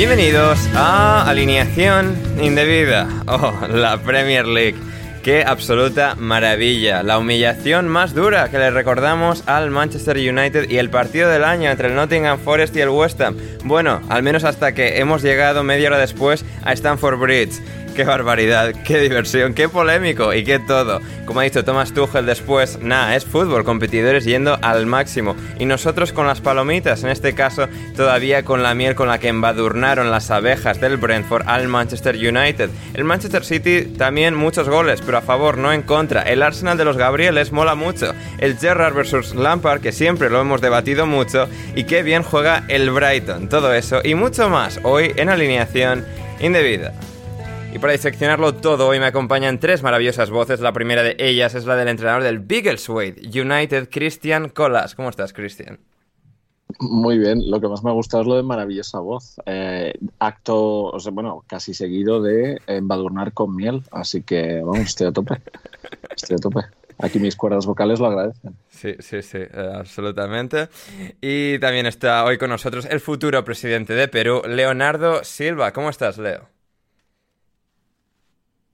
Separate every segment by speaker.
Speaker 1: Bienvenidos a Alineación Indebida, oh, la Premier League. Qué absoluta maravilla, la humillación más dura que le recordamos al Manchester United y el partido del año entre el Nottingham Forest y el West Ham. Bueno, al menos hasta que hemos llegado media hora después a Stamford Bridge. Qué barbaridad, qué diversión, qué polémico y qué todo. Como ha dicho Thomas Tuchel después, nada, es fútbol, competidores yendo al máximo. Y nosotros con las palomitas, en este caso todavía con la miel con la que embadurnaron las abejas del Brentford al Manchester United. El Manchester City también muchos goles, pero a favor, no en contra. El Arsenal de los Gabrieles mola mucho. El Gerrard versus Lampard, que siempre lo hemos debatido mucho. Y qué bien juega el Brighton. Todo eso y mucho más hoy en alineación indebida. Y para diseccionarlo todo, hoy me acompañan tres maravillosas voces. La primera de ellas es la del entrenador del Biggleswade United, Christian Colas. ¿Cómo estás, Christian?
Speaker 2: Muy bien, lo que más me ha gustado es lo de maravillosa voz. Eh, acto, o sea, bueno, casi seguido de embadurnar con miel, así que vamos, estoy a tope. Estoy a tope. Aquí mis cuerdas vocales lo agradecen.
Speaker 1: Sí, sí, sí, eh, absolutamente. Y también está hoy con nosotros el futuro presidente de Perú, Leonardo Silva. ¿Cómo estás, Leo?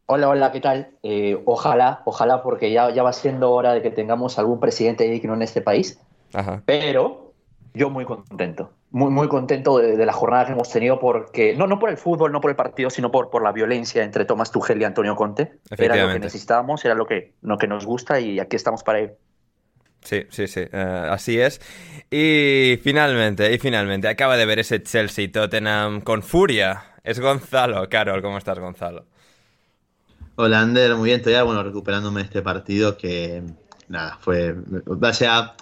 Speaker 3: Hola, hola, ¿qué tal? Eh, ojalá, ojalá, porque ya, ya va siendo hora de que tengamos algún presidente digno en este país.
Speaker 1: Ajá.
Speaker 3: Pero yo muy contento, muy, muy contento de, de la jornada que hemos tenido, porque no, no por el fútbol, no por el partido, sino por, por la violencia entre Tomás Tuchel y Antonio Conte. Era lo que necesitábamos, era lo que, lo que nos gusta y aquí estamos para ello.
Speaker 1: Sí, sí, sí, eh, así es. Y finalmente, y finalmente, acaba de ver ese Chelsea Tottenham con furia. Es Gonzalo. Carol, ¿cómo estás, Gonzalo?
Speaker 4: Hola, Ander, muy bien. Todavía, bueno, recuperándome de este partido que, nada, fue, o sea,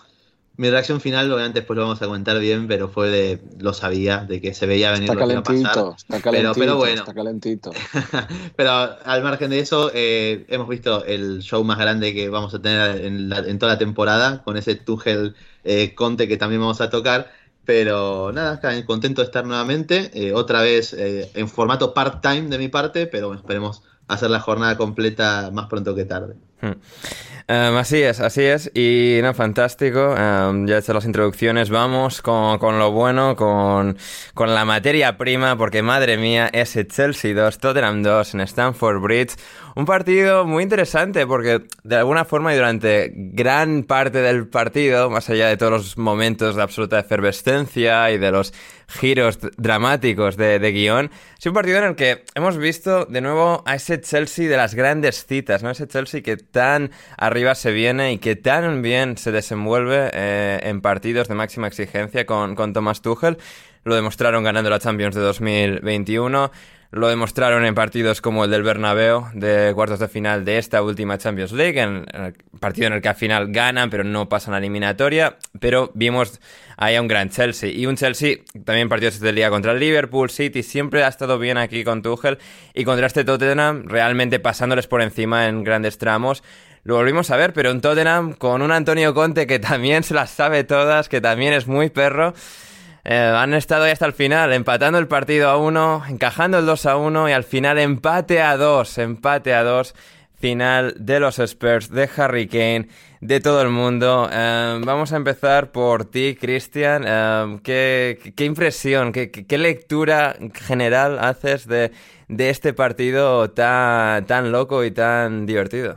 Speaker 4: mi reacción final, obviamente después lo vamos a comentar bien, pero fue de, lo sabía, de que se veía venir
Speaker 2: Está
Speaker 4: lo que iba a pasar.
Speaker 2: calentito, está
Speaker 4: Pero,
Speaker 2: calentito,
Speaker 4: pero bueno,
Speaker 2: está calentito.
Speaker 4: pero al margen de eso, eh, hemos visto el show más grande que vamos a tener en, la- en toda la temporada, con ese Tuchel eh, Conte que también vamos a tocar. Pero nada, contento de estar nuevamente, eh, otra vez eh, en formato part-time de mi parte, pero bueno, esperemos hacer la jornada completa más pronto que tarde.
Speaker 1: Hmm. Em, así es, así es. Y no, fantástico. Em, ya he hecho las introducciones. Vamos con, con lo bueno, con, con la materia prima, porque madre mía, ese Chelsea 2, Tottenham 2 en Stamford Bridge. Un partido muy interesante porque de alguna forma y durante gran parte del partido, más allá de todos los momentos de absoluta efervescencia y de los giros dramáticos de, de guion, es un partido en el que hemos visto de nuevo a ese Chelsea de las grandes citas, ¿no? Ese Chelsea que tan arriba se viene y que tan bien se desenvuelve eh, en partidos de máxima exigencia con, con Thomas Tuchel. lo demostraron ganando la Champions de 2021. Lo demostraron en partidos como el del Bernabéu, de cuartos de final de esta última Champions League, en, el partido en el que al final ganan, pero no pasan la eliminatoria. Pero vimos ahí a un gran Chelsea. Y un Chelsea, también partidos del día contra el Liverpool, City, siempre ha estado bien aquí con Tuchel. Y contra este Tottenham, realmente pasándoles por encima en grandes tramos. Lo volvimos a ver, pero un Tottenham con un Antonio Conte que también se las sabe todas, que también es muy perro. Eh, han estado ahí hasta el final, empatando el partido a uno, encajando el 2 a 1 y al final empate a 2, empate a 2, final de los Spurs, de Harry Kane, de todo el mundo. Eh, vamos a empezar por ti, Cristian. Eh, ¿qué, impresión, qué, qué, lectura general haces de, de este partido tan, tan loco y tan divertido?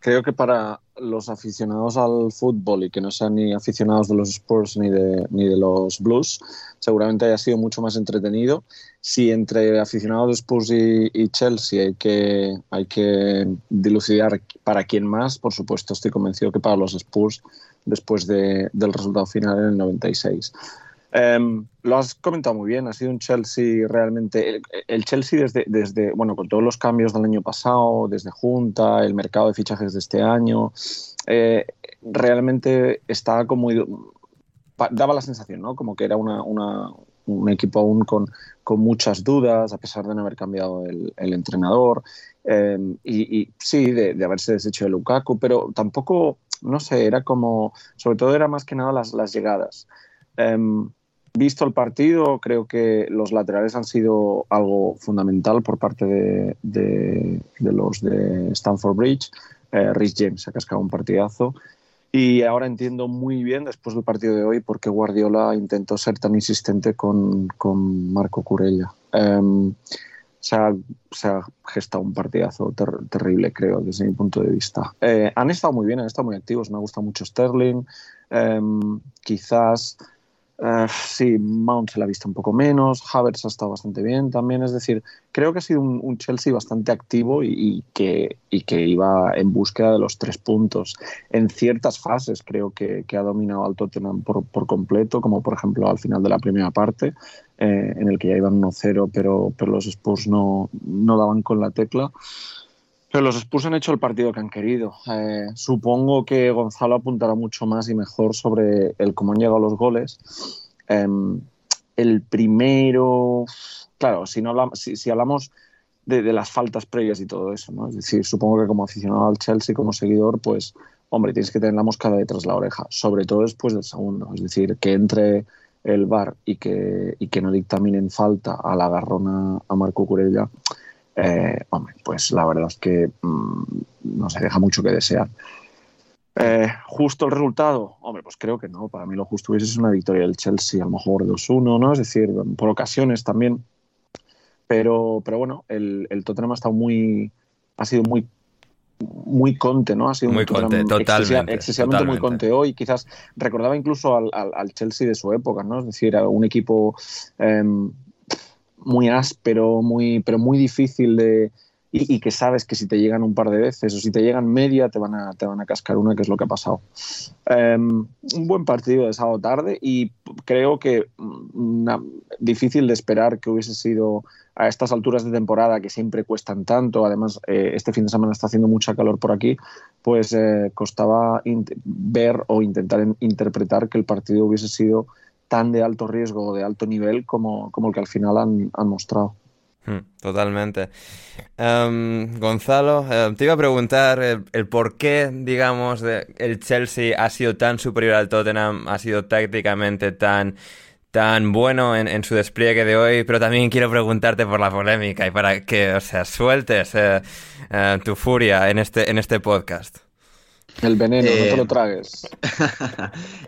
Speaker 2: Creo que para los aficionados al fútbol y que no sean ni aficionados de los Spurs ni de, ni de los Blues, seguramente haya sido mucho más entretenido. Si entre aficionados de Spurs y, Chelsea hay que, hay que dilucidar para quién más, por supuesto estoy convencido que para los Spurs después de, del resultado final en el 96. Em, lo has comentado muy bien, ha sido un Chelsea realmente, el, Chelsea desde, desde, bueno, con todos los cambios del año pasado, desde Junta, el mercado de fichajes de este año, eh, realmente estaba como, daba la sensación, ¿no? Como que era una, un equipo aún con, con, muchas dudas, a pesar de no haber cambiado el, entrenador, em, y, sí, de, haberse deshecho de Lukaku, pero tampoco, no sé, era como, sobre todo era más que nada las, las llegadas. Em, Visto el partido, creo que los laterales han sido algo fundamental por parte de, los de Stanford Bridge. Eh, Rhys James ha cascado un partidazo. Y ahora entiendo muy bien, después del partido de hoy, por qué Guardiola intentó ser tan insistente con, Marco Curella. Em, se, ha, gestado un partidazo terrible, creo, desde mi punto de vista. Eh, han estado muy bien, han estado muy activos. Me ha gustado mucho Sterling. Em, quizás Uh, sí, Mount se la ha visto un poco menos, Havertz ha estado bastante bien también, es decir, creo que ha sido un, Chelsea bastante activo y, que, iba en búsqueda de los tres puntos. En ciertas fases creo que, ha dominado al Tottenham por, completo, como por ejemplo al final de la primera parte, eh, en el que ya iban 1-0, pero, pero los Spurs no daban con la tecla. Pero los Spurs han hecho el partido que han querido. Eh, supongo que Gonzalo apuntará mucho más y mejor sobre el cómo han llegado los goles. Em, el primero, claro, si, no hablamos, si, hablamos de, las faltas previas y todo eso, ¿no? Es decir, supongo que como aficionado al Chelsea, como seguidor, pues, hombre, tienes que tener la mosca detrás la oreja, sobre todo después del segundo. Es decir, que entre el VAR y que, y que no dictaminen falta a la garrona a Marco Curella eh, hombre, pues la verdad es que mm, no se deja mucho que desear. Eh, justo el resultado, hombre, pues creo que no. Para mí lo justo hubiese sido una victoria del Chelsea, a lo mejor 2-1, ¿no? Es decir, por ocasiones también. Pero, pero bueno, el, el Tottenham ha estado muy. ha sido muy muy conte, ¿no? Ha sido
Speaker 1: muy conte, totalmente,
Speaker 2: excesivamente muy conte hoy. Quizás recordaba incluso al, al, Chelsea de su época, ¿no? Es decir, a un equipo em, muy áspero, muy, pero muy difícil de, y, que sabes que si te llegan un par de veces o si te llegan media te van a, te van a cascar una, que es lo que ha pasado. Em, un buen partido de sábado tarde y creo que mm, difícil de esperar que hubiese sido a estas alturas de temporada que siempre cuestan tanto, además eh, este fin de semana está haciendo mucha calor por aquí, pues eh, costaba ver o intentar interpretar que el partido hubiese sido tan de alto riesgo o de alto nivel como, como el que al final han, han mostrado.
Speaker 1: Hmm, totalmente. Em, Gonzalo, em, te iba a preguntar el, por qué, digamos, el Chelsea ha sido tan superior al Tottenham, ha sido tácticamente tan, tan bueno en, en, su despliegue de hoy, pero también quiero preguntarte por la polémica y para que, o sea, sueltes eh, eh, tu furia en este, en este podcast.
Speaker 2: El veneno, no te lo eh, tragues.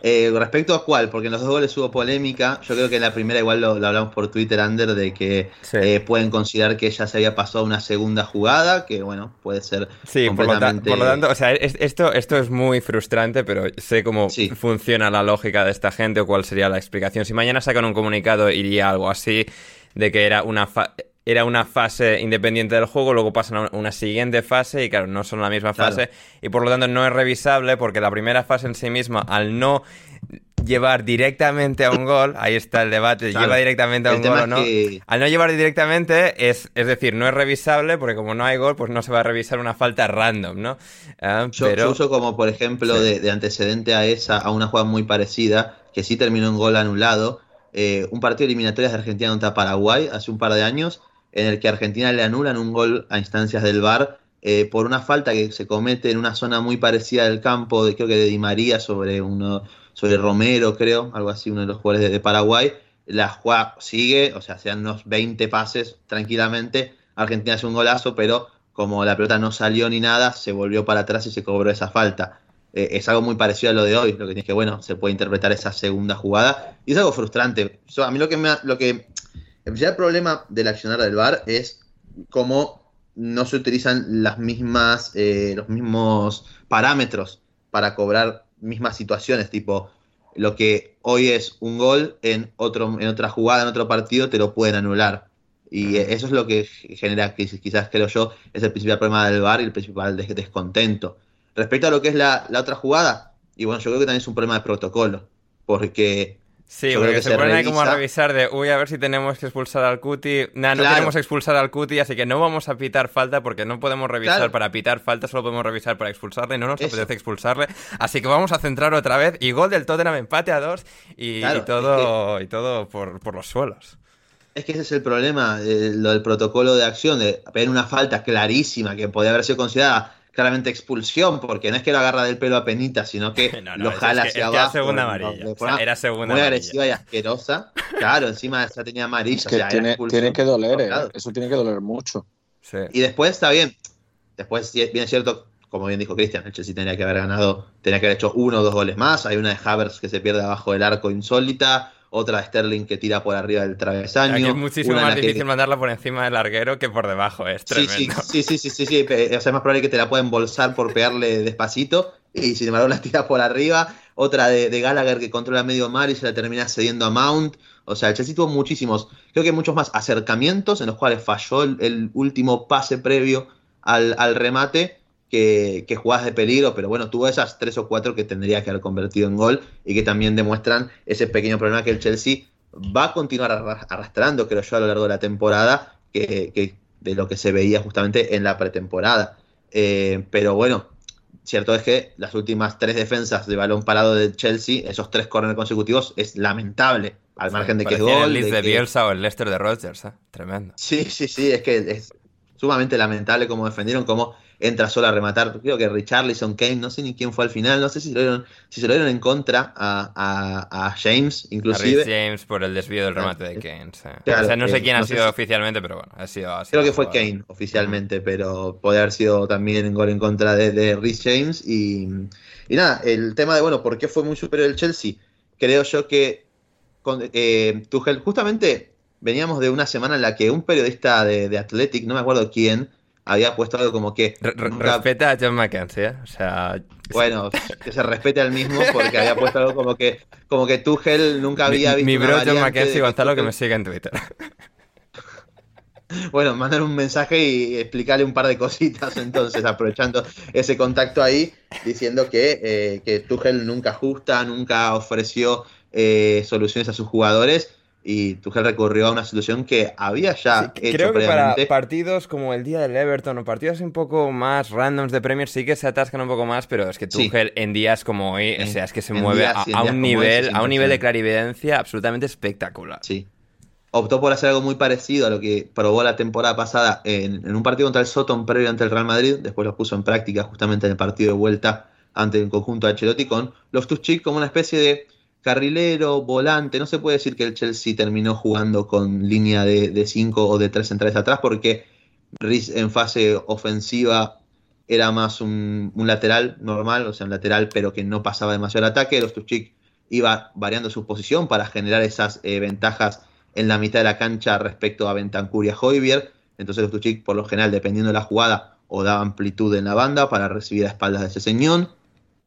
Speaker 4: eh, respecto a cuál, porque en los dos goles hubo polémica. Yo creo que en la primera, igual lo, hablamos por Twitter, Under, de que eh, pueden considerar que ya se había pasado una segunda jugada, que bueno, puede ser.
Speaker 1: Sí, completamente... por, lo tanto, o sea, esto, esto es muy frustrante, pero sé cómo funciona la lógica de esta gente o cuál sería la explicación. Si mañana sacan un comunicado, iría algo así, de que era una. Fa era una fase independiente del juego, luego pasan a una siguiente fase y claro, no son la misma fase y por lo tanto no es revisable porque la primera fase en sí misma, al no llevar directamente a un gol, ahí está el debate, lleva directamente a un gol o no. Al no llevar directamente, es, es decir, no es revisable, porque como no hay gol, pues no se va a revisar una falta random, ¿no?
Speaker 4: Ah, yo, uso como, por ejemplo, de, antecedente a esa, a una jugada muy parecida, que sí terminó en gol anulado, eh, un partido eliminatorias de Argentina contra Paraguay hace un par de años, en el que Argentina le anulan un gol a instancias del VAR eh, por una falta que se comete en una zona muy parecida del campo, de, creo que de Di María sobre uno, sobre Romero, creo, algo así, uno de los jugadores de, Paraguay. La jugada sigue, o sea, sean unos 20 pases tranquilamente. Argentina hace un golazo, pero como la pelota no salió ni nada, se volvió para atrás y se cobró esa falta. Eh, es algo muy parecido a lo de hoy, lo que que, bueno, se puede interpretar esa segunda jugada. Y es algo frustrante. a mí lo que me lo que el principal problema del accionar del VAR es cómo no se utilizan las mismas, eh, los mismos parámetros para cobrar mismas situaciones, tipo lo que hoy es un gol en otro en otra jugada, en otro partido, te lo pueden anular. Y eso es lo que genera, quizás creo yo, es el principal problema del VAR y el principal descontento. Respecto a lo que es la, la otra jugada, y bueno, yo creo que también es un problema de protocolo, porque
Speaker 1: Sí, porque se, ponen ahí como a revisar de, uy, a ver si tenemos que expulsar al Cuti. Nah, no queremos expulsar al Cuti, así que no vamos a pitar falta porque no podemos revisar para pitar falta, solo podemos revisar para expulsarle. No nos apetece expulsarle. Así que vamos a centrar otra vez. Y gol del Tottenham, empate a dos y, todo, y todo por, por, los suelos.
Speaker 4: Es que ese es el problema, eh, lo del protocolo de acción, de pedir una falta clarísima que podía haber sido considerada claramente expulsión, porque no es que lo agarra del pelo a penita, sino que lo jala hacia abajo. Era
Speaker 1: segunda amarilla. era segunda
Speaker 4: muy agresiva y asquerosa. Claro, encima ya tenía amarilla.
Speaker 2: tiene, que doler, eh. eso tiene que doler mucho.
Speaker 4: Y después está bien. Después, bien cierto, como bien dijo Cristian, el Chelsea tenía que haber ganado, tenía que haber hecho uno o dos goles más. Hay una de Havers que se pierde abajo del arco insólita otra Sterling que tira por arriba del travesaño. Aquí
Speaker 1: es muchísimo más difícil mandarla por encima del larguero que por debajo, es tremendo.
Speaker 4: Sí, sí, sí, sí, sí, es más probable que te la pueda embolsar por pegarle despacito y sin embargo la tira por arriba. Otra de, Gallagher que controla medio mar y se la termina cediendo a Mount. O sea, el Chelsea tuvo muchísimos, creo que muchos más acercamientos en los cuales falló el, último pase previo al, al remate que, que jugadas de peligro, pero bueno, tuvo esas tres o cuatro que tendría que haber convertido en gol y que también demuestran ese pequeño problema que el Chelsea va a continuar arrastrando, creo yo, a lo largo de la temporada, que, de lo que se veía justamente en la pretemporada. Eh, pero bueno, cierto es que las últimas tres defensas de balón parado del Chelsea, esos tres corners consecutivos, es lamentable. Al margen de que es gol.
Speaker 1: El Leeds de, Bielsa o el Leicester de Rodgers, ¿eh? tremendo.
Speaker 4: Sí, sí, sí, es que es sumamente lamentable cómo defendieron, cómo entra solo a rematar. Creo que Richarlison, Kane, no sé ni quién fue al final, no sé si se lo dieron, si se lo dieron en contra a, James, inclusive.
Speaker 1: A James por el desvío del remate de Kane. o sea, no sé quién ha sido oficialmente, pero bueno, ha sido
Speaker 4: así. Creo que fue Kane oficialmente, pero puede haber sido también en gol en contra de, de Rhys James. Y, y, nada, el tema de, bueno, ¿por qué fue muy superior el Chelsea? Creo yo que con, eh, Tuchel, justamente veníamos de una semana en la que un periodista de, de Athletic, no me acuerdo quién, había puesto algo como que.
Speaker 1: Respeta a John McKenzie, ¿eh? O sea.
Speaker 4: Bueno, que se respete al mismo porque había puesto algo como que, como que Tuchel nunca había visto.
Speaker 1: Mi, bro John McKenzie Gonzalo que me sigue en Twitter.
Speaker 4: Bueno, mandar un mensaje y explicarle un par de cositas, entonces, aprovechando ese contacto ahí, diciendo que, eh, que Tuchel nunca ajusta, nunca ofreció eh, soluciones a sus jugadores y Tuchel recurrió a una solución que había ya hecho
Speaker 1: Creo
Speaker 4: que
Speaker 1: para partidos como el día del Everton o partidos un poco más randoms de Premier sí que se atascan un poco más, pero es que Tuchel en días como hoy, o sea, es que se mueve a, un nivel, a un nivel de clarividencia absolutamente espectacular.
Speaker 4: Sí. Optó por hacer algo muy parecido a lo que probó la temporada pasada en, un partido contra el Soton previo ante el Real Madrid, después lo puso en práctica justamente en el partido de vuelta ante el conjunto de Ancelotti con los Tuchik como una especie de carrilero, volante, no se puede decir que el Chelsea terminó jugando con línea de 5 o de 3 centrales atrás porque Riz en fase ofensiva era más un, lateral normal, o sea, un lateral pero que no pasaba demasiado el ataque. Los Tuchik iba variando su posición para generar esas eh, ventajas en la mitad de la cancha respecto a Bentancur y a Hoybier. Entonces los Tuchik, por lo general, dependiendo de la jugada, o daba amplitud en la banda para recibir a espaldas de ese señón,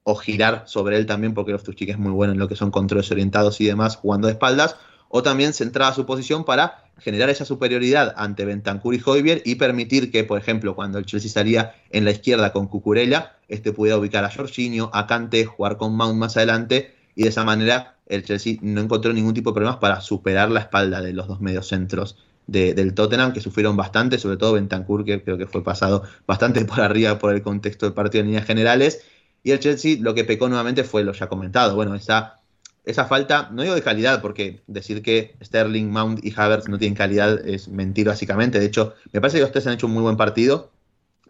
Speaker 4: o girar sobre él también, porque los Tuchik es muy bueno en lo que son controles orientados y demás, jugando de espaldas, o también centraba su posición para generar esa superioridad ante Bentancur y Hoybier y permitir que, por ejemplo, cuando el Chelsea salía en la izquierda con Cucurella, este pudiera ubicar a Jorginho, a Kante, jugar con Mount más adelante y de esa manera el Chelsea no encontró ningún tipo de problemas para superar la espalda de los dos mediocentros de, del Tottenham, que sufrieron bastante, sobre todo Bentancur, que creo que fue pasado bastante por arriba por el contexto del partido en líneas generales. Y el Chelsea lo que pecó nuevamente fue lo ya comentado, bueno, esa, esa falta, no digo de calidad, porque decir que Sterling, Mount y Havertz no tienen calidad es mentir básicamente. De hecho, me parece que tres han hecho un muy buen partido,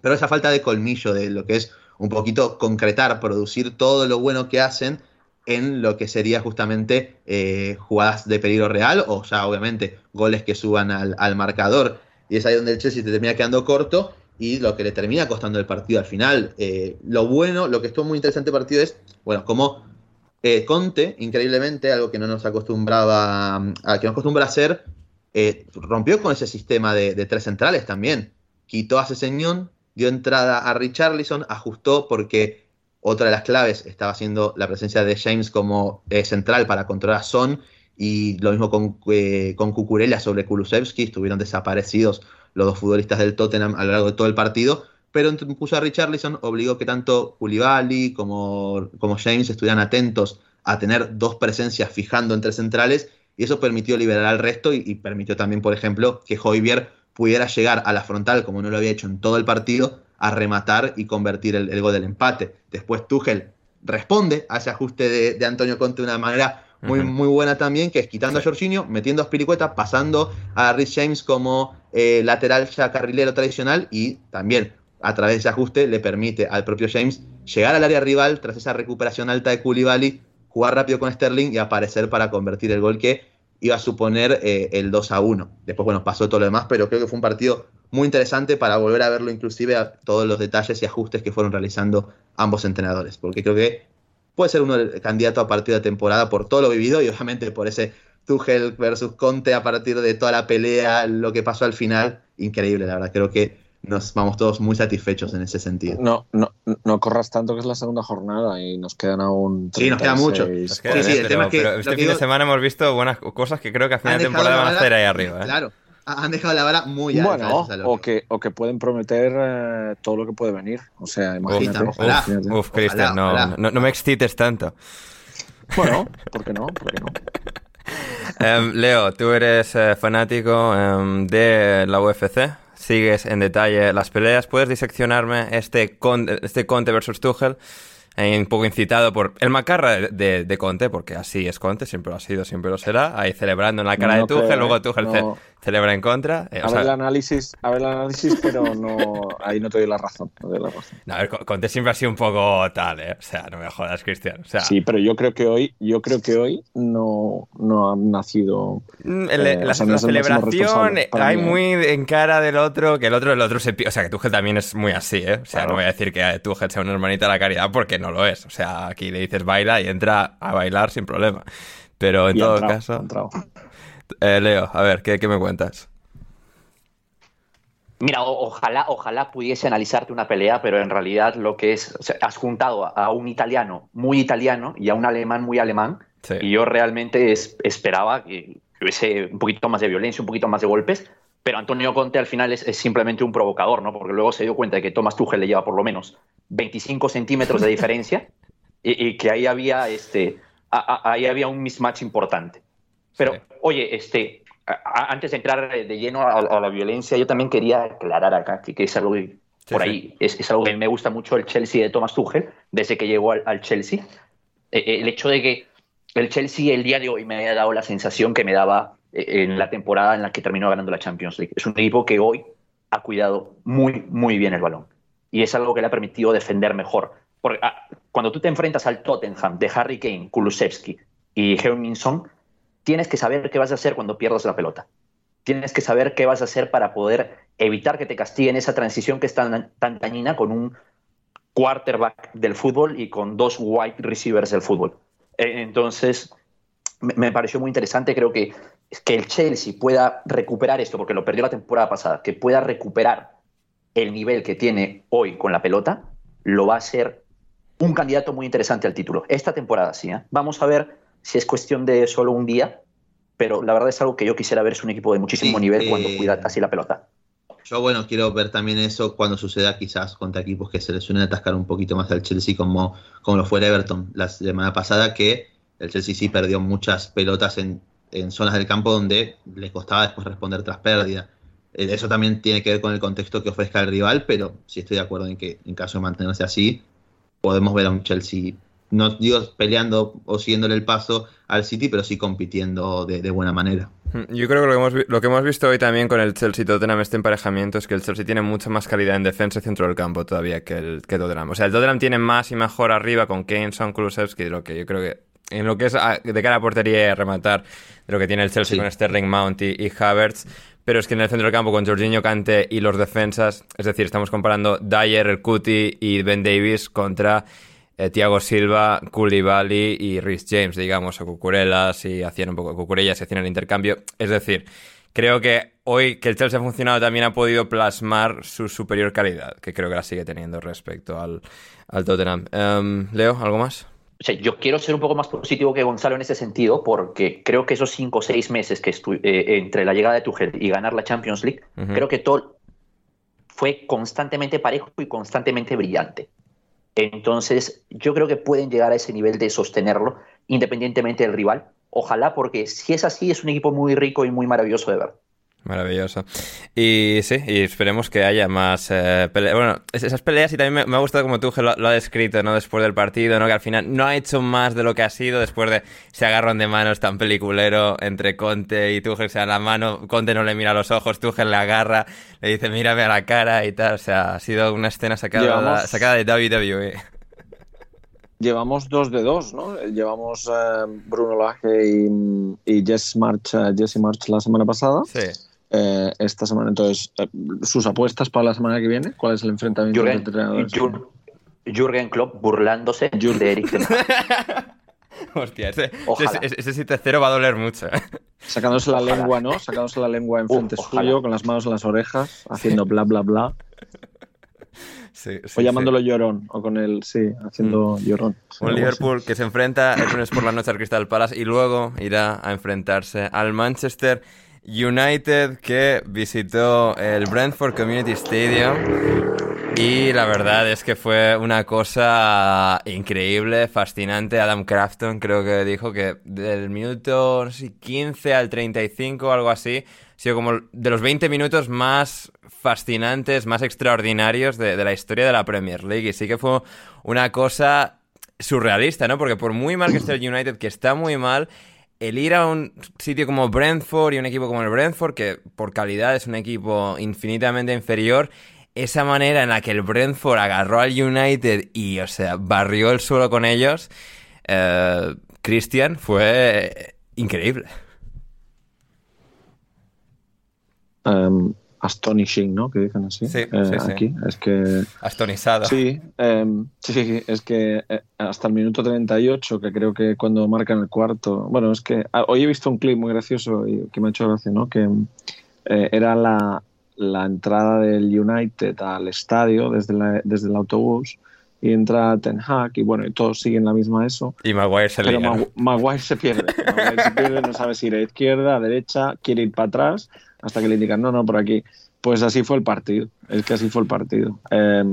Speaker 4: pero esa falta de colmillo, de lo que es un poquito concretar, producir todo lo bueno que hacen en lo que sería justamente eh, jugadas de peligro real o ya obviamente goles que suban al, marcador. Y es ahí donde el Chelsea te termina quedando corto y lo que le termina costando el partido al final. Eh, lo bueno, lo que estuvo muy interesante partido es, bueno, como eh, Conte, increíblemente, algo que no nos acostumbraba que acostumbra hacer, rompió con ese sistema de, tres centrales también. Quitó a Ceseñón, dio entrada a Richarlison, ajustó porque otra de las claves estaba siendo la presencia de James como eh, central para controlar a Son y lo mismo con, eh, con Cucurella sobre Kulusevski, estuvieron desaparecidos los dos futbolistas del Tottenham a lo largo de todo el partido, pero puso a Richarlison, obligó que tanto Koulibaly como, como James estuvieran atentos a tener dos presencias fijando entre centrales y eso permitió liberar al resto y, permitió también, por ejemplo, que Hoybier pudiera llegar a la frontal como no lo había hecho en todo el partido a rematar y convertir el, gol del empate. Después Tuchel responde a ese ajuste de, Antonio Conte de una manera muy, muy buena también, que es quitando a Jorginho, metiendo a Spiricueta, pasando a Rhys James como eh, lateral ya carrilero tradicional y también a través de ese ajuste le permite al propio James llegar al área rival tras esa recuperación alta de Koulibaly, jugar rápido con Sterling y aparecer para convertir el gol que iba a suponer eh, el 2 a 1. Después, bueno, pasó todo lo demás, pero creo que fue un partido muy interesante para volver a verlo inclusive a todos los detalles y ajustes que fueron realizando ambos entrenadores, porque creo que puede ser uno del candidato a partido de temporada por todo lo vivido y obviamente por ese Tuchel versus Conte a partir de toda la pelea, lo que pasó al final, increíble, la verdad, creo que nos vamos todos muy satisfechos en ese sentido.
Speaker 2: No, no, no corras tanto que es la segunda jornada y nos quedan aún.
Speaker 4: Sí, nos queda mucho.
Speaker 1: sí, sí, el tema es que, pero este fin de semana hemos visto buenas cosas que creo que a final de temporada van a hacer ahí arriba. ¿eh?
Speaker 4: Claro, han dejado la vara muy alta.
Speaker 2: Bueno, o que, o que pueden prometer eh, todo lo que puede venir. O sea, imagínate.
Speaker 1: Uf, Cristian, no, no, no, me excites tanto.
Speaker 2: Bueno, ¿por qué no? ¿Por qué no?
Speaker 1: Em, Leo, tú eres eh, fanático em, de la UFC, sigues en detalle las peleas. ¿Puedes diseccionarme este, este Conte versus Tuchel? un poco incitado por el macarra de, Conte, porque así es Conte, siempre lo ha sido, siempre lo será, ahí celebrando en la cara de Tuchel, luego Tuchel celebra en contra.
Speaker 2: Eh, a, ver el análisis, a ver el análisis, pero no, ahí no te doy la razón. No, doy la razón.
Speaker 1: a ver, Conte siempre ha sido un poco tal, ¿eh? O sea, no me jodas, Cristian.
Speaker 2: sí, pero yo creo que hoy, yo creo que hoy no, no ha nacido.
Speaker 1: Mm, eh, la, celebración hay muy en cara del otro, que el otro, el otro se. O sea, que Tuchel también es muy así, ¿eh? O sea, no voy a decir que Tuchel sea una hermanita de la caridad porque no lo es. O sea, aquí le dices baila y entra a bailar sin problema. Pero en todo caso. Eh, Leo, a ver, ¿qué, me cuentas?
Speaker 3: Mira, ojalá, ojalá pudiese analizarte una pelea, pero en realidad lo que es, has juntado a un italiano muy italiano y a un alemán muy alemán, y yo realmente esperaba que, hubiese un poquito más de violencia, un poquito más de golpes, pero Antonio Conte al final es, simplemente un provocador, ¿no? Porque luego se dio cuenta de que Thomas Tuchel le lleva por lo menos 25 centímetros de diferencia y, que ahí había, este, ahí había un mismatch importante. Pero, oye, este, antes de entrar de lleno a, la violencia, yo también quería aclarar acá que, es algo por ahí, es, algo que me gusta mucho el Chelsea de Thomas Tuchel, desde que llegó al, Chelsea. Eh, eh, el hecho de que el Chelsea el día de hoy me haya dado la sensación que me daba eh, en la temporada en la que terminó ganando la Champions League. Es un equipo que hoy ha cuidado muy, muy bien el balón. Y es algo que le ha permitido defender mejor. Porque ah, cuando tú te enfrentas al Tottenham de Harry Kane, Kulusevski y heung tienes que saber qué vas a hacer cuando pierdas la pelota. Tienes que saber qué vas a hacer para poder evitar que te castiguen esa transición que es tan, tan dañina con un quarterback del fútbol y con dos wide receivers del fútbol. Eh, entonces, me pareció muy interesante. Creo que, que el Chelsea pueda recuperar esto, porque lo perdió la temporada pasada, que pueda recuperar el nivel que tiene hoy con la pelota, lo va a ser un candidato muy interesante al título. Esta temporada sí. ¿eh? Vamos a ver si es cuestión de solo un día, pero la verdad es algo que yo quisiera ver. Es un equipo de muchísimo nivel cuando cuida así la pelota.
Speaker 4: Yo, bueno, quiero ver también eso cuando suceda quizás contra equipos que se les suelen atascar un poquito más al Chelsea, como, como lo fue el Everton la semana pasada, que el Chelsea sí perdió muchas pelotas en, en zonas del campo donde le costaba después responder tras pérdida. Eh, eso también tiene que ver con el contexto que ofrezca el rival, pero sí estoy de acuerdo en que en caso de mantenerse así, podemos ver a un Chelsea, no digo peleando o siguiéndole el paso al City, pero sí compitiendo de, buena manera.
Speaker 1: Hmm, yo creo que lo que, hemos, lo que hemos visto hoy también con el Chelsea Tottenham este emparejamiento es que el Chelsea tiene mucha más calidad en defensa y centro del campo todavía que el que Tottenham. O sea, el Tottenham tiene más y mejor arriba con Kane, Son, Kulusevski, lo que yo creo que en lo que es ah, de cara a portería y rematar de lo que tiene el Chelsea con Sterling Mount y, Havertz. Pero es que en el centro del campo con Jorginho Cante y los defensas, es decir, estamos comparando Dyer, el Cuti y Ben Davis contra eh, Thiago Silva, Koulibaly y Rhys James, digamos, o Cucurelas y hacían un poco Cucurellas y hacían el intercambio. Es decir, creo que hoy que el Chelsea ha funcionado también ha podido plasmar su superior calidad, que creo que la sigue teniendo respecto al, al Tottenham. Em, Leo, ¿algo más?
Speaker 3: yo quiero ser un poco más positivo que Gonzalo en ese sentido, porque creo que esos cinco o seis meses que estuve eh, entre la llegada de Tuchel y ganar la Champions League, creo que todo fue constantemente parejo y constantemente brillante. Entonces, yo creo que pueden llegar a ese nivel de sostenerlo independientemente del rival. Ojalá, porque si es así, es un equipo muy rico y muy maravilloso de ver.
Speaker 1: Maravilloso. Y sí, y esperemos que haya más eh, peleas. Bueno, esas peleas y también me, ha gustado como tú lo, lo, has descrito, ¿no? Después del partido, ¿no? Que al final no ha hecho más de lo que ha sido después de ese agarrón de manos tan peliculero entre Conte y Tuchel. se da la mano, Conte no le mira a los ojos, Tuchel le agarra, le dice mírame a la cara y tal. O sea, ha sido una escena sacada, sacada de WWE.
Speaker 2: Llevamos dos de dos, ¿no? Llevamos eh, Bruno Lage y, y Jesse March, eh, Jesse March la semana pasada.
Speaker 1: Sí.
Speaker 2: Eh, esta semana. Entonces, eh, sus apuestas para la semana que viene, ¿cuál es el enfrentamiento
Speaker 3: Jürgen, entre entrenadores? Jürgen Klopp burlándose de Eric
Speaker 1: Hostia, ese, ese, 7-0 va a doler mucho. ¿eh?
Speaker 2: Sacándose la lengua, ¿no? Sacándose la lengua enfrente frente suyo, con las manos en las orejas, haciendo bla, bla, bla. o llamándolo llorón, o con él, sí, haciendo mm. llorón.
Speaker 1: Un Liverpool que se enfrenta el lunes por la noche al Crystal Palace y luego irá a enfrentarse al Manchester United que visitó el Brentford Community Stadium y la verdad es que fue una cosa increíble, fascinante. Adam Crafton creo que dijo que del minuto no sé, 15 al 35 o algo así, ha sido como de los 20 minutos más fascinantes, más extraordinarios de, de la historia de la Premier League. Y sí que fue una cosa surrealista, ¿no? Porque por muy mal que esté el United, que está muy mal, el ir a un sitio como Brentford y un equipo como el Brentford, que por calidad es un equipo infinitamente inferior, esa manera en la que el Brentford agarró al United y, o sea, barrió el suelo con ellos, eh, Christian, fue increíble.
Speaker 2: Um, astonishing, ¿no? Que dicen así.
Speaker 1: Sí,
Speaker 2: eh,
Speaker 1: sí,
Speaker 2: aquí. Es que.
Speaker 1: Astonizado.
Speaker 2: Sí, em, sí, es que eh, hasta el minuto 38, que creo que cuando marcan el cuarto. Bueno, es que ah, hoy he visto un clip muy gracioso y que me ha hecho gracia, ¿no? Que eh, era la, la, entrada del United al estadio desde, la, desde el autobús y entra Ten Hag y bueno, y todos siguen la misma eso.
Speaker 1: Y Maguire se Pero
Speaker 2: Maguire se pierde. Maguire se pierde, no sabe si ir a izquierda, a derecha, quiere ir para atrás hasta que le indican, no, no, por aquí. Pues así fue el partido, es que así fue el partido. Eh,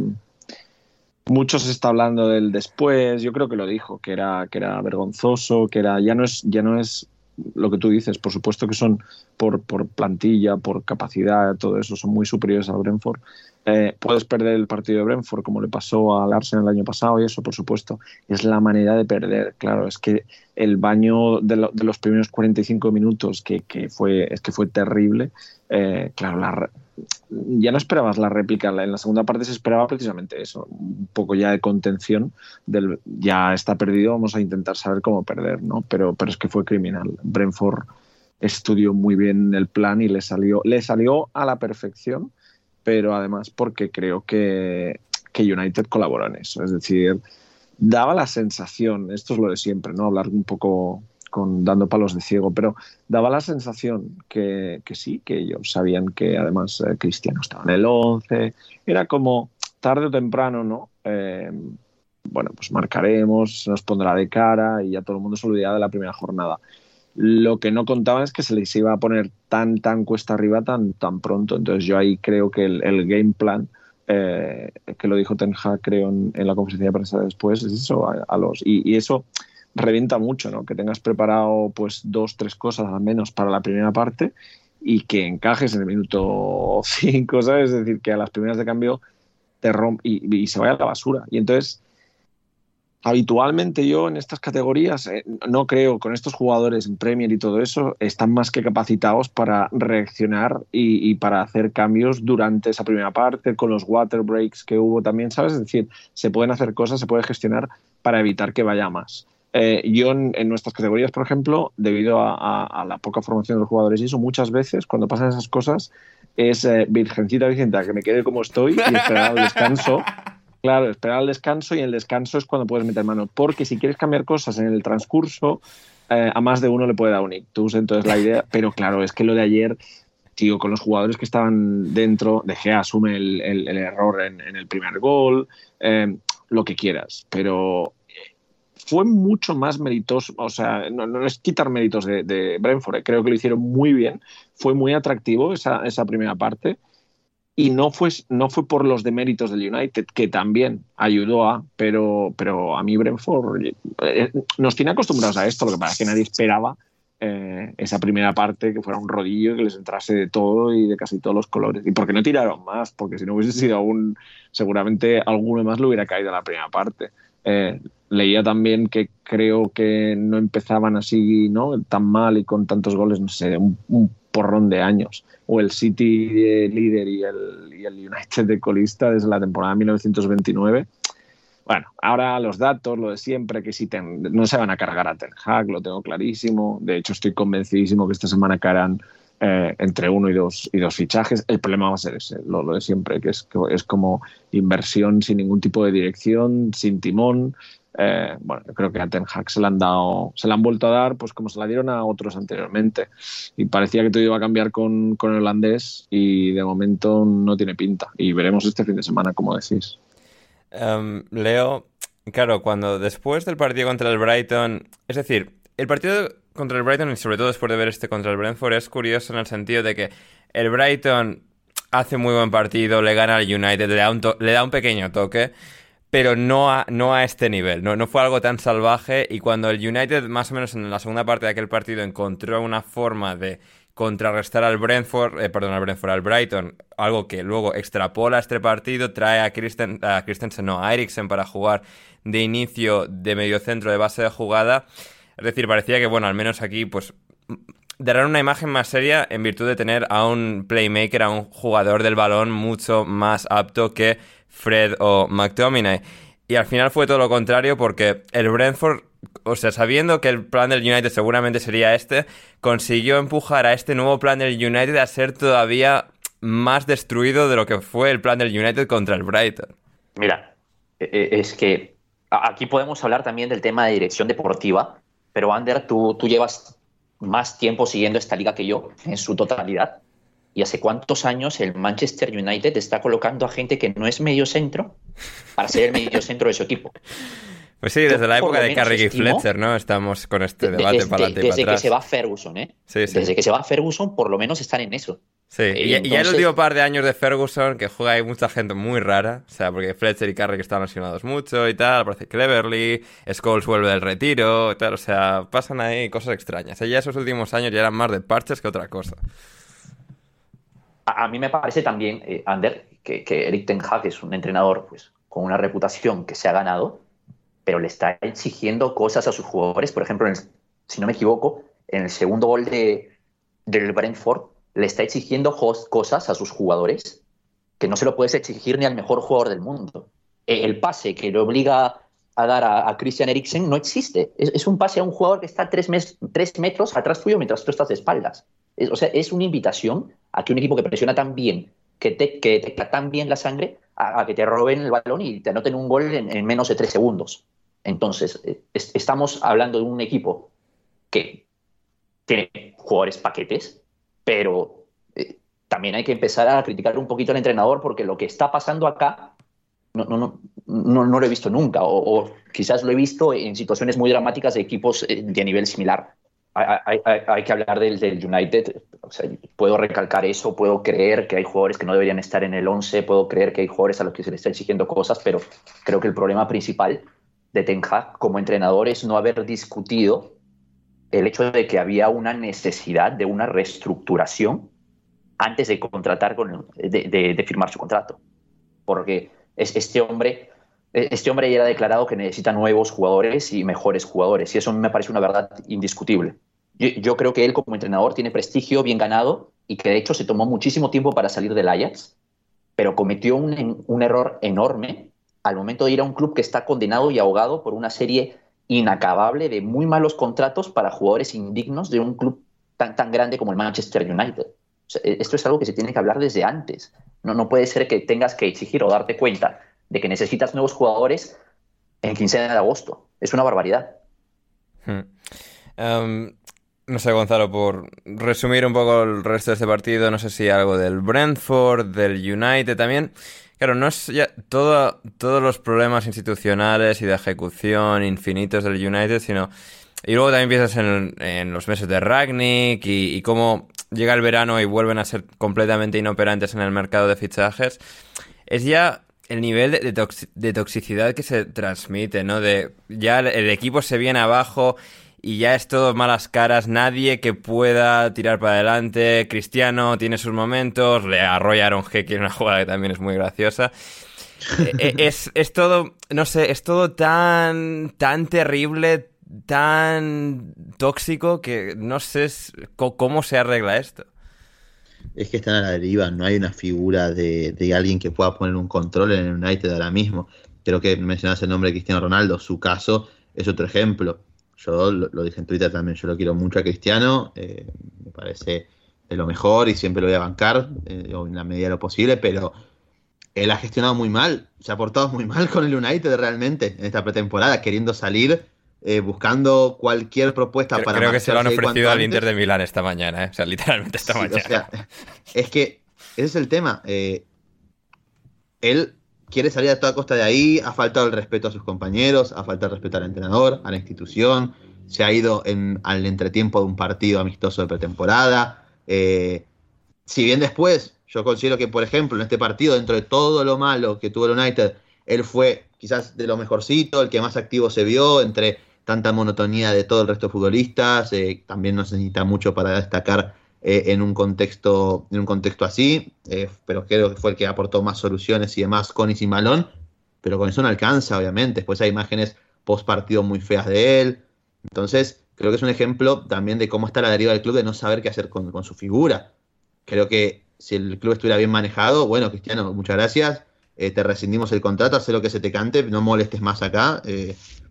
Speaker 2: mucho se está hablando del después, yo creo que lo dijo, que era, que era vergonzoso, que era, ya no es, ya no es lo que tú dices, por supuesto que son por, por plantilla, por capacidad, todo eso, son muy superiores a Brentford. Eh, puedes perder el partido de Brentford como le pasó al Arsenal el año pasado y eso, por supuesto, es la manera de perder. Claro, es que el baño de, los primeros 45 minutos, que, que, fue, es que fue terrible, eh, claro, ya no esperabas la réplica. En la segunda parte se esperaba precisamente eso, un poco ya de contención, del ya está perdido, vamos a intentar saber cómo perder, ¿no? Pero, pero es que fue criminal. Brentford estudió muy bien el plan y le salió, le salió a la perfección pero además porque creo que, United colaboró en eso. Es decir, daba la sensación, esto es lo de siempre, ¿no? Hablar un poco con dando palos de ciego, pero daba la sensación que, sí, que ellos sabían que además eh, Cristiano estaba en el 11, era como tarde o temprano, ¿no? Eh, bueno, pues marcaremos, nos pondrá de cara y ya todo el mundo se olvidará de la primera jornada. Lo que no contaban es que se les iba a poner tan, tan cuesta arriba tan, tan pronto. Entonces yo ahí creo que el, game plan, eh, que lo dijo Ten Hag, creo, en, la conferencia de prensa después, es eso, a, los... Y, eso revienta mucho, ¿no? Que tengas preparado pues dos, tres cosas al menos para la primera parte y que encajes en el minuto 5, ¿sabes? Es decir, que a las primeras de cambio te rompe y, se vaya a la basura. Y entonces, habitualmente yo en estas categorías, eh, no creo, con estos jugadores en Premier y todo eso, están más que capacitados para reaccionar y, para hacer cambios durante esa primera parte, con los water breaks que hubo también, ¿sabes? Es decir, se pueden hacer cosas, se puede gestionar para evitar que vaya más. Eh, yo en, nuestras categorías, por ejemplo, debido a, la poca formación de los jugadores y eso, muchas veces cuando pasan esas cosas es eh, virgencita Vicenta, que me quede como estoy y esperar al descanso. Claro, esperar al descanso y en el descanso es cuando puedes meter mano. Porque si quieres cambiar cosas en el transcurso, eh, a más de uno le puede dar un ictus. Entonces la idea, pero claro, es que lo de ayer, tío, con los jugadores que estaban dentro, dejé asume el, el, error en, en, el primer gol, lo que quieras. Pero fue mucho más meritoso, o sea, no, es quitar méritos de, Brentford, eh, creo que lo hicieron muy bien, fue muy atractivo esa, esa primera parte y no fue, no fue por los deméritos del United, que también ayudó a, pero, pero a mí Brentford eh, nos tiene acostumbrados a esto, lo que pasa es que nadie esperaba eh, esa primera parte que fuera un rodillo que les entrase de todo y de casi todos los colores. Y porque no tiraron más, porque si no hubiese sido aún, seguramente alguno más le hubiera caído en la primera parte. Eh, leía también que creo que no empezaban así ¿no? tan mal y con tantos goles, no sé, un, porrón de años. O el City de líder y el, y el United de colista desde la temporada 1929. Bueno, ahora los datos, lo de siempre, que si no se van a cargar a Ten Hag, lo tengo clarísimo. De hecho, estoy convencidísimo que esta semana caerán eh, entre uno y dos, y dos fichajes. El problema va a ser ese, lo, de siempre, que es, es como inversión sin ningún tipo de dirección, sin timón. Eh, bueno, yo creo que a Ten Hag se le han dado, se le han vuelto a dar, pues como se la dieron a otros anteriormente. Y parecía que todo iba a cambiar con, con el holandés y de momento no tiene pinta. Y veremos este fin de semana, como decís.
Speaker 1: Em, Leo, claro, cuando después del partido contra el Brighton, es decir, el partido contra el Brighton y sobre todo después de ver este contra el Brentford es curioso en el sentido de que el Brighton hace muy buen partido, le gana al United, le da un, le da un pequeño toque, pero no a, no a este nivel, no, no fue algo tan salvaje y cuando el United más o menos en la segunda parte de aquel partido encontró una forma de contrarrestar al Brentford, eh, perdón, al Brentford, al Brighton, algo que luego extrapola este partido, trae a, Christen, Christensen, no, a Eriksen para jugar de inicio de medio centro de base de jugada. Es decir, parecía que, bueno, al menos aquí, pues darán una imagen más seria en virtud de tener a un playmaker, a un jugador del balón mucho más apto que Fred o McTominay. Y al final fue todo lo contrario porque el Brentford, o sea, sabiendo que el plan del United seguramente sería este, consiguió empujar a este nuevo plan del United a ser todavía más destruido de lo que fue el plan del United contra el Brighton.
Speaker 3: Mira, e, e, es que aquí podemos hablar también del tema de dirección deportiva pero Ander, tú, tú llevas más tiempo siguiendo esta liga que yo en su totalidad. ¿Y hace cuántos años el Manchester United está colocando a gente que no es medio centro para ser el medio centro de su equipo?
Speaker 1: Pues sí, desde la época de Carrick y Fletcher, ¿no? Estamos con este debate para adelante y
Speaker 3: para Desde que se va Ferguson, ¿eh? Sí, sí. Desde que se va Ferguson, por lo menos están en eso.
Speaker 1: Sí, y, ya el último par de años de Ferguson, que juega hay mucha gente muy rara, o sea, porque Fletcher y Carrick están lesionados mucho y tal, aparece Cleverly, Scholes vuelve del retiro y tal, o sea, pasan ahí cosas extrañas. Y ya esos últimos años ya eran más de parches que otra cosa.
Speaker 3: A, mí me parece también, eh, Ander, que, que, Eric Ten Hag es un entrenador pues, con una reputación que se ha ganado, pero le está exigiendo cosas a sus jugadores. Por ejemplo, si no me equivoco, en el segundo gol de, del Brentford, le está exigiendo cosas a sus jugadores que no se lo puedes exigir ni al mejor jugador del mundo. E, el pase que le obliga a dar a, Christian Eriksen no existe. Es, un pase a un jugador que está tres, metros atrás tuyo mientras tú estás de espaldas. o sea, es una invitación a que un equipo que presiona tan bien, que te, que te tan bien la sangre, a, que te roben el balón y te anoten un gol en, menos de tres segundos. Entonces, eh, estamos hablando de un equipo que tiene jugadores paquetes, pero eh, también hay que empezar a criticar un poquito al entrenador porque lo que está pasando acá no, no, no, no, lo he visto nunca o, quizás lo he visto en situaciones muy dramáticas de equipos eh, de nivel similar. Hay, hay, que hablar del, del United, puedo recalcar eso, puedo creer que hay jugadores que no deberían estar en el 11, puedo creer que hay jugadores a los que se les está exigiendo cosas, pero creo que el problema principal de Ten Hag como entrenador es no haber discutido el hecho de que había una necesidad de una reestructuración antes de contratar con de, firmar su contrato. Porque este hombre, este hombre ya ha declarado que necesita nuevos jugadores y mejores jugadores, y eso me parece una verdad indiscutible. Yo, creo que él como entrenador tiene prestigio bien ganado y que de hecho se tomó muchísimo tiempo para salir del Ajax, pero cometió un, un error enorme al momento de ir a un club que está condenado y ahogado por una serie inacabable de muy malos contratos para jugadores indignos de un club tan, tan grande como el Manchester United. E, esto es algo que se tiene que hablar desde antes. No, no puede ser que tengas que exigir o darte cuenta de que necesitas nuevos jugadores en quincena de agosto. Es una barbaridad.
Speaker 1: Hmm. Em, no sé, Gonzalo, por resumir un poco el resto de este partido, no sé si algo del Brentford, del United también. Claro, no es ya todo, todos los problemas institucionales y de ejecución infinitos del United, sino... Y luego también piensas en, los meses de Ragnick y, cómo llega el verano y vuelven a ser completamente inoperantes en el mercado de fichajes. Es ya el nivel de, toxicidad que se transmite, ¿no? De ya el equipo se viene abajo y ya es todo malas caras, nadie que pueda tirar para adelante. Cristiano tiene sus momentos, le arrolla a Aaron G, que una jugada que también es muy graciosa. Eh, eh, es, es, todo, no sé, es todo tan, tan terrible, tan tóxico que no sé cómo se arregla esto.
Speaker 4: Es que están a la deriva, no hay una figura de, de alguien que pueda poner un control en el United ahora mismo. Creo que mencionas el nombre de Cristiano Ronaldo, su caso es otro ejemplo yo lo, dije en Twitter también, yo lo quiero mucho a Cristiano, eh, me parece de lo mejor y siempre lo voy a bancar eh, en la medida de lo posible, pero él ha gestionado muy mal, se ha portado muy mal con el United realmente en esta pretemporada, queriendo salir, eh, buscando cualquier propuesta para...
Speaker 1: Creo que se lo han ofrecido al Inter de Milán esta mañana, o sea, literalmente esta mañana.
Speaker 4: es que ese es el tema. él quiere salir a toda costa de ahí, ha faltado el respeto a sus compañeros, ha faltado el respeto al entrenador, a la institución, se ha ido al entretiempo de un partido amistoso de pretemporada. Eh, si bien después yo considero que, por ejemplo, en este partido, dentro de todo lo malo que tuvo el United, él fue quizás de lo mejorcito, el que más activo se vio entre tanta monotonía de todo el resto de futbolistas, eh, también no se necesita mucho para destacar eh, en, un contexto, en un contexto así, eh, pero creo que fue el que aportó más soluciones y demás con y sin balón, pero con eso no alcanza, obviamente. Después hay imágenes post partido muy feas de él. Entonces, creo que es un ejemplo también de cómo está la deriva del club de no saber qué hacer con, su figura. Creo que si el club estuviera bien manejado, bueno, Cristiano, muchas gracias. Eh, te rescindimos el contrato, haz lo que se te cante, no molestes más acá.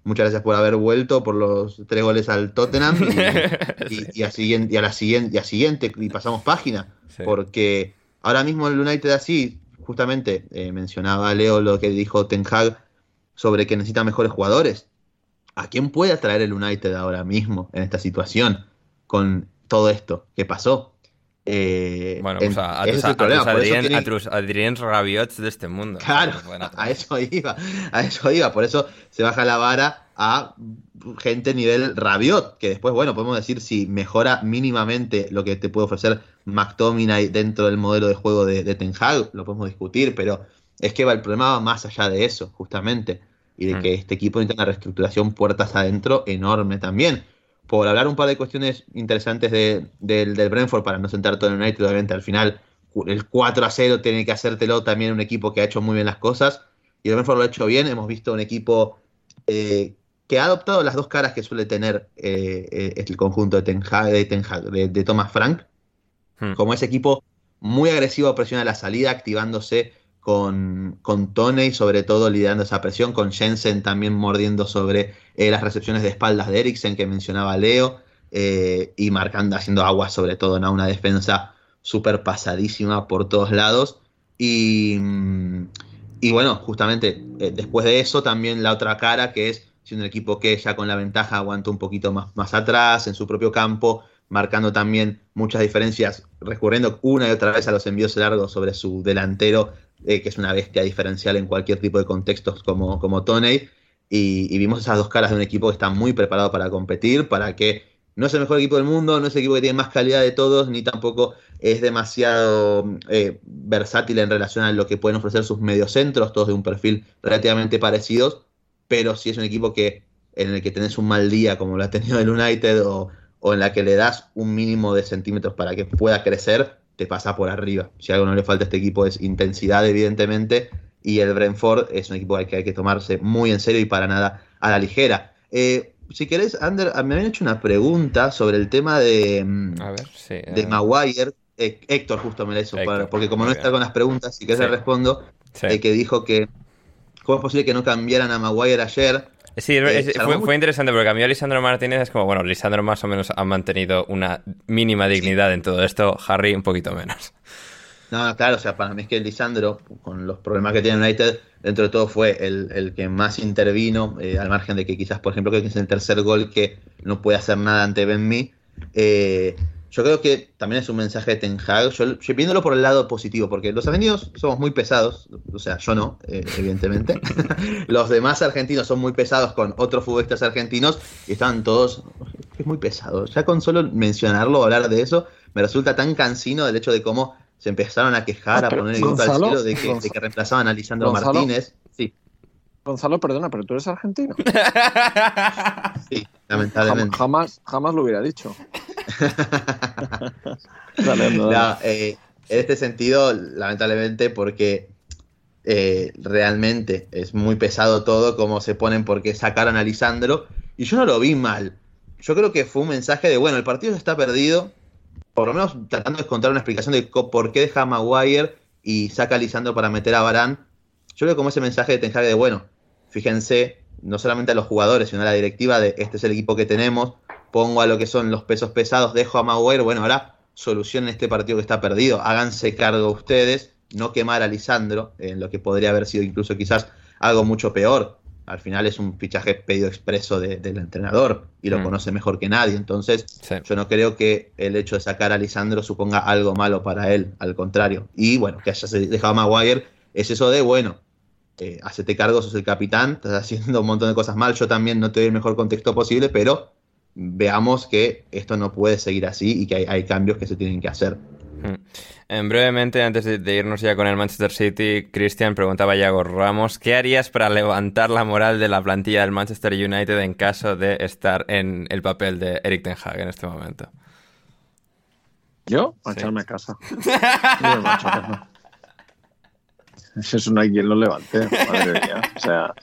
Speaker 4: Muchas gracias por haber vuelto por los tres goles al Tottenham y, a, siguiente, a la siguiente, y siguiente y pasamos página. Porque ahora mismo el United así, justamente eh, mencionaba Leo lo que dijo Ten Hag sobre que necesita mejores jugadores. ¿A quién puede atraer el United ahora mismo en esta situación con todo esto que pasó?
Speaker 1: Eh, bueno, pues a, a, tus, Adrien, Rabiots de este mundo.
Speaker 4: Claro, a eso iba, a eso iba. Por eso se baja la vara a gente nivel Rabiot, que después, bueno, podemos decir si mejora mínimamente lo que te puede ofrecer McTominay dentro del modelo de juego de, Ten Hag, lo podemos discutir, pero es que va, el problema va más allá de eso, justamente, y de mm. que este equipo necesita una reestructuración puertas adentro enorme también por hablar un par de cuestiones interesantes del, Brentford, para no sentar todo en United, obviamente al final el 4 a 0 tiene que hacértelo también un equipo que ha hecho muy bien las cosas, y el Brentford lo ha hecho bien, hemos visto un equipo eh, que ha adoptado las dos caras que suele tener eh, eh, el conjunto de Ten Hag, de, Thomas Frank, hmm. como ese equipo muy agresivo a presión a la salida, activándose con, con Toney, sobre todo liderando esa presión, con Jensen también mordiendo sobre eh, las recepciones de espaldas de Eriksen que mencionaba Leo, eh, y marcando, haciendo agua sobre todo, ¿no? una defensa súper pasadísima por todos lados. Y, y bueno, justamente eh, después de eso también la otra cara que es siendo un equipo que ya con la ventaja aguanta un poquito más, más atrás en su propio campo, marcando también muchas diferencias, recurriendo una y otra vez a los envíos largos sobre su delantero eh, que es una bestia diferencial en cualquier tipo de contextos como, como Toney. Y, vimos esas dos caras de un equipo que está muy preparado para competir, para que no es el mejor equipo del mundo, no es el equipo que tiene más calidad de todos, ni tampoco es demasiado eh, versátil en relación a lo que pueden ofrecer sus mediocentros, todos de un perfil relativamente parecidos, pero si es un equipo que en el que tenés un mal día como lo ha tenido el United o, o en la que le das un mínimo de centímetros para que pueda crecer, te pasa por arriba. Si algo no le falta a este equipo es intensidad, evidentemente, y el Brentford es un equipo que hay que tomarse muy en serio y para nada a la ligera. Eh, si querés, Ander, me habían hecho una pregunta sobre el tema de, mm, de Maguire. Eh, Héctor justo me la hizo, porque como no está con las preguntas, si querés le respondo, eh, que dijo que cómo es posible que no cambiaran a Maguire ayer.
Speaker 1: Sí, fue, interesante porque a Lisandro Martínez. Es como, bueno, Lisandro más o menos ha mantenido una mínima dignidad en todo esto, Harry un poquito menos.
Speaker 4: No, claro, o sea, para mí es que Lisandro, con los problemas que tiene United, dentro de todo fue el, que más intervino, eh, al margen de que quizás, por ejemplo, que es el tercer gol que no puede hacer nada ante Ben Mee. Eh, yo creo que también es un mensaje de Ten Hag, yo, viéndolo por el lado positivo, porque los argentinos somos muy pesados, o sea, yo no, eh, evidentemente. los demás argentinos son muy pesados con otros futbolistas argentinos y están todos, es muy pesado. Ya con solo mencionarlo, hablar de eso, me resulta tan cansino el hecho de cómo se empezaron a quejar, a poner el grito al cielo de que, de que, reemplazaban a Lisandro Martínez.
Speaker 2: Gonzalo, perdona, pero tú eres argentino.
Speaker 4: sí, lamentablemente.
Speaker 2: Jamás, jamás lo hubiera dicho.
Speaker 4: Eh, en este sentido, lamentablemente, porque eh, realmente es muy pesado todo, como se ponen porque sacaron a Lisandro. Y yo no lo vi mal. Yo creo que fue un mensaje de, bueno, el partido ya está perdido, por lo menos tratando de encontrar una explicación de por qué deja a Maguire y saca a Lisandro para meter a Barán. Yo veo como ese mensaje de Ten de, bueno, fíjense, no solamente a los jugadores, sino a la directiva de este es el equipo que tenemos, pongo a lo que son los pesos pesados, dejo a Maguire, bueno, ahora solucionen este partido que está perdido, háganse cargo ustedes, no quemar a Lisandro, en lo que podría haber sido incluso quizás algo mucho peor al final es un fichaje pedido expreso del entrenador y lo mm. conoce mejor que nadie. Entonces, yo no creo que el hecho de sacar a Lisandro suponga algo malo para él, al contrario. Y bueno, que haya dejado a Maguire es eso de, bueno, eh, hacete cargo, sos el capitán, estás haciendo un montón de cosas mal, yo también no te doy el mejor contexto posible, pero veamos que esto no puede seguir así y que hay cambios que se tienen que hacer.
Speaker 1: Mm. brevemente, antes de, irnos ya con el Manchester City, Cristian preguntaba a Yago Ramos, ¿qué harías para levantar la moral de la plantilla del Manchester United en caso de estar en el papel de Eric Ten Hag en este momento?
Speaker 2: ¿Yo? Para echarme a casa. Eso no hay quien lo levante, madre mía. O sea,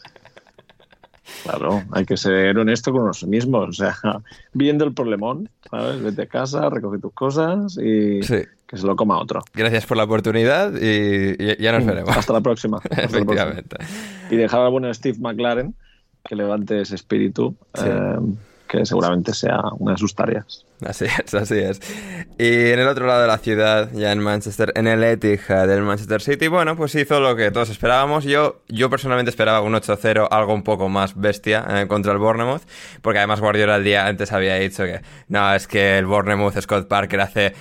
Speaker 2: Claro, hay que ser honesto con uno mismos. O sea, viendo el problemón, ¿sabes? Vete a casa, recoge tus cosas y que se lo coma otro.
Speaker 1: Gracias por la oportunidad y, ya nos mm, veremos.
Speaker 2: Hasta la próxima.
Speaker 1: Efectivamente.
Speaker 2: Y dejar a bueno Steve McLaren que levante ese espíritu. Eh, que seguramente sea una de sus tareas.
Speaker 1: Así es, así es. Y en el otro lado de la ciudad, ya en Manchester, en el Etihad del Manchester City, bueno, pues hizo lo que todos esperábamos. Yo, yo personalmente esperaba un 8-0, algo un poco más bestia eh, contra el Bournemouth, porque además Guardiola el día antes había dicho que no, es que el Bournemouth, Scott Parker hace,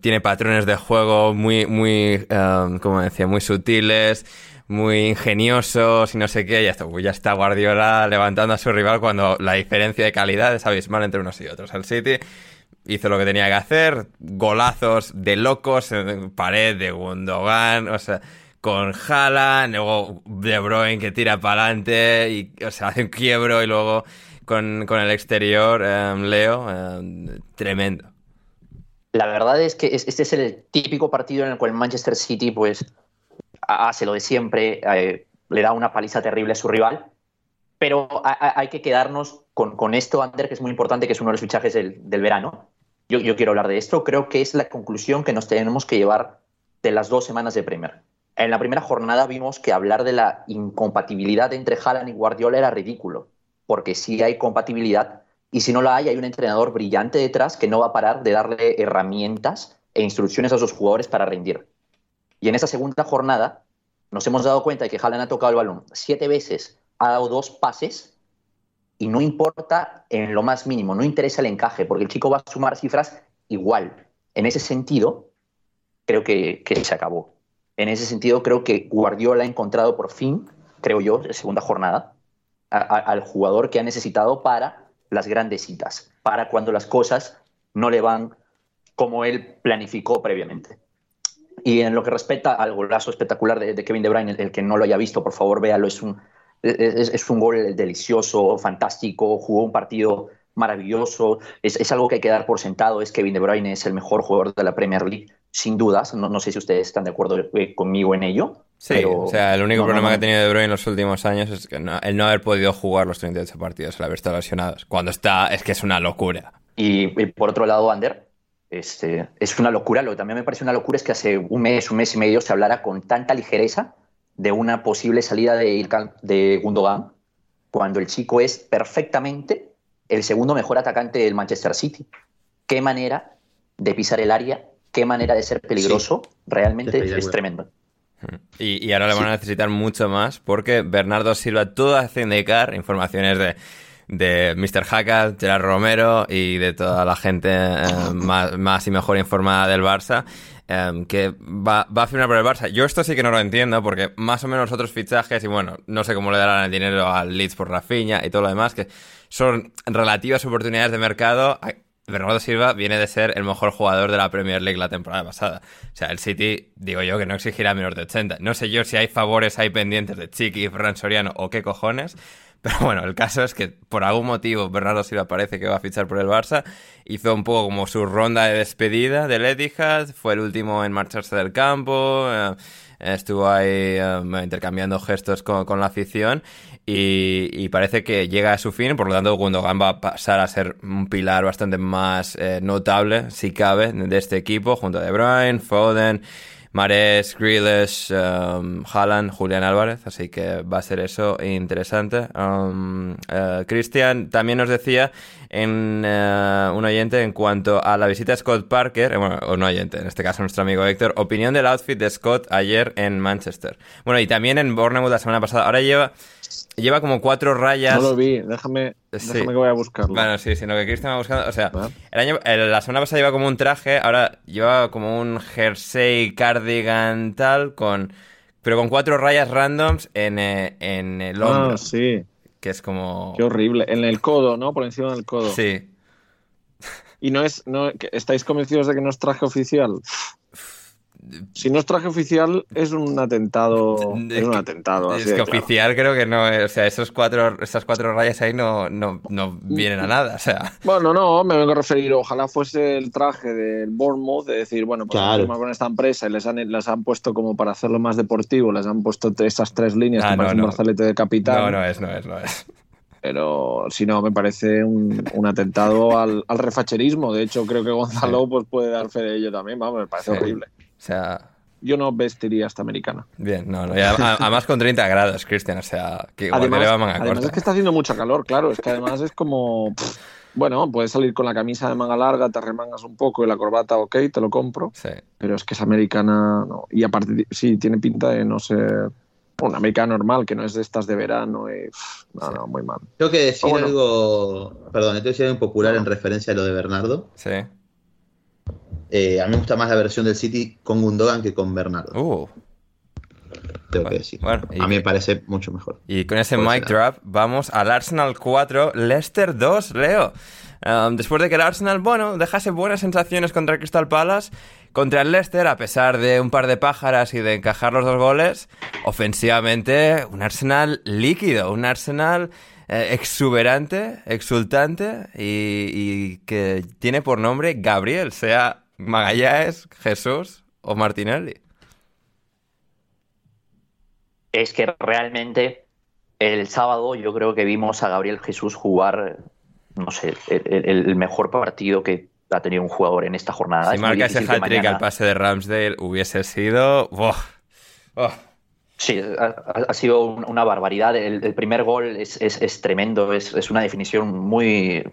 Speaker 1: tiene patrones de juego muy, muy, um, como decía, muy sutiles muy ingeniosos y no sé qué, ya está, ya está Guardiola levantando a su rival cuando la diferencia de calidad es abismal entre unos y otros. El City hizo lo que tenía que hacer, golazos de locos, en pared de Gundogan, o sea, con Haaland, luego De Bruyne que tira para adelante y, o sea, hace un quiebro y luego con, el exterior, em, Leo, em, tremendo.
Speaker 3: La verdad es que este es el típico partido en el cual Manchester City, pues, hace lo de siempre, eh, le da una paliza terrible a su rival. Pero hay que quedarnos con, esto, Ander, que es muy importante, que es uno de los fichajes del, verano. Yo, quiero hablar de esto. Creo que es la conclusión que nos tenemos que llevar de las dos semanas de Premier. En la primera jornada vimos que hablar de la incompatibilidad entre Haaland y Guardiola era ridículo, porque si hay compatibilidad y si no la hay, hay un entrenador brillante detrás que no va a parar de darle herramientas e instrucciones a sus jugadores para rendir. Y en esa segunda jornada nos hemos dado cuenta de que Haaland ha tocado el balón siete veces, ha dado dos pases y no importa en lo más mínimo, no interesa el encaje, porque el chico va a sumar cifras igual. En ese sentido, creo que, se acabó. En ese sentido, creo que Guardiola ha encontrado por fin, creo yo, segunda jornada, al jugador que ha necesitado para las grandes citas, para cuando las cosas no le van como él planificó previamente. Y en lo que respecta al golazo espectacular de, Kevin De Bruyne, el, que no lo haya visto, por favor, véalo. Es un, es, un gol delicioso, fantástico, jugó un partido maravilloso, es, algo que hay que dar por sentado, es Kevin De Bruyne es el mejor jugador de la Premier League, sin dudas, no, sé si ustedes están de acuerdo eh, conmigo en ello.
Speaker 1: Sí, o sea, el único problema que ha tenido De Bruyne en los últimos años es que no, el no haber podido jugar los 38 partidos, el haber estado lesionado, cuando está, es que es una locura.
Speaker 3: Y, por otro lado, Ander, este, es una locura, lo que también me parece una locura es que hace un mes, un mes y medio se hablara con tanta ligereza de una posible salida de, de Gundogan, cuando el chico es perfectamente el segundo mejor atacante del Manchester City. Qué manera de pisar el área, qué manera de ser peligroso, realmente es, tremendo.
Speaker 1: Y, ahora le van a necesitar mucho más porque Bernardo Silva todo hace indicar informaciones de, de Mr. Hackett, Gerard Romero y de toda la gente eh, más, y mejor informada del Barça Em, que va, a firmar por el Barça. Yo esto sí que no lo entiendo, porque más o menos otros fichajes, y bueno, no sé cómo le darán el dinero al Leeds por Rafinha y todo lo demás, que son relativas oportunidades de mercado. Bernardo Silva viene de ser el mejor jugador de la Premier League la temporada pasada. O sea, el City, digo yo, que no exigirá menos de 80. No sé yo si hay favores hay pendientes de Chiqui, Fran Soriano o qué cojones, pero bueno, el caso es que por algún motivo Bernardo Silva parece que va a fichar por el Barça. Hizo un poco como su ronda de despedida del Etihad. Fue el último en marcharse del campo. Eh, estuvo ahí eh, intercambiando gestos con, la afición. Y, parece que llega a su fin. Por lo tanto, Gundogan va a pasar a ser un pilar bastante más eh, notable, si cabe, de este equipo, junto a De Bruyne, Foden. Mares, Grealish, um, Haaland, Julián Álvarez, así que va a ser eso interesante. Um, uh, también nos decía en uh, un oyente en cuanto a la visita de Scott Parker, eh, bueno, o no oyente, en este caso nuestro amigo Héctor, opinión del outfit de Scott ayer en Manchester. Bueno, y también en Bournemouth la semana pasada. Ahora lleva lleva como cuatro rayas.
Speaker 2: No lo vi, déjame, déjame que voy a buscarlo.
Speaker 1: Bueno, sí, sino que Cristian va buscando. O sea, el año, la semana pasada lleva como un traje, ahora lleva como un jersey cardigan tal, con. Pero con cuatro rayas randoms en, eh, en el hombro.
Speaker 2: Ah, sí.
Speaker 1: Que es como.
Speaker 2: Qué horrible. En el codo, ¿no? Por encima del codo.
Speaker 1: Sí.
Speaker 2: ¿Y no es. No, ¿Estáis convencidos de que no es traje oficial? Si no es traje oficial, es un atentado. Es, un atentado.
Speaker 1: Es que oficial creo que no. O sea, esos cuatro, esas cuatro rayas ahí no, no, no, vienen a nada. O sea.
Speaker 2: Bueno, no, me vengo a referir. Ojalá fuese el traje del Bournemouth, de decir, bueno, pues claro. con esta empresa y les han, les han puesto como para hacerlo más deportivo, les han puesto esas tres líneas ah, que parecen un brazalete de capitán.
Speaker 1: No, no es, no es, no es.
Speaker 2: Pero si no, me parece un, un atentado al, al, refacherismo. De hecho, creo que Gonzalo pues, puede dar fe de ello también. Vamos, me parece horrible.
Speaker 1: O sea...
Speaker 2: Yo no vestiría esta americana.
Speaker 1: Bien, no, no. además con 30 grados, Cristian, o sea, que igual
Speaker 2: además,
Speaker 1: le va manga
Speaker 2: además es que está haciendo mucha calor, claro. Es que además es como... bueno, puedes salir con la camisa de manga larga, te remangas un poco y la corbata, ok, te lo compro.
Speaker 1: Sí.
Speaker 2: Pero es que es americana, no. Y aparte, sí, tiene pinta de no ser una americana normal, que no es de estas de verano. Y, no, no, muy mal.
Speaker 4: Tengo que decir algo, perdón, tengo que decir algo popular en referencia a lo de Bernardo.
Speaker 1: Sí.
Speaker 4: Eh, a mí me gusta más la versión del City con Gundogan que con Bernardo.
Speaker 1: Uh.
Speaker 4: Tengo que decir. a mí me parece mucho mejor.
Speaker 1: Y con ese mic drop vamos al Arsenal 4, Leicester 2, Leo. Um, después de que el Arsenal, bueno, dejase buenas sensaciones contra el Crystal Palace, contra el Leicester, a pesar de un par de pájaras y de encajar los dos goles, ofensivamente, un Arsenal líquido, un Arsenal eh, exuberante, exultante y, y que tiene por nombre Gabriel, sea Magallanes, Jesús o Martinelli.
Speaker 3: Es que realmente el sábado yo creo que vimos a Gabriel Jesús jugar, no sé, el, mejor partido que ha tenido un jugador en esta jornada.
Speaker 1: Si marca ese hat-trick al pase de Ramsdale hubiese sido...
Speaker 3: Sí, ha, sido una barbaridad. El, primer gol es, tremendo, es, una definición muy,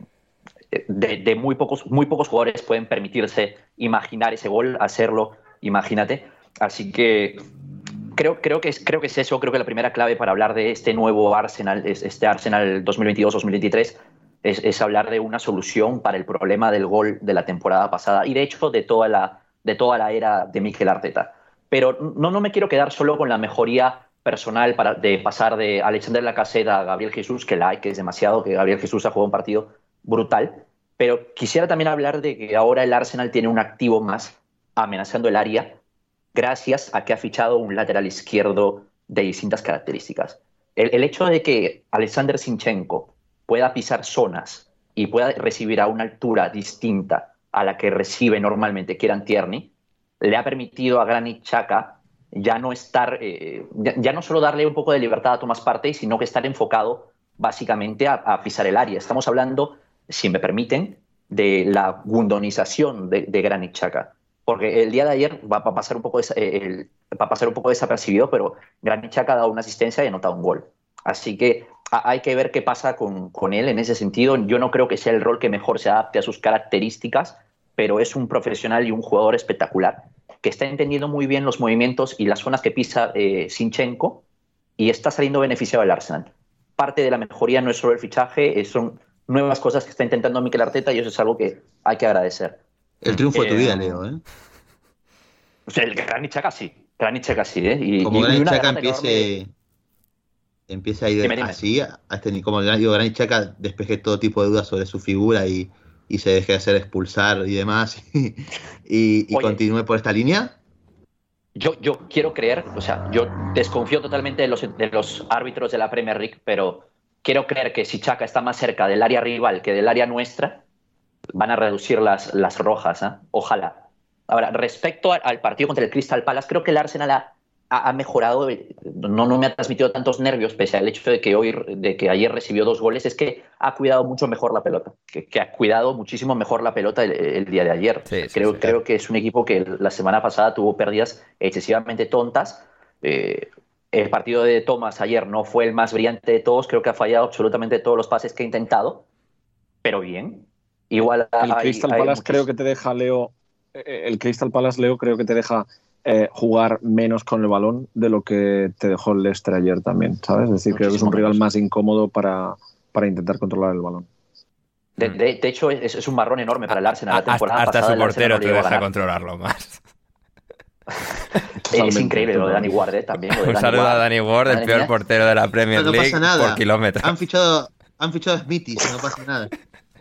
Speaker 3: de, muy, pocos, muy pocos jugadores pueden permitirse imaginar ese gol, hacerlo, imagínate. Así que creo, creo, que es, creo que es eso, creo que la primera clave para hablar de este nuevo Arsenal, este Arsenal 2022-2023, es, hablar de una solución para el problema del gol de la temporada pasada y de hecho de toda la, de toda la era de Mikel Arteta. Pero no, no me quiero quedar solo con la mejoría personal para, de pasar de Alexander Lacazette a Gabriel Jesús, que la hay, que es demasiado, que Gabriel Jesús ha jugado un partido brutal, pero quisiera también hablar de que ahora el Arsenal tiene un activo más amenazando el área gracias a que ha fichado un lateral izquierdo de distintas características. el, hecho de que Alexander Sinchenko pueda pisar zonas y pueda recibir a una altura distinta a la que recibe normalmente Kieran Tierney, le ha permitido a Granit Xhaka ya no estar, eh, ya, no solo darle un poco de libertad a Thomas Partey, sino que estar enfocado básicamente a, pisar el área. Estamos hablando, si me permiten, de la gundonización de, de. Porque el día de ayer va, a pasar un poco, eh, pasar un poco desapercibido, pero Granit Xhaka ha dado una asistencia y ha anotado un gol. Así que hay que ver qué pasa con, con, él en ese sentido. Yo no creo que sea el rol que mejor se adapte a sus características, pero es un profesional y un jugador espectacular que está entendiendo muy bien los movimientos y las zonas que pisa eh, Sinchenko y está saliendo beneficiado del Arsenal. Parte de la mejoría no es solo el fichaje, son nuevas cosas que está intentando Mikel Arteta y eso es algo que hay que agradecer.
Speaker 4: El triunfo de tu vida, eh, Leo, ¿eh?
Speaker 3: O sea, el Granit Xhaka sí, Granit Xhaka sí, ¿eh?
Speaker 4: Y, como Xhaka empiece, empiece a ir así, este, como digo, Xhaka despeje todo tipo de dudas sobre su figura y, y se deje de hacer expulsar y demás y, continúe por esta línea?
Speaker 3: Yo, yo quiero creer, o sea, yo desconfío totalmente de los, de los árbitros de la Premier League, pero quiero creer que si Chaca está más cerca del área rival que del área nuestra, van a reducir las, las rojas. ¿eh? Ojalá. Ahora, respecto al partido contra el Crystal Palace, creo que el Arsenal ha, ha, mejorado, no, no me ha transmitido tantos nervios, pese al hecho de que, hoy, de que ayer recibió dos goles, es que ha cuidado mucho mejor la pelota, que, ha cuidado muchísimo mejor la pelota el, día de ayer. creo, creo que es un equipo que la semana pasada tuvo pérdidas excesivamente tontas. Eh, el partido de Thomas ayer no fue el más brillante de todos, creo que ha fallado absolutamente todos los pases que ha intentado, pero bien. Igual
Speaker 2: el Crystal Palace creo que te deja, Leo, eh, el Crystal Palace, Leo, creo que te deja eh, jugar menos con el balón de lo que te dejó el Leicester ayer también, ¿sabes? Es decir, creo que es un rival más incómodo para, para intentar controlar el balón.
Speaker 3: De, hecho, es, un marrón enorme para el Arsenal. La temporada
Speaker 1: hasta su portero te deja controlarlo más.
Speaker 3: Es increíble lo de Danny Ward ¿eh? también.
Speaker 1: un saludo a Danny Ward, el peor portero de la Premier League por kilómetros.
Speaker 4: Han fichado, han fichado a Smithy, no pasa nada.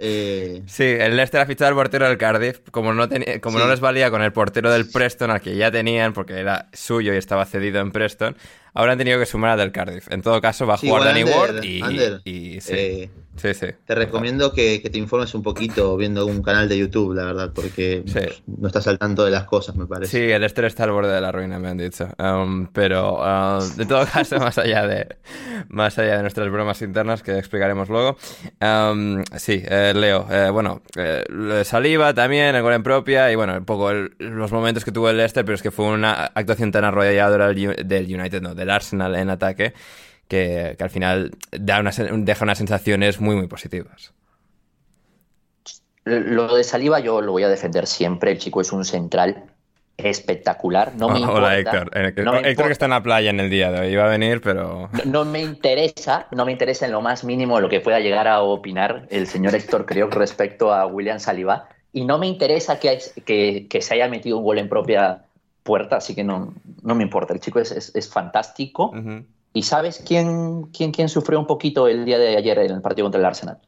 Speaker 4: Eh,
Speaker 1: sí, el Leicester ha fichado al portero del Cardiff. Como, no, como no les valía con el portero del Preston, al que ya tenían, porque era suyo y estaba cedido en Preston, ahora han tenido que sumar al del Cardiff. En todo caso, va a jugar Danny Ward y, y sí.
Speaker 4: Eh, te recomiendo que, te informes un poquito viendo un canal de YouTube, la verdad, porque no estás al tanto de las cosas, me parece.
Speaker 1: Sí, el Esther está al borde de la ruina, me han dicho. Um, pero, uh, de todo caso, más allá de, más allá de nuestras bromas internas que explicaremos luego. Um, sí, eh, Leo, eh, bueno, eh, saliva también, el gol en propia y bueno, un poco los momentos que tuvo el Leicester, pero es que fue una actuación tan arrolladora del United, no, del Arsenal en ataque que, al final da deja unas sensaciones muy, muy positivas.
Speaker 3: Lo de Saliva yo lo voy a defender siempre. El chico es un central espectacular. No me
Speaker 1: Hola Héctor. Eh, Héctor que está en la playa en el día de hoy. Iba a venir, pero...
Speaker 3: No, me interesa, no me interesa en lo más mínimo lo que pueda llegar a opinar el señor Héctor creo respecto a William Saliba. Y no me interesa que, que, se haya metido un gol en propia puerta, así que no, no me importa. El chico es, es, fantástico. ¿Y sabes quién, quién, quién sufrió un poquito el día de ayer en el partido contra el Arsenal?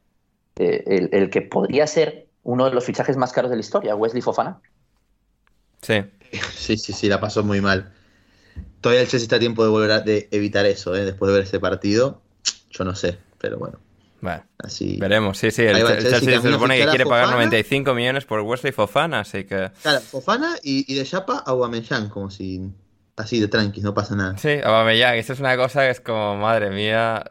Speaker 3: Eh, el, que podría ser uno de los fichajes más caros de la historia, Wesley Fofana.
Speaker 1: Sí.
Speaker 4: Sí, sí, sí, la pasó muy mal. Todavía el Chelsea está a tiempo de volver a de evitar eso, ¿eh? después de ver ese partido. Yo no sé, pero bueno.
Speaker 1: Bueno, así. Veremos, sí, sí. El, Chelsea, se supone que quiere pagar 95 millones por Wesley Fofana, así que.
Speaker 4: Claro, Fofana y, y de Chapa a Aubameyang, como si así de tranqui, no pasa nada.
Speaker 1: Sí, Aubameyang, eso es una cosa que es como, madre mía,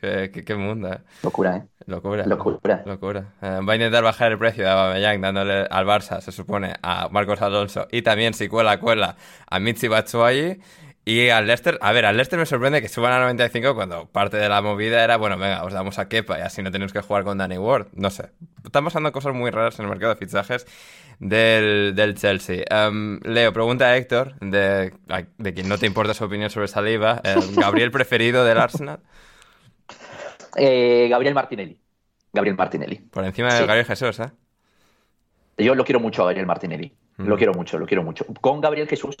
Speaker 1: qué, mundo. ¿eh?
Speaker 3: Locura, ¿eh?
Speaker 1: Locura.
Speaker 3: Locura.
Speaker 1: Locura. Eh, va a intentar bajar el precio de Aubameyang dándole al Barça, se supone, a Marcos Alonso y también, si cuela, cuela, a Mitzi Batshuayi. Y al Leicester, a ver, al Leicester me sorprende que suban a 95 cuando parte de la movida era, bueno, venga, os damos a Kepa y así no tenemos que jugar con Danny Ward. No sé. Están pasando cosas muy raras en el mercado de fichajes del, Chelsea. Em, Leo, pregunta a Héctor, de, de quien no te importa su opinión sobre Saliba. ¿Gabriel preferido del Arsenal?
Speaker 3: Eh, Gabriel Martinelli. Gabriel Martinelli.
Speaker 1: Por encima de Gabriel Jesús, ¿eh?
Speaker 3: Yo lo quiero mucho a Gabriel Martinelli. Lo quiero mucho, lo quiero mucho. Con Gabriel Jesús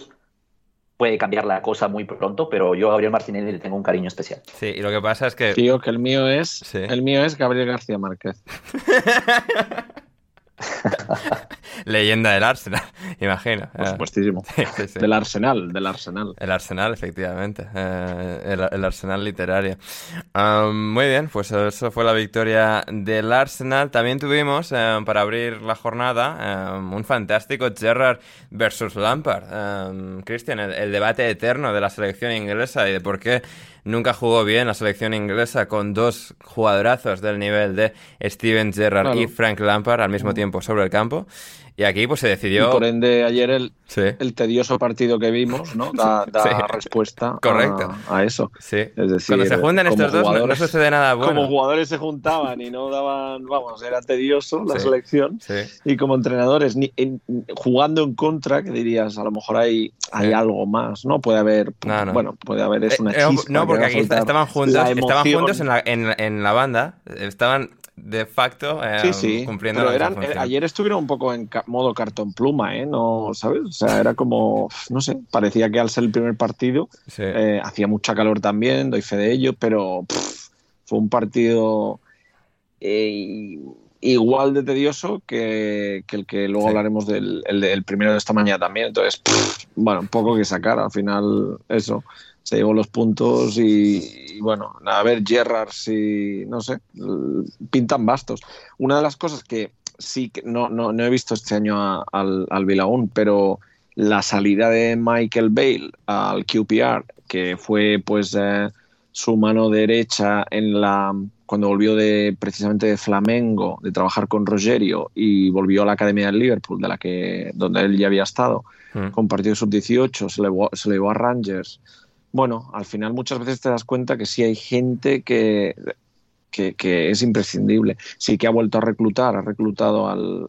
Speaker 3: puede cambiar la cosa muy pronto, pero yo a Gabriel Martinelli le tengo un cariño especial.
Speaker 1: Sí, y lo que pasa es que...
Speaker 2: Tío, que el mío es, el mío es Gabriel García Márquez.
Speaker 1: Leyenda del Arsenal, imagino.
Speaker 2: Por supuestísimo. Del Arsenal, del Arsenal.
Speaker 1: El Arsenal, efectivamente. Eh, el, Arsenal literario. muy bien, pues eso fue la victoria del Arsenal. También tuvimos, eh, para abrir la jornada, un fantástico Gerrard versus Lampard. Cristian, el debate eterno de la selección inglesa y de por qué nunca jugó bien la selección inglesa con dos jugadorazos del nivel de Steven Gerrard y Frank Lampard al mismo tiempo sobre el campo. Y aquí pues se decidió...
Speaker 2: por ende ayer el, el tedioso partido que vimos ¿no? da, respuesta A, eso.
Speaker 1: Sí. Es decir, Cuando se juntan estos dos no, sucede nada bueno.
Speaker 2: Como jugadores se juntaban y no daban, vamos, era tedioso la selección. Y como entrenadores, ni, jugando en contra, que dirías, a lo mejor hay, hay algo más, ¿no? Puede haber, bueno, puede haber, es una eh,
Speaker 1: chispa No, porque aquí estaban juntos, estaban juntos en la, en, en la banda, estaban de facto eh, cumpliendo
Speaker 2: pero eran, eh, ayer estuvieron un poco en modo cartón pluma, ¿eh? No, ¿sabes? O sea, era como, no sé, parecía que al ser el primer partido eh, hacía mucha calor también, doy fe de ello, pero fue un partido igual de tedioso que, el que luego hablaremos del el, primero de esta mañana también. Entonces, bueno, un poco que sacar, al final eso se llevó los puntos y, bueno, a ver, Gerrard, si, no sé, pintan bastos. Una de las cosas que sí que no, no, he visto este año al, al Bilaún, pero la salida de Michael Bale al QPR, que fue pues eh, su mano derecha en la cuando volvió de precisamente de Flamengo, de trabajar con Rogerio y volvió a la Academia del Liverpool, de la que donde él ya había estado, mm. con partido sub-18, se, se le llevó a Rangers, bueno, al final muchas veces te das cuenta que sí hay gente que que, es imprescindible. Sí que ha vuelto a reclutar, ha reclutado al,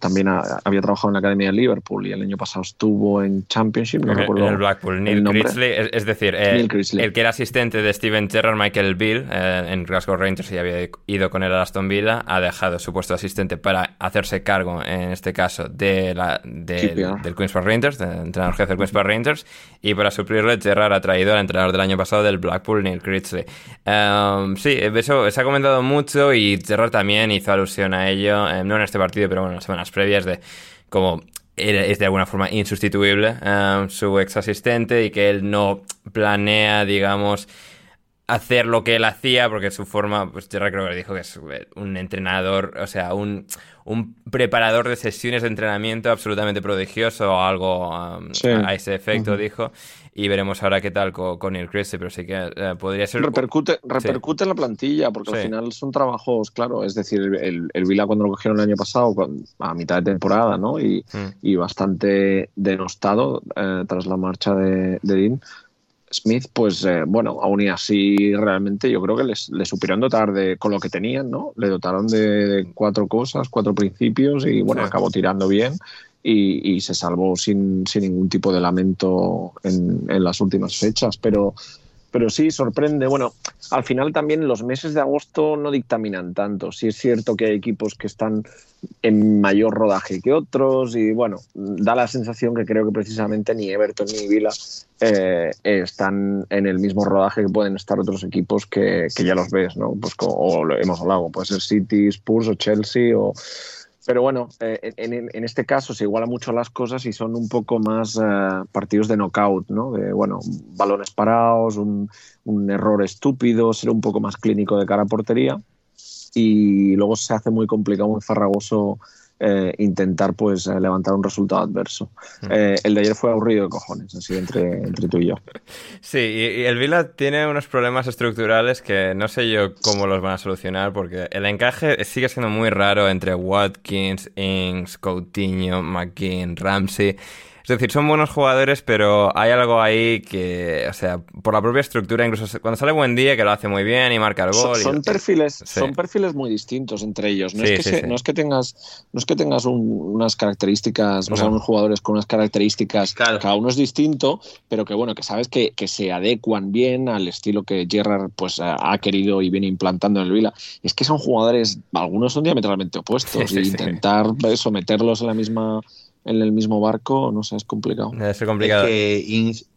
Speaker 2: también había trabajado en la Academia de Liverpool y el año pasado estuvo en Championship, no
Speaker 1: En el Blackpool, Neil Critchley, es, decir, el, que era asistente de Steven Gerrard, Michael Bill, eh, en Glasgow Rangers y había ido con él a Aston Villa, ha dejado su puesto de asistente para hacerse cargo, en este caso, de la, del Queen's Park Rangers, del entrenador jefe del Queen's Park Rangers, y para suplirle, Gerrard ha traído al entrenador del año pasado del Blackpool, Neil Critchley. Um, sí, eso se ha comentado mucho y Gerrard también hizo alusión a ello, eh, no en este partido, pero bueno, en las semanas previas, de cómo es de alguna forma insustituible eh, su ex asistente y que él no planea, digamos, hacer lo que él hacía, porque su forma, pues creo que dijo que es un entrenador, o sea, un, un preparador de sesiones de entrenamiento absolutamente prodigioso o algo um, a ese efecto, dijo y veremos ahora qué tal con, con el Creste, pero sí que eh, podría ser...
Speaker 2: Repercute, repercute en la plantilla, porque al final son trabajos, claro, es decir, el, el Vila cuando lo cogieron el año pasado, a mitad de temporada, ¿no? Y, mm. y bastante denostado eh, tras la marcha de, de Dean. Smith, pues eh, bueno, aún y así realmente yo creo que les, les supieron dotar de, con lo que tenían, ¿no? Le dotaron de, cuatro cosas, cuatro principios y bueno, acabó tirando bien y, se salvó sin, sin, ningún tipo de lamento en, en, las últimas fechas. Pero, pero sí, sorprende. Bueno, al final también los meses de agosto no dictaminan tanto. Sí es cierto que hay equipos que están en mayor rodaje que otros y bueno, da la sensación que creo que precisamente ni Everton ni Vila eh, están en el mismo rodaje que pueden estar otros equipos que, que ya los ves, ¿no? Pues o lo hemos hablado, puede ser City, Spurs o Chelsea o pero bueno, eh, en, este caso se igualan mucho las cosas y son un poco más eh, partidos de knockout, ¿no? De, bueno, balones parados, un, un, error estúpido, ser un poco más clínico de cara a portería. Y luego se hace muy complicado, muy farragoso eh, intentar pues eh, levantar un resultado adverso. Mm. Eh, el de ayer fue aburrido de cojones, así entre, entre tú y yo.
Speaker 1: Sí, y, el Vila tiene unos problemas estructurales que no sé yo cómo los van a solucionar porque el encaje sigue siendo muy raro entre Watkins, Ings, Coutinho, McKean, Ramsey. Es decir, son buenos jugadores, pero hay algo ahí que, o sea, por la propia estructura, incluso cuando sale buen día, que lo hace muy bien y marca el gol.
Speaker 2: Son, perfiles, son perfiles muy distintos entre ellos. No, es, que no es que tengas, no es que tengas unas características, o sea, unos jugadores con unas características, cada uno es distinto, pero que bueno, que sabes que, que se adecuan bien al estilo que Gerrard pues ha querido y viene implantando en el Vila. Es que son jugadores, algunos son diametralmente opuestos, y intentar someterlos en la misma en el mismo barco, no sé, es complicado.
Speaker 1: Es complicado.
Speaker 4: Es que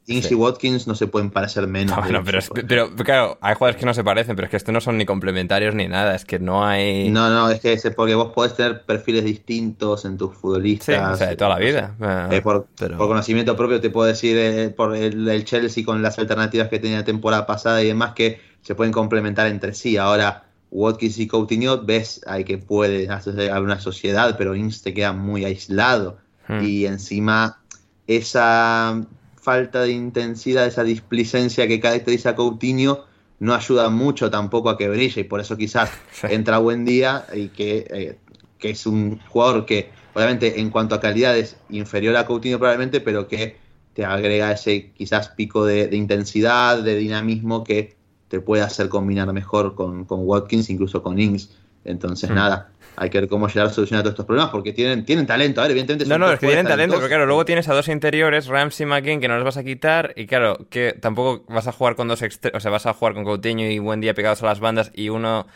Speaker 4: Ings y Watkins no se pueden parecer menos.
Speaker 1: bueno, pero, pero, claro, hay jugadores que no se parecen, pero es que estos no son ni complementarios ni nada, es que no hay...
Speaker 4: No, no, es que es porque vos podés tener perfiles distintos en tus futbolistas.
Speaker 1: Sí, o sea, de toda la vida.
Speaker 4: Eh, por, conocimiento propio te puedo decir eh, por el, Chelsea con las alternativas que tenía la temporada pasada y demás que se pueden complementar entre sí. Ahora, Watkins y Coutinho, ves, hay que puede hacer una sociedad, pero Ings te queda muy aislado. Hmm. Y encima esa falta de intensidad, esa displicencia que caracteriza a Coutinho no ayuda mucho tampoco a que brille y por eso quizás entra buen día y eh, que, es un jugador que obviamente en cuanto a calidad es inferior a Coutinho probablemente, pero que te agrega ese quizás pico de, intensidad, de dinamismo que te puede hacer combinar mejor con, Watkins, incluso con Ings. Entonces, hmm. nada, hay que ver cómo llegar a solucionar todos estos problemas, porque tienen, tienen talento, a ver, evidentemente.
Speaker 1: No, no, es que tienen talento, pero claro, luego tienes a dos interiores, Ramsey y McKean, que no los vas a quitar, y claro, que tampoco vas a jugar con dos extremos, o sea, vas a jugar con Coutinho y Buen Día pegados a las bandas, y uno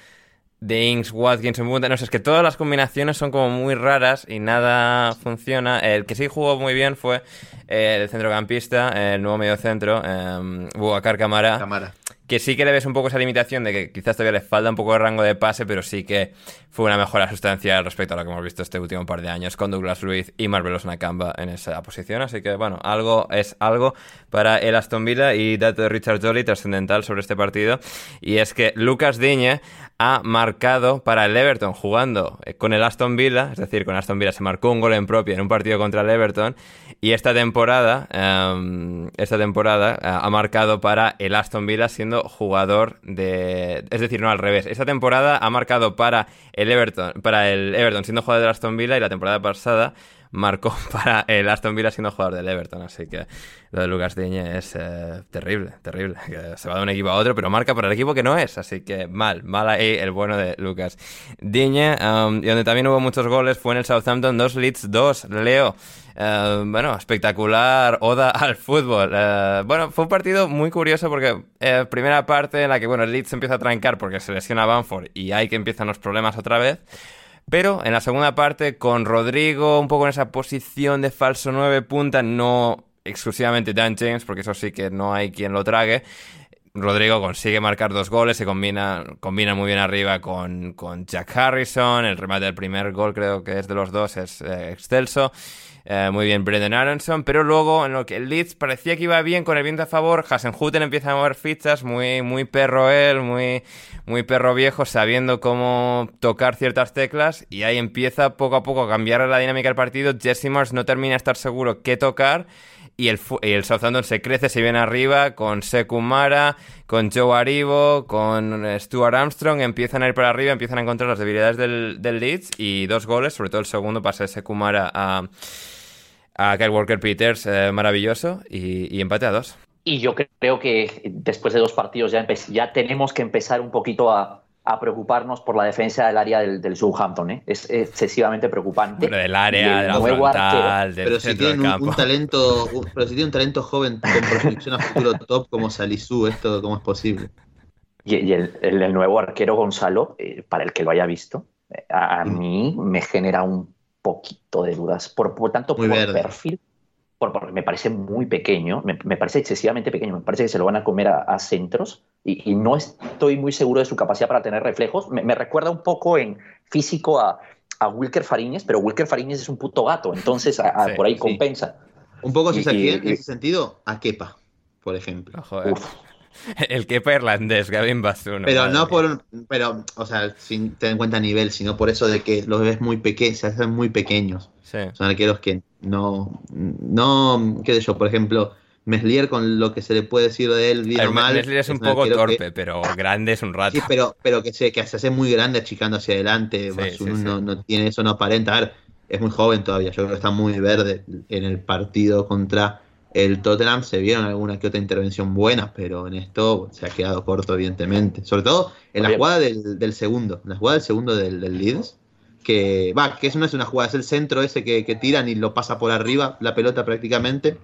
Speaker 1: de Inks, Watkins en punta. No sé, es que todas las combinaciones son como muy raras y nada funciona. El que sí jugó muy bien fue eh, el centrocampista, el nuevo medio centro, eh, Buacar Camara.
Speaker 4: Camara
Speaker 1: que sí que le ves un poco esa limitación de que quizás todavía le falta un poco de rango de pase, pero sí que fue una mejora sustancial respecto a lo que hemos visto este último par de años con Douglas Luiz y Marvelos Nakamba en esa posición. Así que, bueno, algo es algo para el Aston Villa y dato de Richard Jolly trascendental sobre este partido. Y es que Lucas Diñe ha marcado para el Everton jugando con el Aston Villa, es decir, con Aston Villa se marcó un gol en propia en un partido contra el Everton y esta temporada, em, esta temporada eh, ha marcado para el Aston Villa siendo jugador de, es decir, no al revés. Esta temporada ha marcado para el Everton, para el Everton siendo jugador del Aston Villa y la temporada pasada marcó para el Aston Villa siendo jugador del Everton. Así que lo de Lucas Diñe es eh, terrible, terrible. se va de un equipo a otro, pero marca para el equipo que no es. Así que mal, mal ahí el bueno de Lucas Diñe. Um, y donde también hubo muchos goles fue en el Southampton 2 Leeds 2. Leo. Uh, bueno, espectacular oda al fútbol. Uh, bueno, fue un partido muy curioso porque eh, primera parte en la que, bueno, el Leeds empieza a trancar porque se lesiona Banford y hay que empiezan los problemas otra vez. Pero en la segunda parte, con Rodrigo un poco en esa posición de falso 9 punta, no exclusivamente Dan James, porque eso sí que no hay quien lo trague. Rodrigo consigue marcar dos goles, se combina, combina muy bien arriba con, con Jack Harrison, el remate del primer gol creo que es de los dos, es eh, excelso. Eh, muy bien Brendan Aronson, pero luego en lo que el Leeds parecía que iba bien con el viento a favor, Hasenhuten empieza a mover fichas, muy, muy perro él, muy, muy perro viejo, sabiendo cómo tocar ciertas teclas, y ahí empieza poco a poco a cambiar la dinámica del partido. Jesse Mars no termina de estar seguro qué tocar. Y el, y el Southampton se crece, se viene arriba con Sekumara, con Joe Aribo, con Stuart Armstrong, empiezan a ir para arriba, empiezan a encontrar las debilidades del, del Leeds y dos goles, sobre todo el segundo pasa de Sekumara a, a Kyle Walker Peters, eh, maravilloso, y, empate a dos.
Speaker 3: Y yo creo que después de dos partidos ya, ya tenemos que empezar un poquito a, preocuparnos por la defensa del área del, Southampton. ¿eh? Es excesivamente preocupante.
Speaker 1: Pero del área, de la frontal, del
Speaker 4: pero si tienen un, talento, pero si tienen un talento joven con proyección a futuro top como Salisu, esto cómo es posible.
Speaker 3: Y, el, nuevo arquero Gonzalo, eh, para el que lo haya visto, eh, a, mm. mí me genera un poquito de dudas. Por, por tanto, por perfil, por, me parece muy pequeño, me, parece excesivamente pequeño, me parece que se lo van a comer a, centros y, no estoy muy seguro de su capacidad para tener reflejos. Me, recuerda un poco en físico a, a, Wilker Fariñez, pero Wilker Fariñez es un puto gato, entonces por ahí compensa.
Speaker 4: Un poco, si en ese sentido, a Kepa, por ejemplo.
Speaker 1: El que irlandés, Gavin Basuno.
Speaker 4: Pero no por, pero, o sea, sin tener en cuenta nivel, sino por eso de que los ves muy pequeños, se hacen muy pequeños. Son arqueros que no, no, qué sé yo, por ejemplo, Meslier con lo que se le puede decir de él, bien mal.
Speaker 1: Meslier es un poco torpe, pero grande es un rato.
Speaker 4: Sí, pero, pero que, se, que se hace muy grande achicando hacia adelante. no, no, tiene eso, no aparenta. A ver, es muy joven todavía, yo creo que está muy verde en el partido contra el Tottenham se vieron alguna que otra intervención buena, pero en esto se ha quedado corto, evidentemente. Sobre todo en la jugada del, segundo, en la jugada del segundo del, Leeds, que va, que eso no es una jugada, es el centro ese que, tiran y lo pasa por arriba la pelota prácticamente.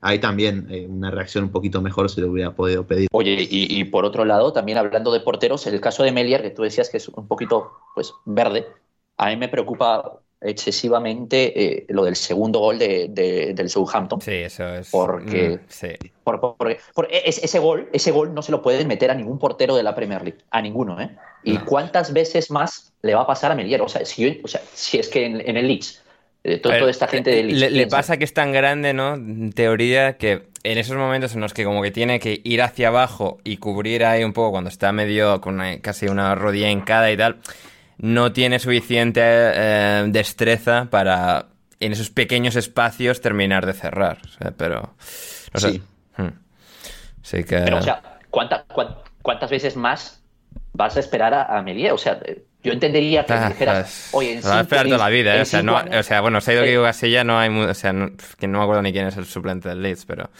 Speaker 4: Ahí también eh, una reacción un poquito mejor se le hubiera podido pedir.
Speaker 3: Oye, y, y, por otro lado, también hablando de porteros, el caso de Melier, que tú decías que es un poquito pues verde, a mí me preocupa excesivamente eh, lo del segundo gol de, del Southampton.
Speaker 1: Sí, eso es.
Speaker 3: Porque,
Speaker 1: mm, sí.
Speaker 3: por, e, ese, gol, ese gol no se lo pueden meter a ningún portero de la Premier League, a ninguno. ¿eh? ¿Y cuántas veces más le va a pasar a Melier? O sea, si, o sea, si es que en, el Leeds, eh, toda esta gente del
Speaker 1: Leeds. Le, pasa que es tan grande, ¿no? En teoría, que en esos momentos en los que como que tiene que ir hacia abajo y cubrir ahí un poco cuando está medio con casi una rodilla hincada y tal no tiene suficiente eh, destreza para en esos pequeños espacios terminar de cerrar. pero.
Speaker 4: sí. Hmm.
Speaker 1: que...
Speaker 3: Pero, o sea, ¿cuántas veces más vas a esperar a, a O sea, yo entendería que ah, dijeras,
Speaker 1: oye, en Va a esperar toda la vida, ¿eh? O sea, no, o sea, bueno, se ha ido que ya no hay. O sea, no, que no me acuerdo ni quién es el suplente del Leeds, pero.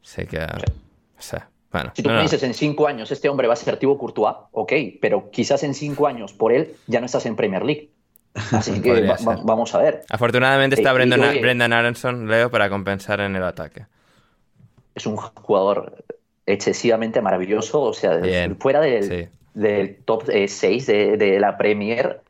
Speaker 1: Sé que. O sea,
Speaker 3: si tú me dices en cinco años este hombre va a ser Thibaut Courtois, ok, pero quizás en cinco años por él ya no estás en Premier League. Así que vamos a ver.
Speaker 1: Afortunadamente está eh, Brendan, Aronson, Leo, para compensar en el ataque.
Speaker 3: Es un jugador excesivamente maravilloso, o sea, fuera del, top 6 eh, de, la Premier,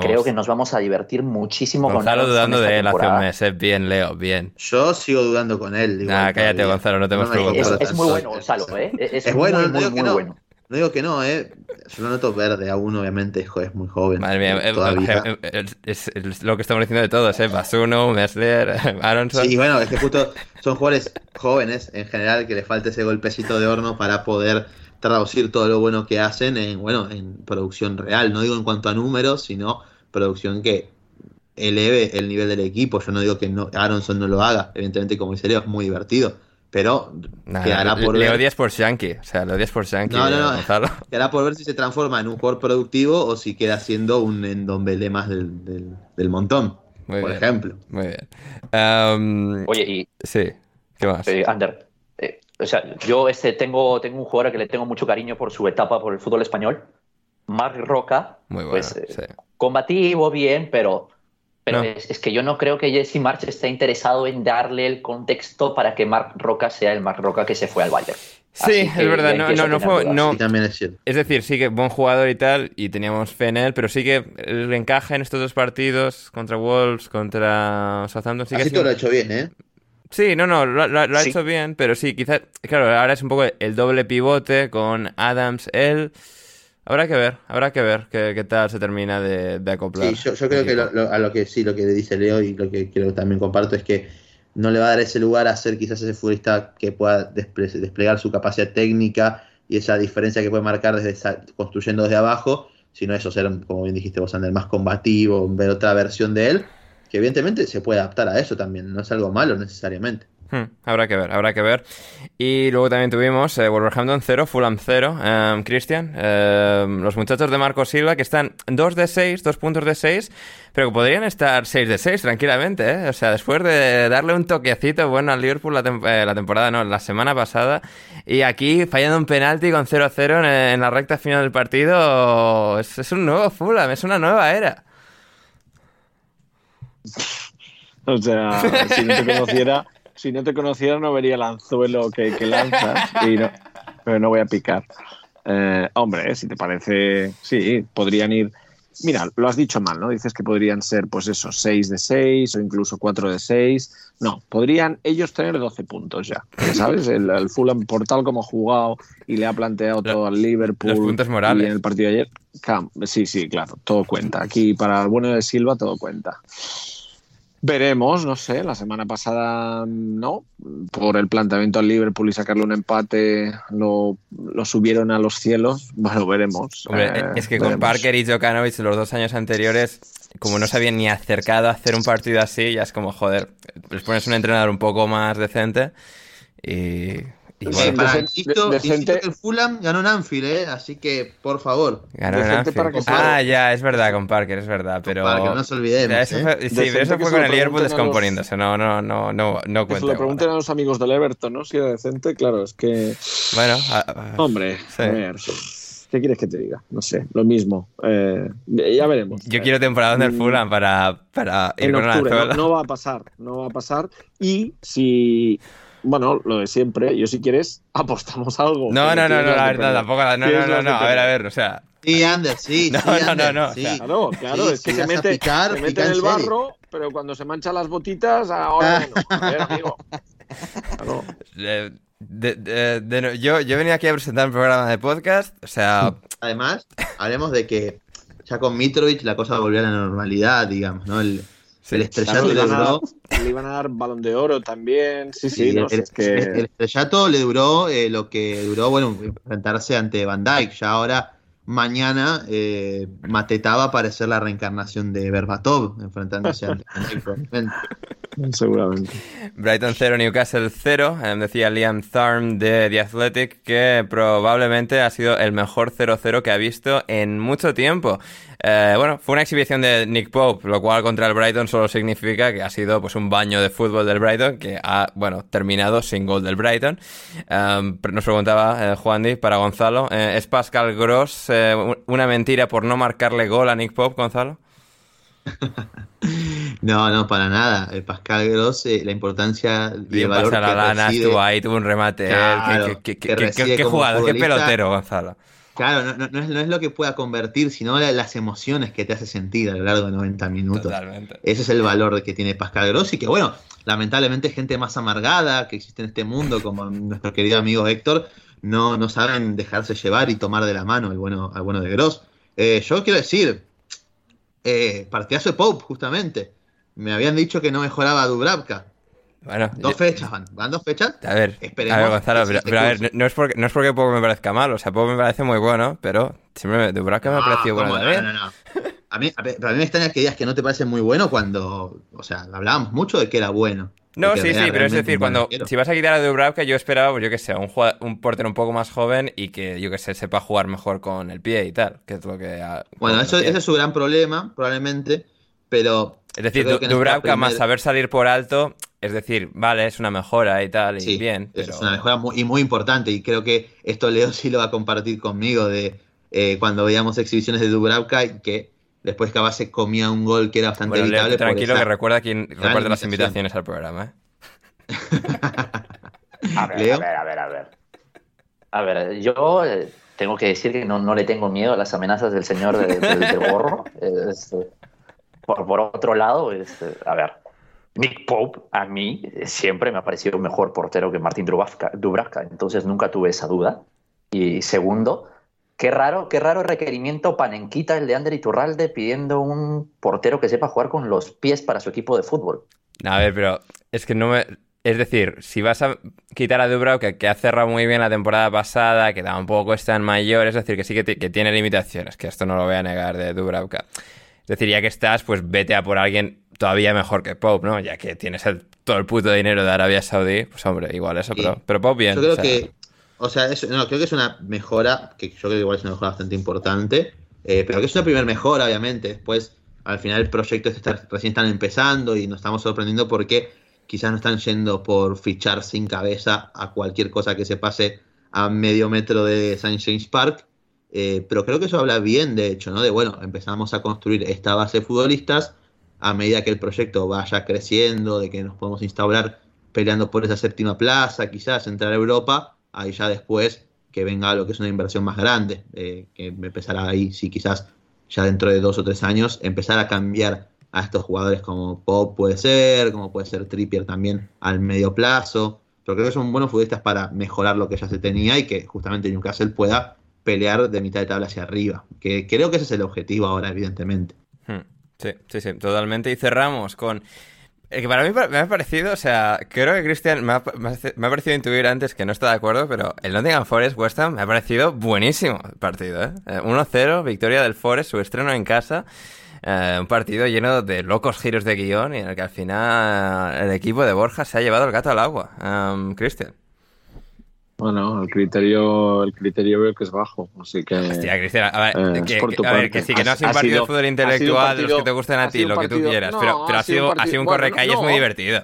Speaker 3: Creo que nos vamos a divertir muchísimo
Speaker 1: Gonzalo con dudando de él hace un mes. ¿eh? Bien, Leo, bien.
Speaker 4: Yo sigo dudando con él.
Speaker 1: Nah, cállate, Gonzalo, no te hemos
Speaker 3: preguntado. Es, muy bueno, Gonzalo, ¿eh? Es, bueno, no digo que no. Bueno.
Speaker 4: No digo que no, ¿eh? Yo lo noto verde aún, obviamente, es muy joven.
Speaker 1: Madre mía, eh, eh, es, lo que estamos diciendo de todos, ¿eh? Basuno, Messler, Aronson.
Speaker 4: Sí, bueno, es que justo son jugadores jóvenes en general que les falta ese golpecito de horno para poder traducir todo lo bueno que hacen en, bueno, en producción real. No digo en cuanto a números, sino producción que eleve el nivel del equipo. Yo no digo que no, Aronson no lo haga. Evidentemente, como dice Leo, es muy divertido. Pero
Speaker 1: quedará por le, odias por Shanky. O sea, le odias por Shanky.
Speaker 4: No, no, no. Quedará por ver si se transforma en un jugador productivo o si queda siendo un endombele más del, del, montón. por ejemplo.
Speaker 1: Muy bien.
Speaker 3: Oye, y.
Speaker 1: Sí. ¿Qué más?
Speaker 3: Eh, Ander, o sea, yo este, tengo, tengo un jugador que le tengo mucho cariño por su etapa por el fútbol español. Mark Roca.
Speaker 1: Muy bueno.
Speaker 3: Pues, eh, Combativo, bien, pero, pero es, que yo no creo que Jesse March esté interesado en darle el contexto para que Mark Roca sea el Mark Roca que se fue al Bayern.
Speaker 1: Sí, es verdad, no, no, no fue. No,
Speaker 4: también es, cierto.
Speaker 1: es decir, sí que buen jugador y tal, y teníamos fe en él, pero sí que el encaje en estos dos partidos contra Wolves, contra Southampton, sí que.
Speaker 4: Así todo lo ha hecho bien, ¿eh?
Speaker 1: Sí, no, no, lo, ha hecho bien, pero sí, quizás, claro, ahora es un poco el doble pivote con Adams, él. Habrá que ver, habrá que ver qué, tal se termina de, acoplar.
Speaker 4: Sí, yo, creo que a lo que sí, lo que dice Leo y lo que creo que también comparto es que no le va a dar ese lugar a ser quizás ese futbolista que pueda desplegar su capacidad técnica y esa diferencia que puede marcar desde construyendo desde abajo, sino eso, ser, como bien dijiste vos, Ander, más combativo, ver otra versión de él, que evidentemente se puede adaptar a eso también, no es algo malo necesariamente.
Speaker 1: Hmm, habrá que ver, habrá que ver. Y luego también tuvimos eh, Wolverhampton 0, Fulham 0. Em, Cristian, em, los muchachos de Marco Silva que están 2 de 6, 2 puntos de 6, pero que podrían estar 6 de 6 tranquilamente. ¿eh? O sea, después de darle un toquecito bueno al Liverpool la, eh, la temporada, no, la semana pasada. Y aquí fallando un penalti con 0 a 0 en, la recta final del partido. Es, es un nuevo Fulham, es una nueva era.
Speaker 2: O sea, si no te conociera si no te conociera no vería el anzuelo que, que lanzas, y no, pero no voy a picar. Eh, hombre, si te parece, sí, podrían ir. Mira, lo has dicho mal, ¿no? Dices que podrían ser, pues eso, 6 de 6 o incluso 4 de 6. No, podrían ellos tener 12 puntos ya. ¿Sabes? El, el Fulham, por tal como ha jugado y le ha planteado todo al Liverpool.
Speaker 1: Los puntos morales.
Speaker 2: Y en el partido de ayer. Sí, sí, claro, todo cuenta. Aquí para el bueno de Silva todo cuenta. Veremos, no sé, la semana pasada no, por el planteamiento al Liverpool y sacarle un empate lo, subieron a los cielos, bueno, veremos.
Speaker 1: Eh, es que con Parker y Jokanovic los dos años anteriores, como no se habían ni acercado a hacer un partido así, ya es como, joder, les pones un entrenador un poco más decente y
Speaker 4: y bueno, para, insisto, que el Fulham ganó en Anfield, ¿eh? así que por favor.
Speaker 1: Ganó en Anfield. Ah, ya, es verdad, con Parker, es verdad. Pero.
Speaker 4: Parker, no se olvidemos.
Speaker 1: ¿eh? sí, pero eso fue con el Liverpool descomponiéndose. No, no, no, no, no cuenta.
Speaker 2: Que lo pregunten a los amigos del Everton, ¿no? Si era decente, claro, es que.
Speaker 1: Bueno,
Speaker 2: hombre, a ver. ¿Qué quieres que te diga? No sé, lo mismo. Eh, ya veremos.
Speaker 1: Yo quiero temporada en el mm. Fulham para, para
Speaker 2: ir con octubre, no, no va a pasar, no va a pasar. Y si bueno, lo de siempre. Yo, si quieres, apostamos algo.
Speaker 1: No, no, no, no, la verdad, tampoco. No, no, no, no, a ver, a ver, o sea.
Speaker 4: Sí, Ander, sí.
Speaker 1: No,
Speaker 4: sí,
Speaker 1: no,
Speaker 4: Ander,
Speaker 1: no, no,
Speaker 4: sí.
Speaker 2: Claro, claro,
Speaker 4: Sí,
Speaker 2: es que
Speaker 4: si
Speaker 2: se mete,
Speaker 4: picar,
Speaker 2: se mete en el barro, pero cuando se manchan las botitas, ahora bueno. A ver, amigo. Claro.
Speaker 1: Eh, de- de- de- no- yo, yo venía aquí a presentar un programa de podcast, o sea,
Speaker 4: Además, hablemos de que ya con Mitrovic la cosa volvió a la normalidad, digamos, ¿no? El, el estrellato
Speaker 2: le,
Speaker 4: le
Speaker 2: iban a,
Speaker 4: duró.
Speaker 2: le iban a dar balón de oro también. Sí, sí,
Speaker 4: Sí,
Speaker 2: no,
Speaker 4: el,
Speaker 2: es que.
Speaker 4: el estrellato le duró eh, lo que duró, bueno, enfrentarse ante Van Dyke. Ya ahora, mañana, eh, Mateta va a parecer la reencarnación de Berbatov, enfrentándose ante Van probablemente.
Speaker 2: Seguramente.
Speaker 1: Brighton 0, Newcastle 0. eh, decía Liam Tharm de The Athletic que probablemente ha sido el mejor 0-0 que ha visto en mucho tiempo. Eh, bueno, fue una exhibición de Nick Pope, lo cual contra el Brighton solo significa que ha sido pues un baño de fútbol del Brighton que ha, bueno, terminado sin gol del Brighton. Um, nos preguntaba eh, Juan Di para Gonzalo, eh, ¿es Pascal Gross eh, un- una mentira por no marcarle gol a Nick Pope, Gonzalo?
Speaker 4: No, no, para nada. Eh, Pascal Gross, eh, la importancia y el
Speaker 1: Bien
Speaker 4: valor
Speaker 1: pasa la
Speaker 4: que
Speaker 1: lana, estuvo ahí, tuvo un remate.
Speaker 4: Claro,
Speaker 1: qué- qué-
Speaker 4: que
Speaker 1: qué- qué- jugador, qué pelotero, Gonzalo.
Speaker 4: Claro, no, no- no es, no es lo que pueda convertir, sino la- las emociones que te hace sentir a lo largo de 90 minutos.
Speaker 1: Totalmente.
Speaker 4: Ese es el valor que tiene Pascal Grossi, que bueno, lamentablemente gente más amargada que existe en este mundo, como nuestro querido amigo Héctor, no, no saben dejarse llevar y tomar de la mano al bueno, al bueno de Gross. Eh, yo quiero decir, eh, partidazo de Pope, justamente. Me habían dicho que no mejoraba Dubravka.
Speaker 1: Bueno,
Speaker 4: Dos
Speaker 1: yo-
Speaker 4: fechas van, van dos fechas.
Speaker 1: a ver,
Speaker 4: Esperemos
Speaker 1: a ver, Gonzalo, pero, pero a ver, no, es porque, no es porque Pope me parezca mal, o sea, Pope me parece muy bueno, pero siempre me, Dubravka me ha parecido bueno.
Speaker 4: No, no, no. A mí, a mí- pero a mí me extraña que digas que no te parece muy bueno cuando, o sea, hablábamos mucho de que era bueno.
Speaker 1: No, sí, sí, pero es decir, cuando si vas a quitar a Dubravka, yo esperaba, pues yo que sé, un, un portero un poco más joven y que, yo que sé, sepa jugar mejor con el pie y tal, que es lo que... ha-
Speaker 4: Bueno,
Speaker 1: no
Speaker 4: eso, ese es su gran problema, probablemente, pero...
Speaker 1: Es decir, Dubravka más saber salir por alto, es decir, vale, es una mejora y tal, y
Speaker 4: Sí,
Speaker 1: bien, pero...
Speaker 4: es una mejora muy, y muy importante, y creo que esto Leo sí lo va a compartir conmigo, de eh, cuando veíamos exhibiciones de Dubravka, y que después Cava se comía un gol que era bastante
Speaker 1: Bueno, Leo,
Speaker 4: evitable. por
Speaker 1: tranquilo
Speaker 4: esa-
Speaker 1: que recuerda quién recuerda las invitaciones al programa, ¿eh?
Speaker 3: A ver,
Speaker 4: Leo.
Speaker 3: a ver, a ver, a ver. A ver, yo eh, tengo que decir que no, no le tengo miedo a las amenazas del señor de- del gorro. Es, por, por otro lado, es, a ver, Nick Pope a mí siempre me ha parecido mejor portero que Martín Dubravka, entonces nunca tuve esa duda. Y segundo, qué raro, qué raro requerimiento panenquita el de Ander Iturralde pidiendo un portero que sepa jugar con los pies para su equipo de fútbol.
Speaker 1: A ver, pero es que no me... Es decir, si vas a quitar a Dubravka, que ha cerrado muy bien la temporada pasada, que tampoco es tan mayor, es decir, que sí que, que tiene limitaciones, que esto no lo voy a negar de Dubravka. Es decir, ya que estás, pues vete a por alguien todavía mejor que Pope, ¿no? Ya que tienes el- todo el puto dinero de Arabia Saudí, pues hombre, igual eso,
Speaker 4: Sí.
Speaker 1: pero, pero Pope bien.
Speaker 4: Yo creo
Speaker 1: o sea,
Speaker 4: que, o sea, es- no, creo que es una mejora, que yo creo que igual es una mejora bastante importante, eh, pero que es una primera mejora, obviamente. Después, al final, el proyecto este está- recién están empezando y nos estamos sorprendiendo porque quizás no están yendo por fichar sin cabeza a cualquier cosa que se pase a medio metro de St. James Park. eh, pero creo que eso habla bien, de hecho, ¿no? De bueno, empezamos a construir esta base de futbolistas a medida que el proyecto vaya creciendo, de que nos podemos instaurar peleando por esa séptima plaza, quizás entrar a Europa, ahí ya después que venga lo que es una inversión más grande, eh, que empezará ahí, sí, quizás ya dentro de dos o tres años, empezar a cambiar a estos jugadores como Pop puede ser, como puede ser Trippier también al medio plazo, pero creo que son buenos futbolistas para mejorar lo que ya se tenía y que justamente Newcastle pueda pelear de mitad de tabla hacia arriba, que creo que ese es el objetivo ahora, evidentemente.
Speaker 1: Hmm, Sí, sí, sí, totalmente. Y cerramos con... El que para mí me ha parecido, o sea, creo que Cristian me ha, parecido intuir antes que no está de acuerdo, pero el Nottingham Forest West Ham me ha parecido buenísimo el partido, ¿eh? Eh, 1-0, victoria del Forest, su estreno en casa. Eh, un partido lleno de locos giros de guion y en el que al final eh, el equipo de Borja se ha llevado el gato al agua. Um, Cristian.
Speaker 2: Bueno, el criterio, el criterio veo que es bajo, así que.
Speaker 1: Hostia, Cristian, a ver,
Speaker 2: Eh,
Speaker 1: que,
Speaker 2: es por
Speaker 1: que-
Speaker 2: tu
Speaker 1: a ver, que sí, que no
Speaker 2: Ha-
Speaker 1: sido un partido
Speaker 2: sido-
Speaker 1: de fútbol intelectual de los
Speaker 2: partido-
Speaker 1: que te gustan a ti, lo que tú
Speaker 2: partido-
Speaker 1: quieras,
Speaker 2: no,
Speaker 1: pero, pero
Speaker 2: ha sido
Speaker 1: ha
Speaker 2: partido-
Speaker 1: sido un
Speaker 2: bueno,
Speaker 1: correcalles
Speaker 2: no.
Speaker 1: muy divertido.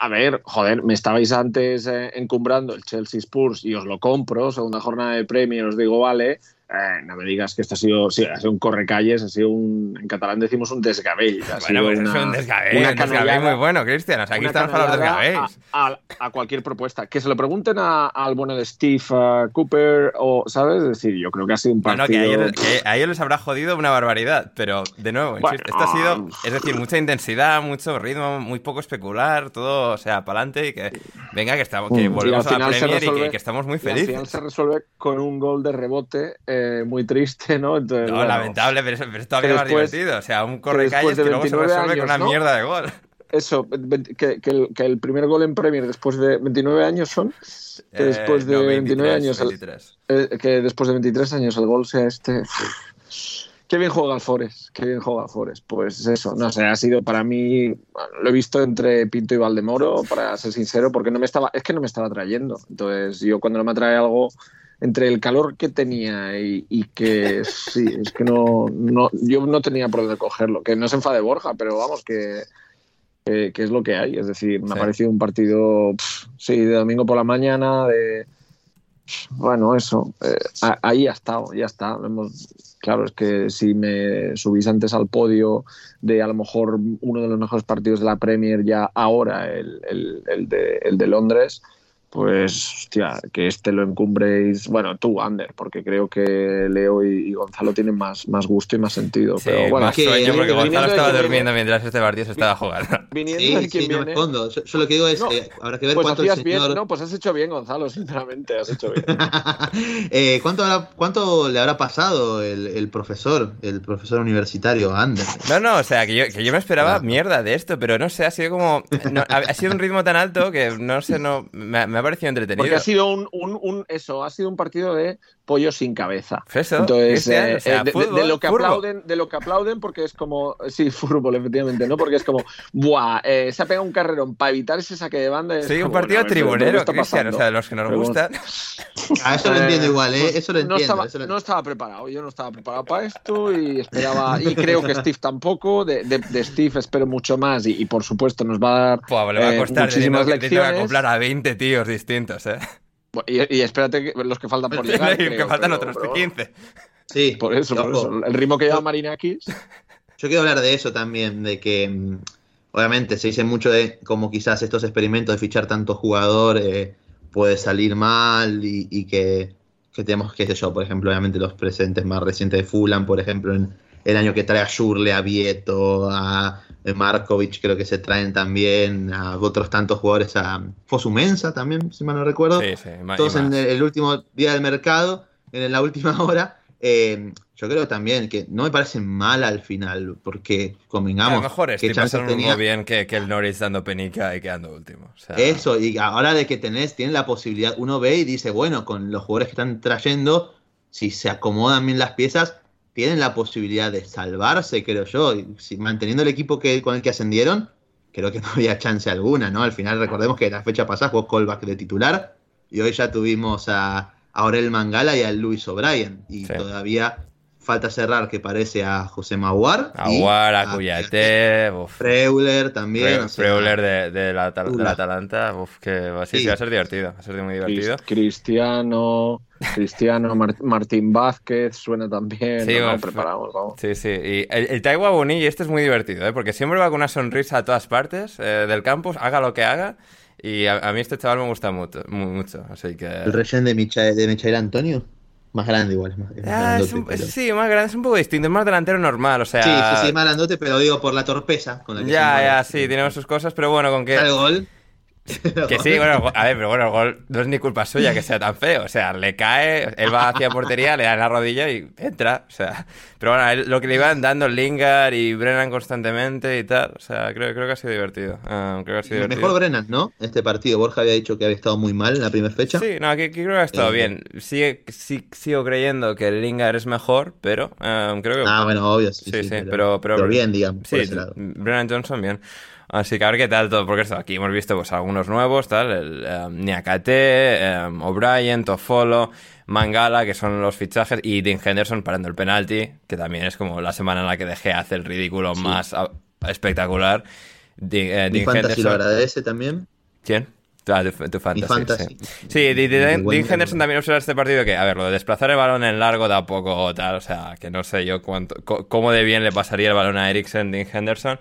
Speaker 2: A ver, joder, me estabais antes eh, encumbrando el Chelsea Spurs y os lo compro, segunda jornada de Premier, os digo, vale, eh, no me digas que esto ha sido, sí, ha sido un correcalles, ha sido un, en catalán decimos un desgabell. Ha
Speaker 1: bueno, pues una, es un desgabell, un desgabell muy bueno, Cristian. O sea, aquí estamos para los desgabells.
Speaker 2: A, a, cualquier propuesta. Que se lo pregunten al bueno de Steve Cooper, o, ¿sabes? Es decir, yo creo que ha sido un partido...
Speaker 1: Bueno, que a ellos, les habrá jodido una barbaridad, pero de nuevo, esto ha sido, es decir, mucha intensidad, mucho ritmo, muy poco especular, todo, o sea, para adelante y que venga, que, estamos, que mm, volvemos a la Premier y que, estamos muy felices. al final
Speaker 2: se resuelve con un gol de rebote eh, muy triste, ¿no?
Speaker 1: Entonces, no, lamentable, pero, pero es todavía más divertido. O sea, un correcalles que, que luego se resuelve con una mierda de gol.
Speaker 2: Eso, que, que, el, que, el, primer gol en Premier después de 29 años son. Que después de 29 años. El, que después de 23 años el gol sea este. Qué bien juega Alfores, qué bien juega Alfores. Pues eso, no sé, ha sido para mí, lo he visto entre Pinto y Valdemoro, para ser sincero, porque no me estaba, es que no me estaba trayendo. Entonces, yo cuando no me atrae algo, entre el calor que tenía y, que sí, es que no, no, yo no tenía por dónde cogerlo. Que no se enfade Borja, pero vamos, que, que, es lo que hay. Es decir, me ha parecido un partido, sí, de domingo por la mañana, de. Bueno, eso, eh, ahí ha estado, ya está. claro, es que si me subís antes al podio de a lo mejor uno de los mejores partidos de la Premier, ya ahora el, el, de, el de Londres, pues, hostia, que este lo encumbréis, bueno, tú, Ander, porque creo que Leo y, Gonzalo tienen más, más gusto y más sentido.
Speaker 1: Sí,
Speaker 2: pero bueno,
Speaker 1: más sueño porque Gonzalo estaba durmiendo mientras este partido se estaba jugando.
Speaker 4: Viniendo sí, sí, no me escondo. Yo, lo que digo es, eh, habrá que ver
Speaker 2: pues
Speaker 4: cuánto el
Speaker 2: señor... no, pues has hecho bien, Gonzalo, sinceramente, has hecho bien.
Speaker 4: eh, ¿cuánto, ¿Cuánto le habrá pasado el, el, profesor, el profesor universitario, Ander?
Speaker 1: No, no, o sea, que yo, que yo me esperaba mierda de esto, pero no sé, ha sido como... No, ha, sido un ritmo tan alto que, no sé, no... me me ha parecido entretenido.
Speaker 2: Porque ha sido un, un, un, eso, ha sido un partido de pollo sin cabeza.
Speaker 1: Eso,
Speaker 2: Entonces, eh, o sea, de, fútbol, de, lo que aplauden, de lo que aplauden, porque es como, sí, fútbol, efectivamente, ¿no? Porque es como, buah, eh, se ha pegado un carrerón para evitar ese saque de banda.
Speaker 1: Sí, un partido bueno, tribunero, Cristian, o sea, de los que nos gustan.
Speaker 4: Ah, eso lo entiendo igual, ¿eh? Eso lo entiendo.
Speaker 2: No estaba,
Speaker 4: eso lo...
Speaker 2: no estaba preparado, yo no estaba preparado para esto y esperaba, y creo que Steve tampoco, de, de Steve espero mucho más y, y, por supuesto nos va a dar
Speaker 1: Buah, le va a eh, costar muchísimas lecciones. Que comprar a 20 tíos distintos, ¿eh?
Speaker 2: Y, y, espérate que los que faltan por llegar.
Speaker 1: creo, que faltan pero, otros pero, 15.
Speaker 4: Sí,
Speaker 2: por eso, por eso. El ritmo que lleva Marinakis.
Speaker 4: Yo quiero hablar de eso también, de que mm, obviamente se dice mucho de cómo quizás estos experimentos de fichar tanto jugador eh, puede salir mal y, y, que, que tenemos, qué sé yo, por ejemplo, obviamente los presentes más recientes de Fulham, por ejemplo, en el año que trae a Shurle, a Vieto, a Markovic creo que se traen también a otros tantos jugadores, a Fosumensa también, si mal no recuerdo.
Speaker 1: Sí, sí,
Speaker 4: Todos en el, el, último día del mercado, en la última hora. Eh, yo creo también que no me parece mal al final, porque convengamos.
Speaker 1: A lo mejor estoy pasando tenía... muy bien que, que, el Norris dando penica y quedando último. O sea...
Speaker 4: Eso, y ahora de que tenés, tienen la posibilidad, uno ve y dice, bueno, con los jugadores que están trayendo, si se acomodan bien las piezas, tienen la posibilidad de salvarse, creo yo. Si, manteniendo el equipo que, con el que ascendieron, creo que no había chance alguna, ¿no? Al final recordemos que la fecha pasada jugó Colback de titular y hoy ya tuvimos a, a Aurel Mangala y a Luis O'Brien. Y sí. todavía falta cerrar que parece a José Maguar.
Speaker 1: Maguar, a, Cuyate,
Speaker 4: Freuler también.
Speaker 1: Fre o sea, Freuler de, de, la, de la Atalanta, uf, que sí, sí, va a ser divertido, va a ser muy divertido.
Speaker 2: Cristiano, Cristiano, Martín Vázquez, suena también.
Speaker 1: Sí,
Speaker 2: no, no, preparamos, vamos.
Speaker 1: Sí, sí. Y el, el Taiwa Bonilla, este es muy divertido, ¿eh? porque siempre va con una sonrisa a todas partes eh, del campus, haga lo que haga. Y a, a, mí este chaval me gusta mucho, mucho así que...
Speaker 4: ¿El rellén de, Michael, de Michael Antonio? Más grande igual. Más, más
Speaker 1: ah, es un, pero... Sí, más grande, es un poco distinto, es más delantero normal, o sea...
Speaker 4: Sí, sí, sí, más grandote, pero digo por la torpeza con la que
Speaker 1: Ya, ya, sí, tiene sus cosas, pero bueno, con que...
Speaker 4: El gol...
Speaker 1: Que sí, bueno, a ver, pero bueno, el gol no es ni culpa suya que sea tan feo. O sea, le cae, él va hacia portería, le da en la rodilla y entra. O sea, pero bueno, él, lo que le iban dando Lingard y Brennan constantemente y tal. O sea, creo, creo que ha sido divertido. Uh, creo que ha sido divertido.
Speaker 4: Mejor Brennan, ¿no? Este partido. Borja había dicho que había estado muy mal en la primera fecha.
Speaker 1: Sí, no, aquí, aquí creo que ha estado eh, bien. Sigue, sí, sigo creyendo que Lingard es mejor, pero uh, creo que.
Speaker 4: Ah, bueno, obvio. Sí,
Speaker 1: sí, sí,
Speaker 4: sí pero,
Speaker 1: pero, pero,
Speaker 4: pero, bien, digamos.
Speaker 1: Sí, Brennan Johnson, bien. Así que a ver qué tal todo, porque esto, aquí hemos visto pues algunos nuevos, tal, el um, Niakate, um, O'Brien, Tofolo, Mangala, que son los fichajes, y Dean Henderson parando el penalti, que también es como la semana en la que dejé hacer el ridículo sí. más espectacular.
Speaker 4: Dean, eh, Dean Henderson. lo agradece también.
Speaker 1: ¿Quién? Ah, tu, fantasy, Sí, sí Dean Henderson también observa este partido que, a ver, lo de desplazar el balón en largo da poco tal, o sea, que no sé yo cuánto, cómo de bien le pasaría el balón a Eriksen, Dean Henderson.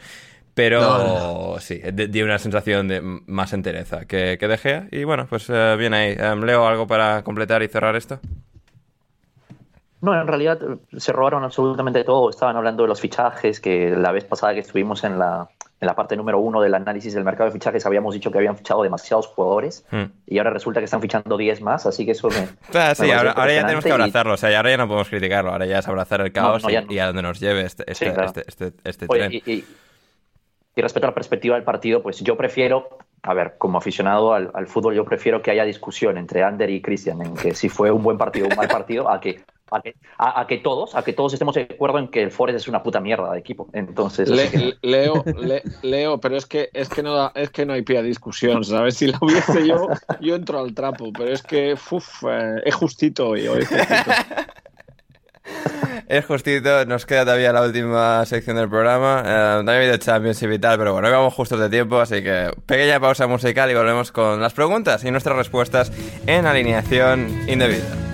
Speaker 1: Pero sí, dio una sensación de más entereza que, que dejé. Y bueno, pues eh, bien ahí. Em, Leo, ¿algo para completar y cerrar esto?
Speaker 3: No, en realidad eh, se robaron absolutamente todo. Estaban hablando de los fichajes, que la vez pasada que estuvimos en la, en la parte número uno del análisis del mercado de fichajes habíamos dicho que habían fichado demasiados jugadores hmm. y ahora resulta que están fichando 10 más, así que eso me...
Speaker 1: sí, ahora, ya tenemos que abrazarlo, o sea, ahora ya no podemos criticarlo, ahora ya es abrazar el caos y, a donde nos lleve este, este, este, este, este tren.
Speaker 3: Y, y, respecto a la perspectiva del partido, pues yo prefiero, a ver, como aficionado al, al fútbol, yo prefiero que haya discusión entre Ander y Cristian en que si fue un buen partido o un mal partido, a que a que, todos, a que todos estemos de acuerdo en que el Forest es una puta mierda de equipo. Entonces,
Speaker 2: Leo, Leo, pero es que es que no es que no hay pie a discusión, ¿sabes? Si lo hubiese yo, yo entro al trapo, pero es que uf, eh, es justito hoy, es justito.
Speaker 1: Es justito, nos queda todavía la última sección del programa. Eh, también ha habido Championship y tal, pero bueno, vamos justos de tiempo, así que pequeña pausa musical y volvemos con las preguntas y nuestras respuestas en alineación indebida.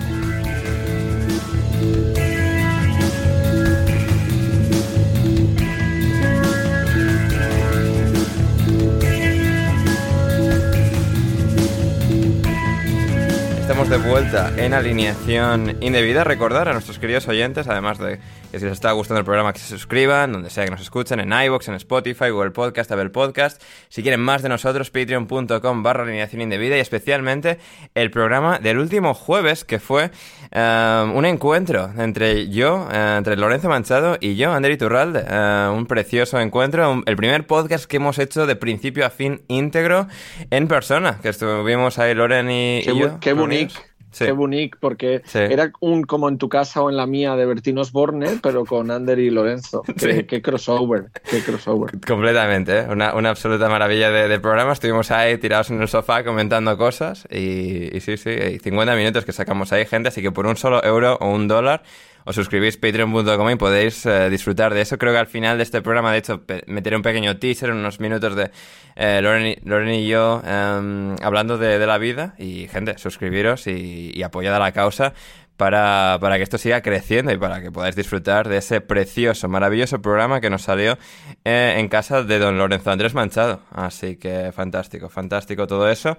Speaker 1: De vuelta en alineación indebida. Recordar a nuestros queridos oyentes, además de que si les está gustando el programa, que se suscriban, donde sea que nos escuchen, en iVoox, en Spotify, Google Podcast, Apple Podcast. Si quieren más de nosotros, patreon.com barra alineación indebida y especialmente el programa del último jueves, que fue eh, un encuentro entre yo, eh, entre Lorenzo Manchado y yo, Ander Iturralde. Eh, un precioso encuentro, el primer podcast que hemos hecho de principio a fin íntegro en persona, que estuvimos ahí Loren y, yo.
Speaker 2: Qué bonito Qué bonito, porque era un como en tu casa o en la mía de Bertino Osborne, pero con Ander y Lorenzo. Qué, crossover, qué crossover.
Speaker 1: Completamente, ¿eh? una, una, absoluta maravilla de, programa. Estuvimos ahí tirados en el sofá comentando cosas y, y sí, sí, 50 minutos que sacamos ahí, gente, así que por un solo euro o un dólar os suscribís patreon.com y podéis eh, disfrutar de eso. Creo que al final de este programa, de hecho, meteré un pequeño teaser, unos minutos de eh, Loren, y, yo em, hablando de, la vida. Y gente, suscribiros y, y apoyad a la causa para, para, que esto siga creciendo y para que podáis disfrutar de ese precioso, maravilloso programa que nos salió eh, en casa de don Lorenzo Andrés Manchado. Así que fantástico, fantástico todo eso.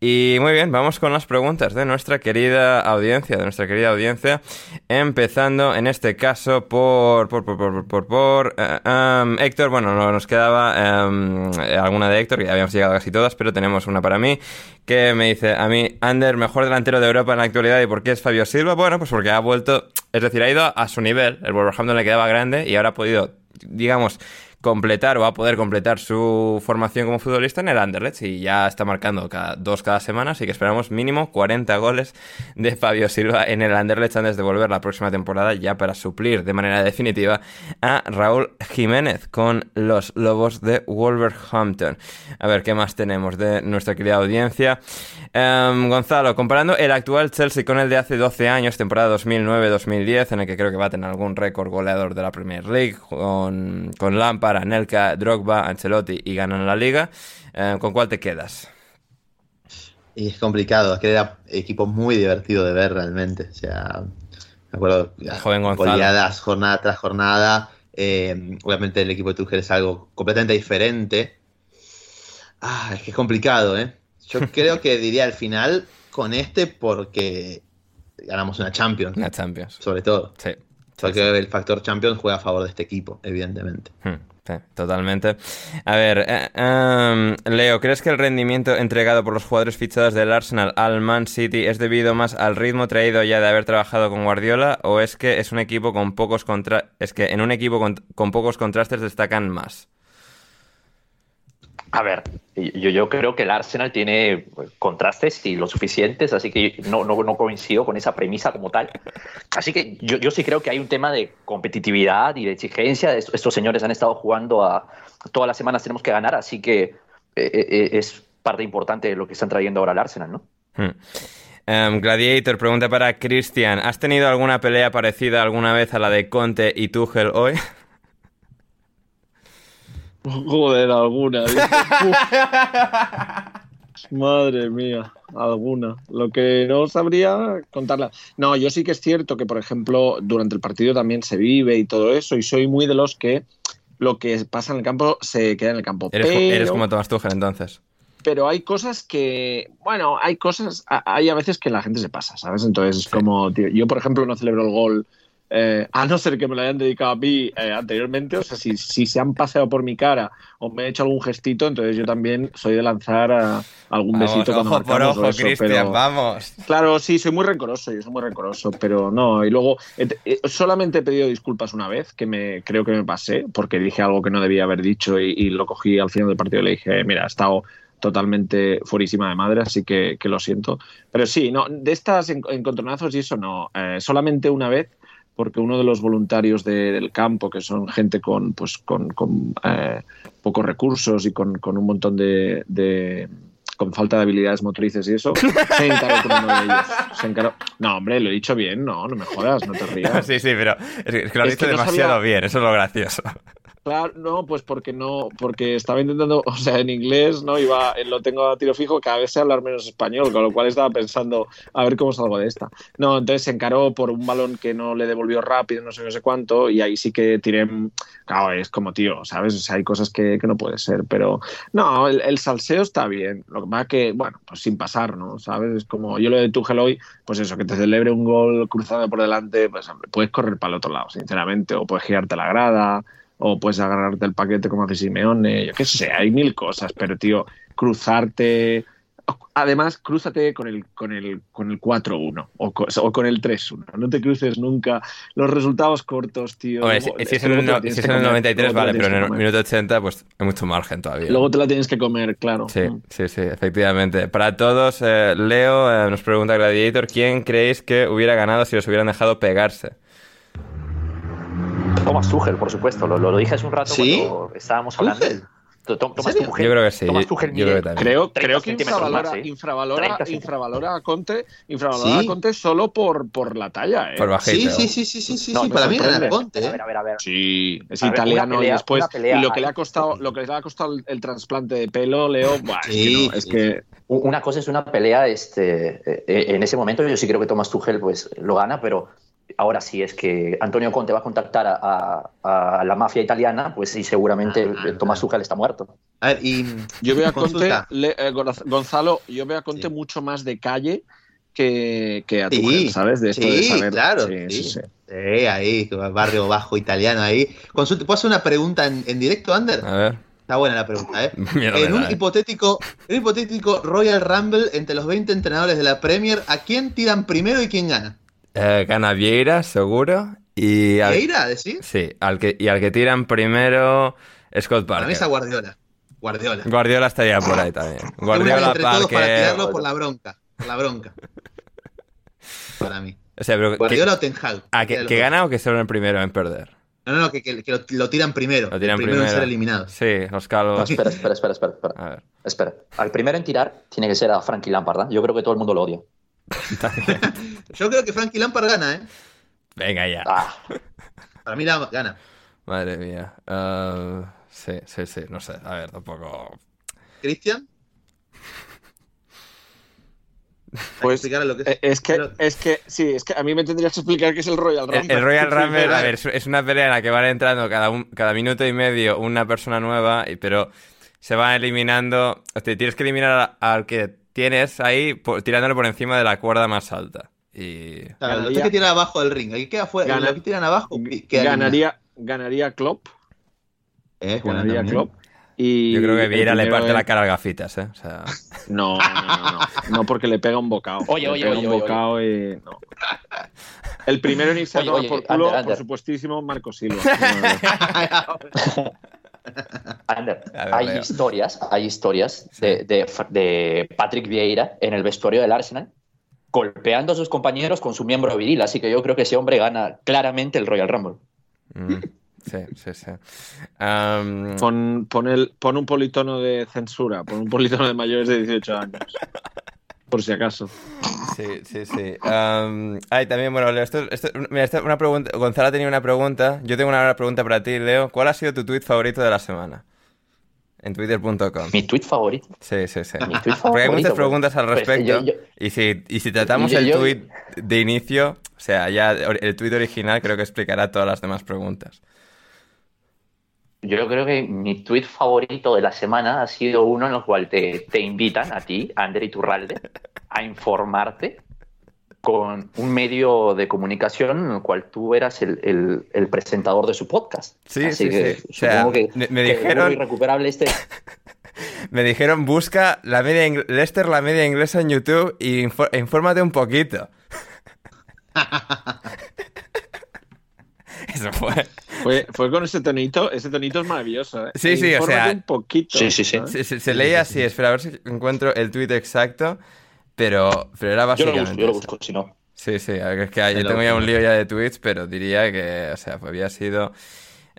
Speaker 1: Y muy bien, vamos con las preguntas de nuestra querida audiencia, de nuestra querida audiencia, empezando en este caso por, por, por, por, por, por em, Héctor, bueno, no nos quedaba em, alguna de Héctor, que ya habíamos llegado casi todas, pero tenemos una para mí, que me dice, a mí, Ander, mejor delantero de Europa en la actualidad, ¿y por qué es Fabio Silva? Bueno, pues porque ha vuelto, es decir, ha ido a su nivel, el Wolverhampton le quedaba grande y ahora ha podido, digamos, completar o va a poder completar su formación como futbolista en el Anderlecht y ya está marcando cada, dos cada semana, así que esperamos mínimo 40 goles de Fabio Silva en el Anderlecht antes de volver la próxima temporada ya para suplir de manera definitiva a Raúl Jiménez con los Lobos de Wolverhampton. A ver, ¿qué más tenemos de nuestra querida audiencia? Em, Gonzalo, comparando el actual Chelsea con el de hace 12 años, temporada 2009-2010, en el que creo que va a tener algún récord goleador de la Premier League, con, con Lampard, Anelka, Drogba, Ancelotti y ganan la liga, eh, ¿con cuál te quedas?
Speaker 4: Y es complicado, es que era equipo muy divertido de ver realmente. O sea, me acuerdo,
Speaker 1: Joven
Speaker 4: goleadas jornada tras jornada. Eh, obviamente el equipo de Tuchel es algo completamente diferente. Ah, es que es complicado, ¿eh? Yo creo que diría al final con este porque ganamos una Champions.
Speaker 1: Una Champions.
Speaker 4: Sobre todo.
Speaker 1: Sí.
Speaker 4: Porque el factor Champions juega a favor de este equipo, evidentemente.
Speaker 1: Hmm totalmente. A ver, eh, em, Leo, ¿crees que el rendimiento entregado por los jugadores fichados del Arsenal al Man City es debido más al ritmo traído ya de haber trabajado con Guardiola o es que es un equipo con pocos contra es que en un equipo con pocos contrastes destacan más?
Speaker 3: A ver, yo, yo, creo que el Arsenal tiene contrastes y lo suficientes, así que no, coincido con esa premisa como tal. Así que yo, sí creo que hay un tema de competitividad y de exigencia. Estos, señores han estado jugando a todas las semanas tenemos que ganar, así que eh, eh, es parte importante de lo que están trayendo ahora al Arsenal, ¿no?
Speaker 1: Em, Gladiator pregunta para Cristian, ¿has tenido alguna pelea parecida alguna vez a la de Conte y Tuchel hoy?
Speaker 2: Joder, alguna. Madre mía, alguna. Lo que no sabría contarla. No, yo sí que es cierto que, por ejemplo, durante el partido también se vive y todo eso, y soy muy de los que lo que pasa en el campo se queda en el campo.
Speaker 1: Eres,
Speaker 2: pero,
Speaker 1: eres como Tomás Tuchel entonces.
Speaker 2: Pero hay cosas que, bueno, hay cosas, hay a veces que la gente se pasa, ¿sabes? Entonces es como, tío, yo por ejemplo no celebro el gol eh, a no ser que me lo hayan dedicado a mí eh, anteriormente, o sea, si, si, se han paseado por mi cara o me he hecho algún gestito, entonces yo también soy de lanzar a, algún
Speaker 1: vamos,
Speaker 2: besito
Speaker 1: ojo por ojo, eso, Cristian, pero,
Speaker 2: vamos. Claro, sí, soy muy rencoroso, yo soy muy rencoroso, pero no, y luego eh, solamente he pedido disculpas una vez, que me creo que me pasé, porque dije algo que no debía haber dicho y, y lo cogí al final del partido y le dije, mira, he estado totalmente fuerísima de madre, así que, que, lo siento. Pero sí, no, de estas encontronazos y eso no, eh, solamente una vez porque uno de los voluntarios de, del campo, que son gente con, pues, con, con eh, pocos recursos y con, con un montón de, de, con falta de habilidades motrices y eso, se encaró con uno de ellos. Se encaró... No, hombre, lo he dicho bien, no, no me jodas, no te rías.
Speaker 1: sí, sí, pero es que lo has dicho demasiado no sabía... bien, eso es lo gracioso.
Speaker 2: No, pues porque no, porque estaba intentando, o sea, en inglés, ¿no? Iba, lo tengo a tiro fijo, cada vez sé hablar menos español, con lo cual estaba pensando a ver cómo salgo de esta. No, entonces se encaró por un balón que no le devolvió rápido, no sé, no sé cuánto, y ahí sí que tiré, claro, es como tío, ¿sabes? O sea, hay cosas que, que no puede ser, pero no, el, el, salseo está bien, lo que pasa que, bueno, pues sin pasar, ¿no? ¿Sabes? Es como, yo lo de Tuchel hoy, pues eso, que te celebre un gol cruzado por delante, pues hombre, puedes correr para el otro lado, sinceramente, o puedes girarte la grada, o puedes agarrarte el paquete como hace Simeone, yo qué sé, hay mil cosas, pero tío, cruzarte. Además, crúzate con el, con el, con el 4-1 o, con, o con el 3-1. No te cruces nunca. Los resultados cortos, tío.
Speaker 1: Si, si, es en, no, si es en el 93, vale, pero en el minuto 80, pues hay mucho margen todavía.
Speaker 2: Luego te la tienes que comer, claro.
Speaker 1: Sí, sí, sí, efectivamente. Para todos, eh, Leo eh, nos pregunta Gladiator: ¿quién creéis que hubiera ganado si los hubieran dejado pegarse?
Speaker 3: Thomas Tuchel, por supuesto. Lo, lo, dije hace un rato
Speaker 4: ¿Sí?
Speaker 3: cuando estábamos hablando. Tuchel.
Speaker 1: Yo creo que sí.
Speaker 3: Tuchel
Speaker 1: yo, creo que
Speaker 2: creo, creo que infravalora, más, ¿eh? infravalora, infravalora, a Conte, infravalora
Speaker 4: ¿Sí?
Speaker 2: a Conte solo por, por la talla. ¿eh?
Speaker 1: Por bajito.
Speaker 4: Sí, sí, sí, sí, sí, sí,
Speaker 2: No,
Speaker 4: sí.
Speaker 2: me
Speaker 4: para mí era Conte.
Speaker 3: A ver, a ver, a ver.
Speaker 2: Sí, es
Speaker 3: A
Speaker 2: italiano
Speaker 3: pelea-
Speaker 2: y después
Speaker 3: pelea
Speaker 2: y lo que le ha costado lo que le ha costado el, el trasplante de pelo, Leo,
Speaker 4: Sí,
Speaker 2: es que, no, es que
Speaker 3: Una cosa es una pelea, este, eh, en ese momento yo sí creo que Thomas Tuchel pues, lo gana, pero ahora sí es que Antonio Conte va a contactar a, a- a la mafia italiana, pues sí, seguramente
Speaker 4: Ah,
Speaker 3: Thomas Tuchel está muerto.
Speaker 4: A ver, y.
Speaker 2: yo veo a Conte, le- eh, Gonz- Gonzalo, yo veo a Conte
Speaker 4: Sí.
Speaker 2: mucho más de calle que, que a
Speaker 4: Sí,
Speaker 2: Tuchel, ¿sabes? De esto de
Speaker 4: sí,
Speaker 2: saber.
Speaker 4: claro,
Speaker 2: Sí, sí,
Speaker 4: sí.
Speaker 2: sí.
Speaker 4: Sí, ahí, barrio bajo italiano ahí. Consulta, ¿Puedo hacer una pregunta en, en directo, Ander?
Speaker 1: A ver.
Speaker 4: Está buena la pregunta, ¿eh?
Speaker 1: Mierda,
Speaker 4: en un
Speaker 1: eh.
Speaker 4: hipotético, en un hipotético Royal Rumble entre los 20 entrenadores de la Premier, ¿a quién tiran primero y quién gana?
Speaker 1: Eh, gana Vieira, seguro. Y al,
Speaker 4: ¿Vieira, decís?
Speaker 1: sí, al que, y al que tiran primero, Scott
Speaker 4: Para mí
Speaker 1: Parker.
Speaker 4: es a Guardiola. Guardiola.
Speaker 1: Guardiola estaría por ahí también. Guardiola,
Speaker 4: entre todos para
Speaker 1: Parker.
Speaker 4: tirarlo por la bronca. Por la bronca. Para mí.
Speaker 1: O sea, pero que,
Speaker 4: Guardiola o Ten Hag.
Speaker 1: ah, que, que gana o que son el primero en perder.
Speaker 4: No, no, no, que, que- que lo, lo tiran primero.
Speaker 1: Lo tiran
Speaker 4: el primero, en ser eliminados.
Speaker 1: Sí, los
Speaker 3: No, espera, espera, espera, espera, espera.
Speaker 1: A ver.
Speaker 3: Espera. Al primero en tirar tiene que ser a Frankie Lampard, ¿eh? Yo creo que todo el mundo lo odia.
Speaker 4: Yo creo que Frankie Lampard gana, ¿eh?
Speaker 1: Venga ya.
Speaker 3: Ah,
Speaker 4: Para mí la, gana.
Speaker 1: Madre mía. Ah, sí, sí, sí. No sé. A ver, tampoco.
Speaker 4: ¿Cristian?
Speaker 2: Pues,
Speaker 4: explicar lo que es.
Speaker 2: Eh, Es que, es que, sí, es que a mí me tendrías que explicar qué es el Royal Rumble.
Speaker 1: El, el Royal Rumble, a ver, es- una pelea en la que van entrando cada, un- cada minuto y medio una persona nueva, y- pero se va eliminando. o sea, tienes que eliminar al que tienes ahí por- tirándole por encima de la cuerda más alta. Y.
Speaker 4: Claro, lo
Speaker 2: Ganaría-
Speaker 4: tienes que tirar abajo del ring. El que queda afuera,
Speaker 2: Gana-
Speaker 4: lo que tiran abajo, queda
Speaker 2: Ganaría, ganaría Klopp.
Speaker 4: Eh,
Speaker 2: Ganaría
Speaker 4: también.
Speaker 2: Klopp. Y
Speaker 1: Yo creo que Vieira le parte la
Speaker 2: es-
Speaker 1: cara al gafitas, ¿eh? O sea.
Speaker 2: No, no, no, no. No, porque le pega un bocado.
Speaker 3: Oye,
Speaker 2: Le
Speaker 3: oye,
Speaker 2: pega
Speaker 3: oye,
Speaker 2: un
Speaker 3: oye,
Speaker 2: bocado y. No. El primero en irse a
Speaker 3: Oye,
Speaker 2: tomar
Speaker 3: oye,
Speaker 2: por culo,
Speaker 3: Ander,
Speaker 2: por
Speaker 3: Ander.
Speaker 2: supuestísimo, Marco Silva.
Speaker 3: Ander,
Speaker 1: A ver,
Speaker 3: hay historias, hay historias de, de- de Patrick Vieira en el vestuario del Arsenal golpeando a sus compañeros con su miembro viril, así que yo creo que ese hombre gana claramente el Royal Rumble.
Speaker 1: mm, sí, sí, sí. Am,
Speaker 2: Pon, pon, el, pon un politono de censura, pon un politono de mayores de 18 años. Por si acaso.
Speaker 1: Sí, sí, sí. Am, ay, también, bueno, Leo, esto, esto- mira, esta- una pregunta. Gonzalo tenía una pregunta. Yo tengo una pregunta para ti, Leo. ¿Cuál ha sido tu tweet favorito de la semana? En twitter.com.
Speaker 3: Mi tweet favorito.
Speaker 1: Sí, sí, sí.
Speaker 3: Mi tweet
Speaker 1: Porque hay muchas
Speaker 3: pues.
Speaker 1: preguntas al
Speaker 3: Pues,
Speaker 1: respecto.
Speaker 3: yo- yo-
Speaker 1: y, si, y si tratamos
Speaker 3: yo-
Speaker 1: el
Speaker 3: yo-
Speaker 1: tweet de inicio, o sea, ya el tweet original creo que explicará todas las demás preguntas.
Speaker 3: Yo creo que mi tweet favorito de la semana ha sido uno en el cual te, te invitan a ti, Ander Iturralde, a informarte con un medio de comunicación en el cual tú eras el, el- el presentador de su podcast.
Speaker 1: Sí,
Speaker 3: Así
Speaker 1: sí,
Speaker 3: que
Speaker 1: sí. O sea,
Speaker 3: supongo que,
Speaker 1: me- me
Speaker 3: que
Speaker 1: dijeron-
Speaker 3: muy irrecuperable este.
Speaker 1: Me dijeron, busca la media Lester, la media inglesa en YouTube y e infórmate un poquito. Eso fue.
Speaker 2: Fue, fue con ese tonito, ese tonito es maravilloso. ¿eh?
Speaker 1: Sí, sí, o sea-
Speaker 2: un poquito.
Speaker 3: Sí, sí, sí.
Speaker 1: Se, se- se leía así, espera, a ver si encuentro el tweet exacto, pero, pero era
Speaker 3: Yo lo
Speaker 1: básicamente
Speaker 3: busco, yo lo busco, si no.
Speaker 1: Sí, sí, es que yo tengo ya un lío ya de tweets, pero diría que, o sea, había sido...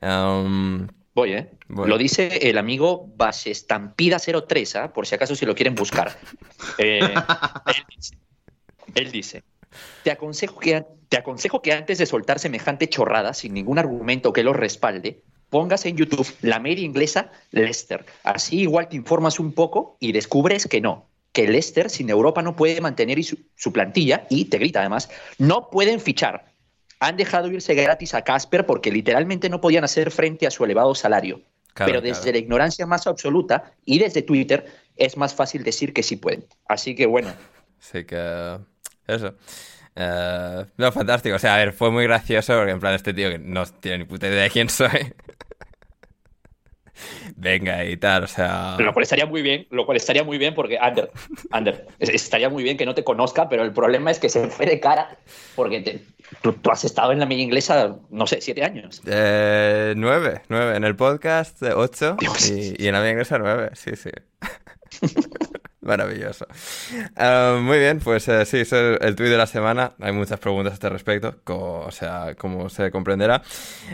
Speaker 1: um,
Speaker 3: Voy, ¿eh?
Speaker 1: Voy.
Speaker 3: Lo dice el amigo Base Estampida 03, ¿ah? por si acaso si lo quieren buscar. Eh, él, dice, él dice, te aconsejo, que, te aconsejo que antes de soltar semejante chorrada, sin ningún argumento que lo respalde, pongas en YouTube la media inglesa Leicester. Así igual te informas un poco y descubres que no, que Leicester sin Europa no puede mantener su, su plantilla y, te grita además, no pueden fichar. Han dejado irse gratis a Casper porque literalmente no podían hacer frente a su elevado salario.
Speaker 1: Claro,
Speaker 3: Pero desde
Speaker 1: claro.
Speaker 3: la ignorancia más absoluta y desde Twitter es más fácil decir que sí pueden. Así que bueno,
Speaker 1: Así que... Eso. Eh, no, fantástico. O sea, a ver, fue muy gracioso porque en plan este tío que no tiene ni puta idea de quién soy. Venga y tal, o sea...
Speaker 3: lo cual estaría muy bien, lo cual estaría muy bien porque Ander, Ander, es- estaría muy bien que no te conozca, pero el problema es que se fue de cara porque te- tú, tú has estado en la media inglesa, no sé, siete años.
Speaker 1: Eh, nueve, nueve. En el podcast, eh, ocho. Y en la media inglesa, nueve. Sí, sí. Maravilloso. Ah, muy bien, pues eh, sí, es el, el tuit de la semana. Hay muchas preguntas a este respecto, o sea, como se comprenderá.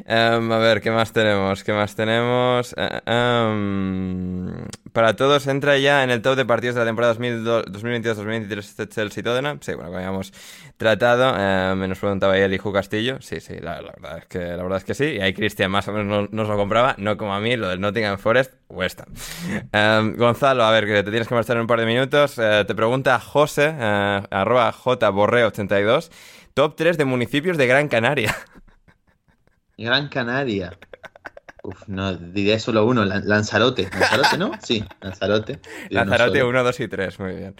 Speaker 1: Em, a ver, ¿qué más tenemos? ¿Qué más tenemos? Eh, em, para todos, entra ya en el top de partidos de la temporada 2022-2023 este Chelsea Tottenham. Sí, bueno, como habíamos tratado. Eh, me nos preguntaba el hijo Castillo. Sí, sí, la, la verdad es que, la verdad es que sí. Y ahí Cristian más o menos no- nos lo compraba, no como a mí, lo del Nottingham Forest, West Ham. Em, Gonzalo, a ver, que te tienes que marchar en un par de minutos. Eh, te pregunta José, eh, arroba jborreo82, top 3 de municipios de Gran Canaria.
Speaker 4: Gran Canaria. Uf, no, diré solo uno, Lan- Lanzarote. ¿Lanzarote no? Sí, Lanzarote.
Speaker 1: Lanzarote
Speaker 4: solo.
Speaker 1: 1, 2 y 3, muy bien.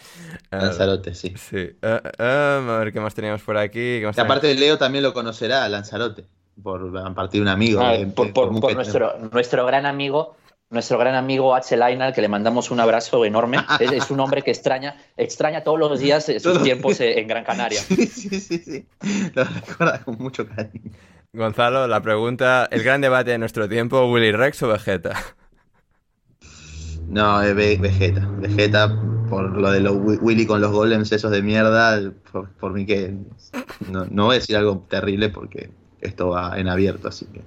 Speaker 1: Eh,
Speaker 4: Lanzarote, sí.
Speaker 1: Sí. Eh, eh, em, a ver qué más teníamos por aquí. ¿Qué más
Speaker 4: Y aparte Leo también lo conocerá, Lanzarote, por a partir de un amigo.
Speaker 3: Ah,
Speaker 4: que-
Speaker 3: por, por- por nuestro, nuestro gran amigo, nuestro gran amigo H. Lionel, que le mandamos un abrazo enorme. Es, es un hombre que extraña, extraña todos los días eh, sus tiempos eh, en Gran Canaria.
Speaker 4: Sí, sí, sí, sí. Lo recuerda con mucho cariño.
Speaker 1: Gonzalo, la pregunta, el gran debate de nuestro tiempo, Willy Rex o Vegeta.
Speaker 4: No, eh, Ve- Vegeta. Vegeta, por lo de los Wi- Willy con los golems esos de mierda, por, por mí que. No, no voy a decir algo terrible porque esto va en abierto, así que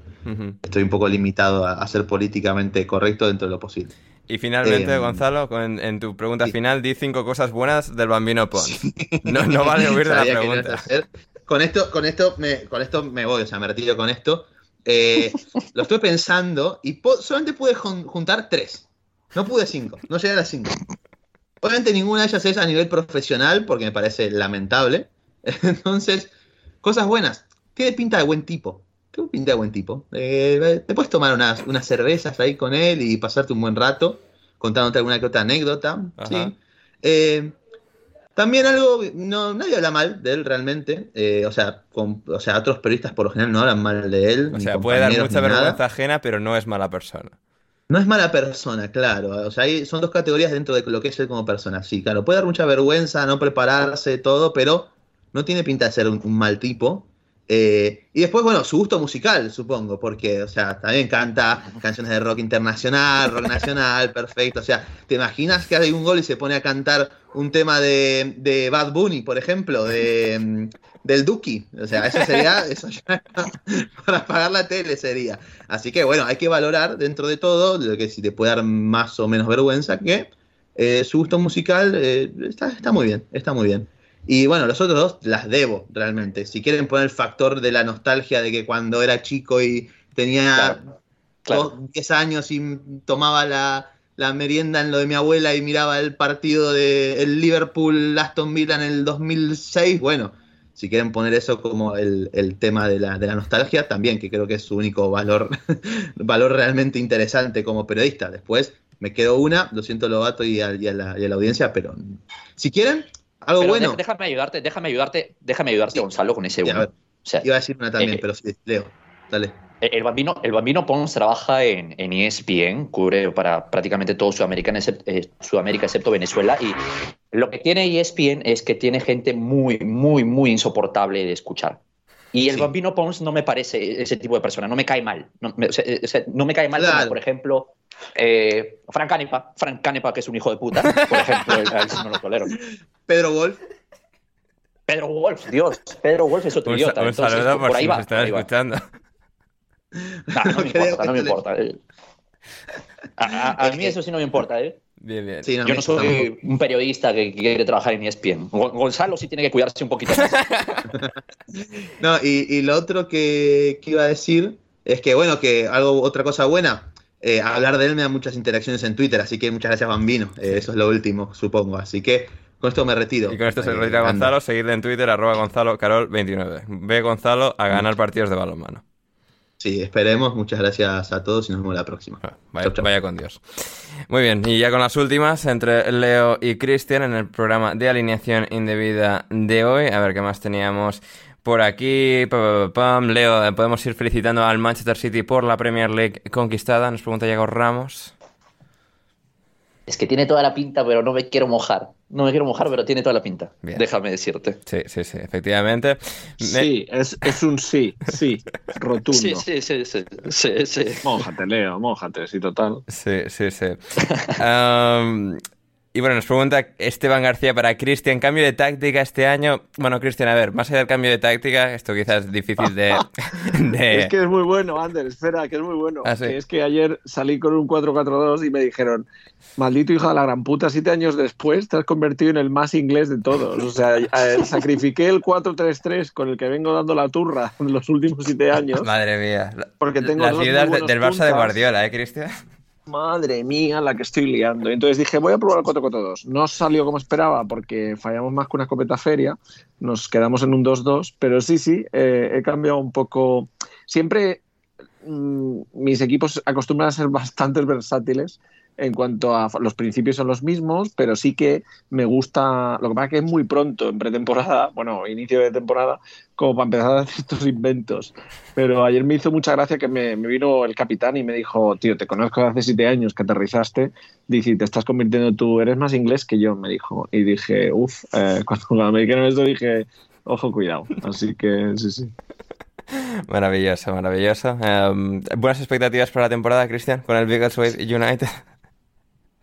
Speaker 4: estoy un poco limitado a, a ser políticamente correcto dentro de lo posible.
Speaker 1: Y finalmente,
Speaker 4: Eh,
Speaker 1: Gonzalo, en tu pregunta
Speaker 4: sí.
Speaker 1: final, di cinco cosas buenas del Bambino Pons. No, no vale huir de la pregunta.
Speaker 4: Con esto, con esto me, con esto me voy, o sea, me retiro con esto. Eh, lo estuve pensando y solamente pude jun- juntar tres. No pude cinco, no llegué a las cinco. Obviamente ninguna de ellas es a nivel profesional porque me parece lamentable. Entonces, cosas buenas. Tiene pinta de buen tipo. Tiene pinta de buen tipo. Eh, te puedes tomar unas, unas cervezas ahí con él y pasarte un buen rato contándote alguna que otra anécdota. ¿sí? Eh, también algo, no, nadie habla mal de él realmente. eh, o, sea, con- o sea, otros periodistas por lo general no hablan mal de él.
Speaker 1: O sea, puede dar mucha
Speaker 4: nada.
Speaker 1: vergüenza ajena, pero no es mala persona.
Speaker 4: No es mala persona, claro. O sea, hay, son dos categorías dentro de lo que es él como persona. Sí, claro, puede dar mucha vergüenza, no prepararse, todo, pero no tiene pinta de ser un, un mal tipo. Eh, y después, bueno, su gusto musical, supongo, porque, o sea, también canta canciones de rock internacional, rock nacional, perfecto. O sea, ¿te imaginas que hay un gol y se pone a cantar un tema de, de Bad Bunny, por ejemplo, de, mm, del Duki? O sea, eso sería, eso ya para pagar la tele sería. Así que, bueno, hay que valorar dentro de todo, lo que si te puede dar más o menos vergüenza, que eh, su gusto musical eh, está, está muy bien, está muy bien. Y bueno, los otros dos las debo realmente. Si quieren poner el factor de la nostalgia de que cuando era chico y tenía
Speaker 3: Claro, claro.
Speaker 4: dos- 10 años y tomaba la, la merienda en lo de mi abuela y miraba el partido de el Liverpool Aston Villa en el 2006, bueno, si quieren poner eso como el, tema de la, de la, nostalgia, también, que creo que es su único valor, valor realmente interesante como periodista. Después me quedo una, lo siento Lobato y a, y a, la, y a la, audiencia, pero si quieren, algo bueno.
Speaker 3: Déjame ayudarte, déjame ayudarte, déjame ayudarte, Gonzalo, con ese
Speaker 4: uno. iba a decir una también, eh, pero sí, Leo, dale.
Speaker 3: El bambino, el bambino Pons trabaja en, en ESPN, cubre para prácticamente todo Sudamérica, eh, Sudamérica excepto Venezuela. Y lo que tiene ESPN es que tiene gente muy, muy, muy insoportable de escuchar. Y el bambino Pons no me parece ese tipo de persona, no me cae mal. No me, no me cae mal, como, por ejemplo, eh, Frank Canepa, Frank Canepa, que es un hijo de puta, por ejemplo, no lo tolero.
Speaker 4: Pedro Wolf.
Speaker 3: Pedro Wolf, Dios, Pedro Wolf es otro idiota.
Speaker 1: Un saludo por, por, ahí va, escuchando.
Speaker 3: no, me importa, no me importa. Eh. A, mí eso sí no me importa, ¿eh?
Speaker 1: Bien, bien.
Speaker 3: Yo no soy un periodista que quiere trabajar en ESPN. Gonzalo sí tiene que cuidarse un poquito más.
Speaker 4: no, y, lo otro que, iba a decir es que, bueno, que algo, otra cosa buena, eh, hablar de él me da muchas interacciones en Twitter, así que muchas gracias, Bambino. Eh, eso es lo último, supongo. Así que con esto me retiro.
Speaker 1: Y con esto se retira Gonzalo. Seguirle en Twitter, arroba Gonzalo Carol 29. Ve Gonzalo a ganar partidos de balonmano.
Speaker 4: Sí, esperemos. Muchas gracias a todos y nos vemos la próxima. Ah,
Speaker 1: vaya, con Dios. Muy bien, y ya con las últimas, entre Leo y Cristian en el programa de alineación indebida de hoy. A ver qué más teníamos por aquí. Leo, podemos ir felicitando al Manchester City por la Premier League conquistada. Nos pregunta Diego Ramos.
Speaker 3: Es que tiene toda la pinta, pero no me quiero mojar. No me quiero mojar, pero tiene toda la pinta. Déjame decirte.
Speaker 1: Sí, sí, sí, efectivamente.
Speaker 2: Sí, es, es, un sí, sí, rotundo.
Speaker 3: Sí, sí, sí, sí, sí, sí.
Speaker 2: Mójate, Leo, mójate, sí, total.
Speaker 1: Sí, sí, sí. um, y bueno, nos pregunta Esteban García para Cristian, cambio de táctica este año. Bueno, Cristian, a ver, más allá del cambio de táctica, esto quizás es difícil de,
Speaker 2: Es que es muy bueno, Ander, espera, que es muy bueno.
Speaker 1: ¿Ah,
Speaker 2: es que ayer salí con un 4-4-2 y me dijeron, maldito hijo de la gran puta, siete años después te has convertido en el más inglés de todos. O sea, eh, sacrifiqué el 4-3-3 con el que vengo dando la turra en los últimos siete años.
Speaker 1: Madre mía.
Speaker 2: Porque tengo
Speaker 1: del Barça de Guardiola, ¿eh, Cristian?
Speaker 2: Madre mía, la que estoy liando. Entonces dije, voy a probar el 4-4-2. No salió como esperaba porque fallamos más que una escopeta feria. Nos quedamos en un 2-2, pero sí, sí, eh, he cambiado un poco. Siempre mm, mis equipos acostumbran a ser bastante versátiles en cuanto a los principios son los mismos, pero sí que me gusta, lo que pasa es que es muy pronto en pretemporada, bueno, inicio de temporada, como para empezar a hacer estos inventos. Pero ayer me hizo mucha gracia que me, vino el capitán y me dijo, tío, te conozco hace siete años que aterrizaste, dice, te estás convirtiendo tú, eres más inglés que yo, me dijo. Y dije, uff, eh, cuando me dijeron esto dije, ojo, cuidado. Así que sí, sí.
Speaker 1: Maravilloso, maravilloso. Em, ¿Buenas expectativas para la temporada, Cristian, con el Biggleswade United?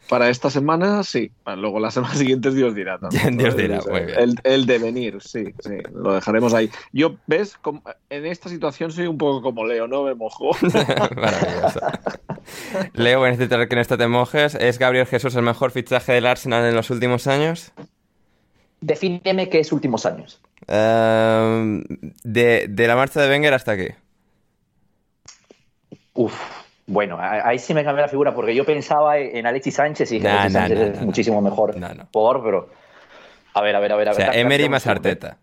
Speaker 2: Para esta semana, sí. Luego las semanas siguientes Dios dirá.
Speaker 1: Dios dirá, muy bien.
Speaker 2: El, el, devenir, sí, sí. Lo dejaremos ahí. Yo, ¿ves? En esta situación soy un poco como Leo, no me mojo.
Speaker 1: Maravilloso. Leo, voy a necesitar que en esta te mojes. ¿Es Gabriel Jesús el mejor fichaje del Arsenal en los últimos años?
Speaker 3: Defíneme qué es últimos años.
Speaker 1: Em, de, de la marcha de Wenger hasta aquí.
Speaker 3: Uf, bueno, ahí sí me cambió la figura porque yo pensaba en Alexis Sánchez y dije Alexis Sánchez es muchísimo mejor por, pero a ver, a ver, a ver. A
Speaker 1: o sea, Emery más Arteta.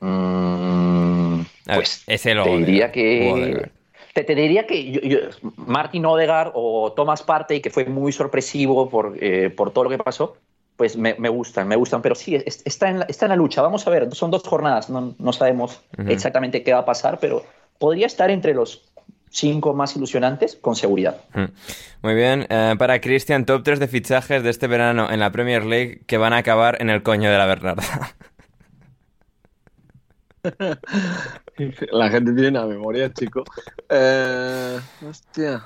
Speaker 3: Mm, pues
Speaker 1: ese
Speaker 3: lo te diría que te, diría que Martin Odegaard o Thomas Partey, que fue muy sorpresivo por, eh, por todo lo que pasó, pues me, gustan, me gustan, pero sí, está en, la, está en la lucha. Vamos a ver, son dos jornadas, no, no sabemos exactamente qué va a pasar, pero podría estar entre los cinco más ilusionantes con seguridad.
Speaker 1: Hmm. Muy bien. Eh, para Cristian, top 3 de fichajes de este verano en la Premier League que van a acabar en el coño de la Bernarda.
Speaker 2: la gente tiene una memoria, chico. Eh, hostia.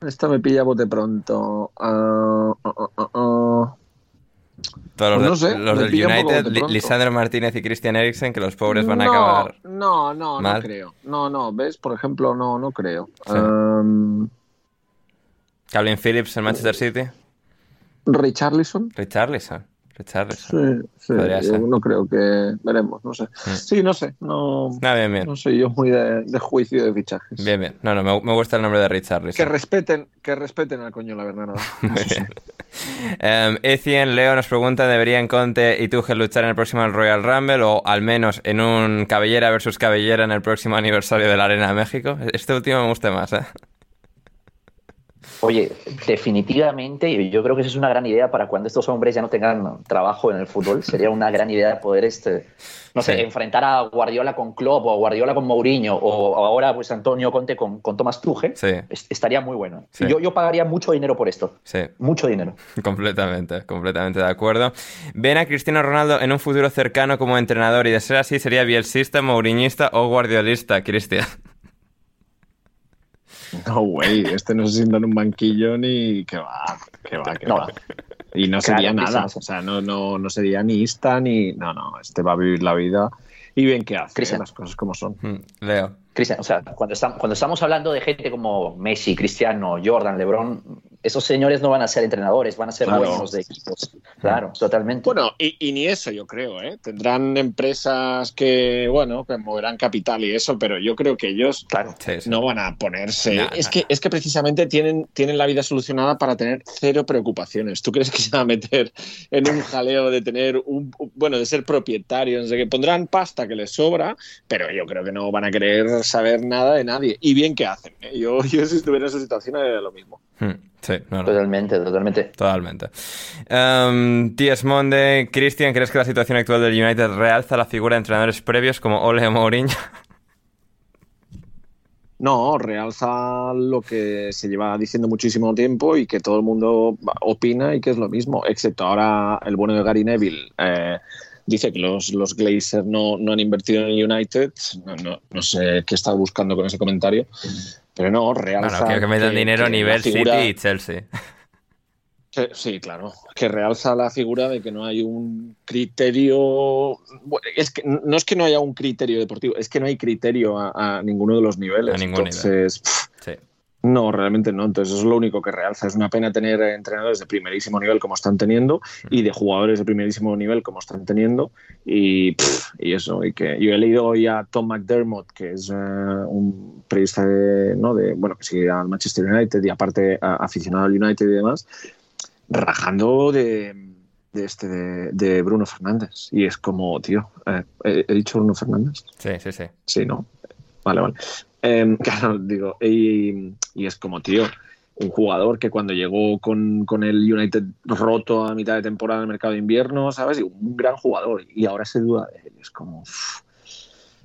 Speaker 2: Esta me pilla bote pronto. Uh,
Speaker 1: todos los, pues los del United, Lisandro Martínez y Christian Eriksen, que los pobres van a acabar.
Speaker 2: No, no, no creo. No, no, ¿ves? Por ejemplo, no, no creo. Um,
Speaker 1: Calvin Phillips en Manchester City.
Speaker 2: Richarlison.
Speaker 1: Richarlison.
Speaker 2: Sí, sí yo no creo que veremos, no sé. Mm. Sí, no sé, no, no soy yo muy de, juicio de fichajes.
Speaker 1: Bien, bien. No, no, me, gusta el nombre de Richard.
Speaker 2: Que respeten, que respeten al coño la verdad. muy
Speaker 1: bien. Um, Etienne Leo nos pregunta, ¿deberían Conte y Tuchel luchar en el próximo Royal Rumble o al menos en un cabellera versus cabellera en el próximo aniversario de la Arena de México? Este último me gusta más, ¿eh?
Speaker 3: Oye, definitivamente, yo creo que eso es una gran idea para cuando estos hombres ya no tengan trabajo en el fútbol. Sería una gran idea poder, este, no sé, enfrentar a Guardiola con Klopp o a Guardiola con Mourinho o ahora pues Antonio Conte con, con Thomas Tuchel. Estaría muy bueno. Yo, yo pagaría mucho dinero por esto. Sí. Mucho dinero.
Speaker 1: Completamente, completamente de acuerdo. Ven a Cristiano Ronaldo en un futuro cercano como entrenador y de ser así sería bielsista, mouriñista o guardiolista, Cristian.
Speaker 2: No, güey, este no se sienta en un banquillo ni que va, que va, que va. Y no sería nada, o sea, no, no, no sería ni Insta ni. No, no, este va a vivir la vida y bien que hace las cosas como son.
Speaker 1: Mm, Leo.
Speaker 3: Cristian, o sea, cuando estamos, cuando estamos hablando de gente como Messi, Cristiano, Jordan, LeBron, esos señores no van a ser entrenadores, van a ser buenos de equipos. Claro, totalmente.
Speaker 2: Bueno, y, ni eso yo creo, ¿eh? Tendrán empresas que, bueno, que moverán capital y eso, pero yo creo que ellos no van a ponerse. es, que, es que precisamente tienen, tienen la vida solucionada para tener cero preocupaciones. ¿Tú crees que se van a meter en un jaleo de tener un, bueno, de ser propietarios? De que pondrán pasta que les sobra, pero yo creo que no van a querer saber nada de nadie. Y bien que hacen. ¿eh? Yo, yo si estuviera en esa situación haría lo mismo.
Speaker 1: Hmm. Sí,
Speaker 3: Totalmente, totalmente.
Speaker 1: Totalmente. Um, T.S. Monde, Cristian, ¿crees que la situación actual del United realza la figura de entrenadores previos como Ole Mourinho?
Speaker 2: No, realza lo que se lleva diciendo muchísimo tiempo y que todo el mundo opina y que es lo mismo, excepto ahora el bueno de Gary Neville. Eh, dice que los, los Glazers no, no, han invertido en United. No, no, no, sé qué está buscando con ese comentario. Pero no, realza.
Speaker 1: Bueno, que metan dinero a nivel City y Chelsea.
Speaker 2: sí, claro. Que realza la figura de que no hay un criterio. es que no es que no haya un criterio deportivo, es que no hay criterio a, ninguno de los niveles. A ningún Entonces, nivel. sí. No, realmente no. Entonces, eso es lo único que realza. Es una pena tener entrenadores de primerísimo nivel como están teniendo y de jugadores de primerísimo nivel como están teniendo. Y, y eso. Y que yo he leído hoy a Tom McDermott, que es eh, un periodista de, ¿no? de, bueno, que sigue al Manchester United y aparte aficionado al United y demás, rajando de, de este de, Bruno Fernández. Y es como, tío, eh, ¿he dicho Bruno Fernández?
Speaker 1: Sí, sí, sí.
Speaker 2: Sí, ¿no? Vale, vale. Em, claro, digo, y, es como, tío, un jugador que cuando llegó con, el United roto a mitad de temporada en el mercado de invierno, ¿sabes? un gran jugador. Y ahora se duda de él. Es como.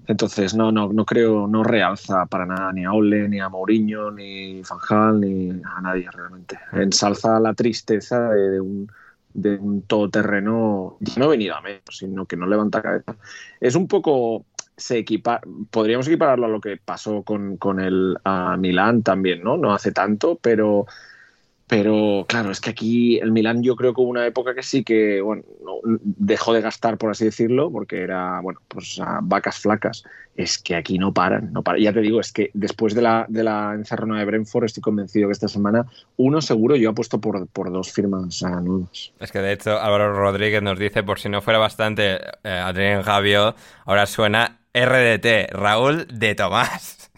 Speaker 2: Entonces, no, no, no creo, no realza para nada ni a Ole, ni a Mourinho, ni Fanjal, ni a nadie realmente. Ensalza la tristeza de, un de un todoterreno, no venido a menos, sino que no levanta cabeza. Es un poco se equipa podríamos equipararlo a lo que pasó con, con el a Milán también, ¿no? No hace tanto, pero pero claro, es que aquí el Milán yo creo que hubo una época que sí que bueno, dejó de gastar, por así decirlo, porque era, bueno, pues vacas flacas. Es que aquí no paran, no paran. Ya te digo, es que después de la, de la encerrona de Brentford estoy convencido que esta semana uno seguro yo apuesto por, por dos firmas.
Speaker 1: Es que de hecho Álvaro Rodríguez nos dice, por si no fuera bastante eh, Adrián Javio, ahora suena RDT, Raúl de Tomás.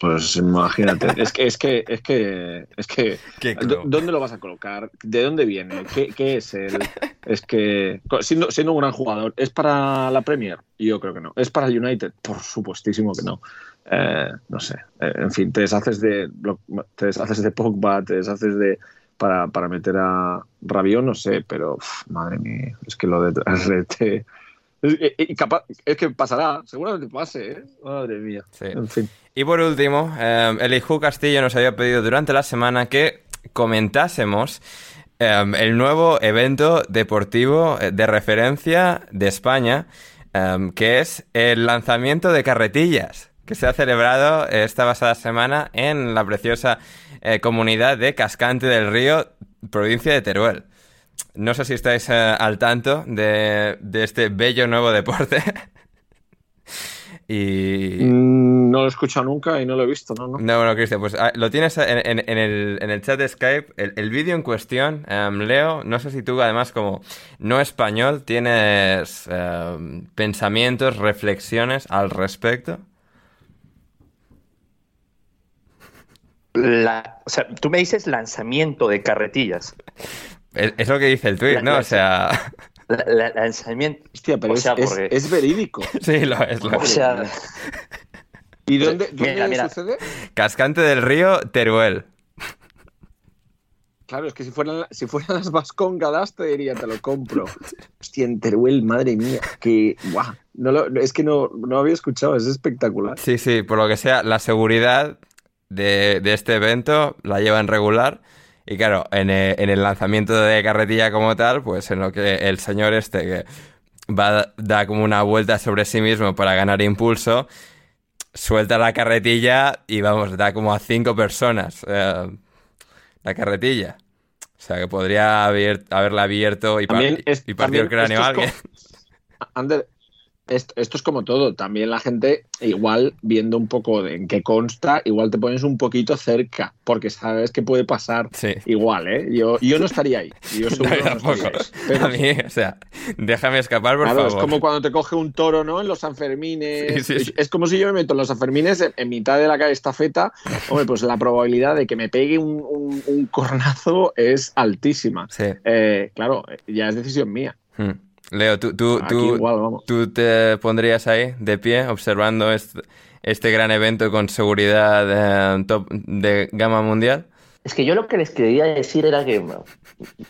Speaker 2: Pues imagínate, es que, es que, es que, es que, ¿dónde lo vas a colocar? ¿De dónde viene? ¿Qué, es él? Es que, siendo, siendo, un gran jugador, ¿es para la Premier? Yo creo que no. ¿Es para el United? Por supuestísimo que no. Eh, no sé, eh, en fin, te deshaces de, te deshaces de Pogba, te deshaces de, para, para meter a Rabiot, no sé, pero madre mía, es que lo de RT es, que pasará, seguramente pase, ¿eh? Madre mía. En fin.
Speaker 1: Y por último, eh, el Hijo Castillo nos había pedido durante la semana que comentásemos em, el nuevo evento deportivo eh, de referencia de España, em, que es el lanzamiento de carretillas, que se ha celebrado esta pasada semana en la preciosa comunidad de Cascante del Río, provincia de Teruel. No sé si estáis eh, al tanto de, este bello nuevo deporte. Y...
Speaker 2: Mm, no lo he escuchado nunca y no lo he visto, ¿no? No,
Speaker 1: no bueno, Cristian, pues ah, lo tienes en, el, chat de Skype, el, vídeo en cuestión. Em, Leo, no sé si tú, además, como no español, tienes em, pensamientos, reflexiones al respecto.
Speaker 3: o sea, tú me dices lanzamiento de carretillas.
Speaker 1: Es, lo que dice el tweet, ¿no? o sea.
Speaker 3: lanzamiento.
Speaker 2: Hostia, pero es, verídico.
Speaker 1: Sí, lo es. Lo
Speaker 3: o sea.
Speaker 2: ¿Y dónde, sucede?
Speaker 1: Cascante del río, Teruel.
Speaker 2: Claro, es que si fueran, si fueran las Vascongadas te diría, te lo compro. Hostia, en Teruel, madre mía, que guau. No es que no, no había escuchado, es espectacular.
Speaker 1: Sí, sí, por lo que sea, la seguridad de, este evento la llevan regular. Y claro, en, en, el lanzamiento de carretilla como tal, pues en lo que el señor este que va da como una vuelta sobre sí mismo para ganar impulso, suelta la carretilla y vamos, da como a cinco personas eh, la carretilla. O sea que podría haber, haberla abierto y, y partido el cráneo a alguien.
Speaker 2: Esto, es como todo. También la gente, igual viendo un poco de en qué consta, igual te pones un poquito cerca, porque sabes que puede pasar. Igual, ¿eh? Yo, yo no estaría ahí. Yo no, tampoco.
Speaker 1: A mí, o sea, déjame escapar, por favor.
Speaker 2: Es como cuando te coge un toro, ¿no? En los Sanfermines. es como si yo me meto en los Sanfermines en, mitad de la calle estafeta. Hombre, pues la probabilidad de que me pegue un, un, cornazo es altísima. Eh, claro, ya es decisión mía.
Speaker 1: Hmm. Leo, ¿tú, tú, tú, te pondrías ahí de pie observando este, este gran evento con seguridad eh, top de gama mundial?
Speaker 3: Es que yo lo que les quería decir era que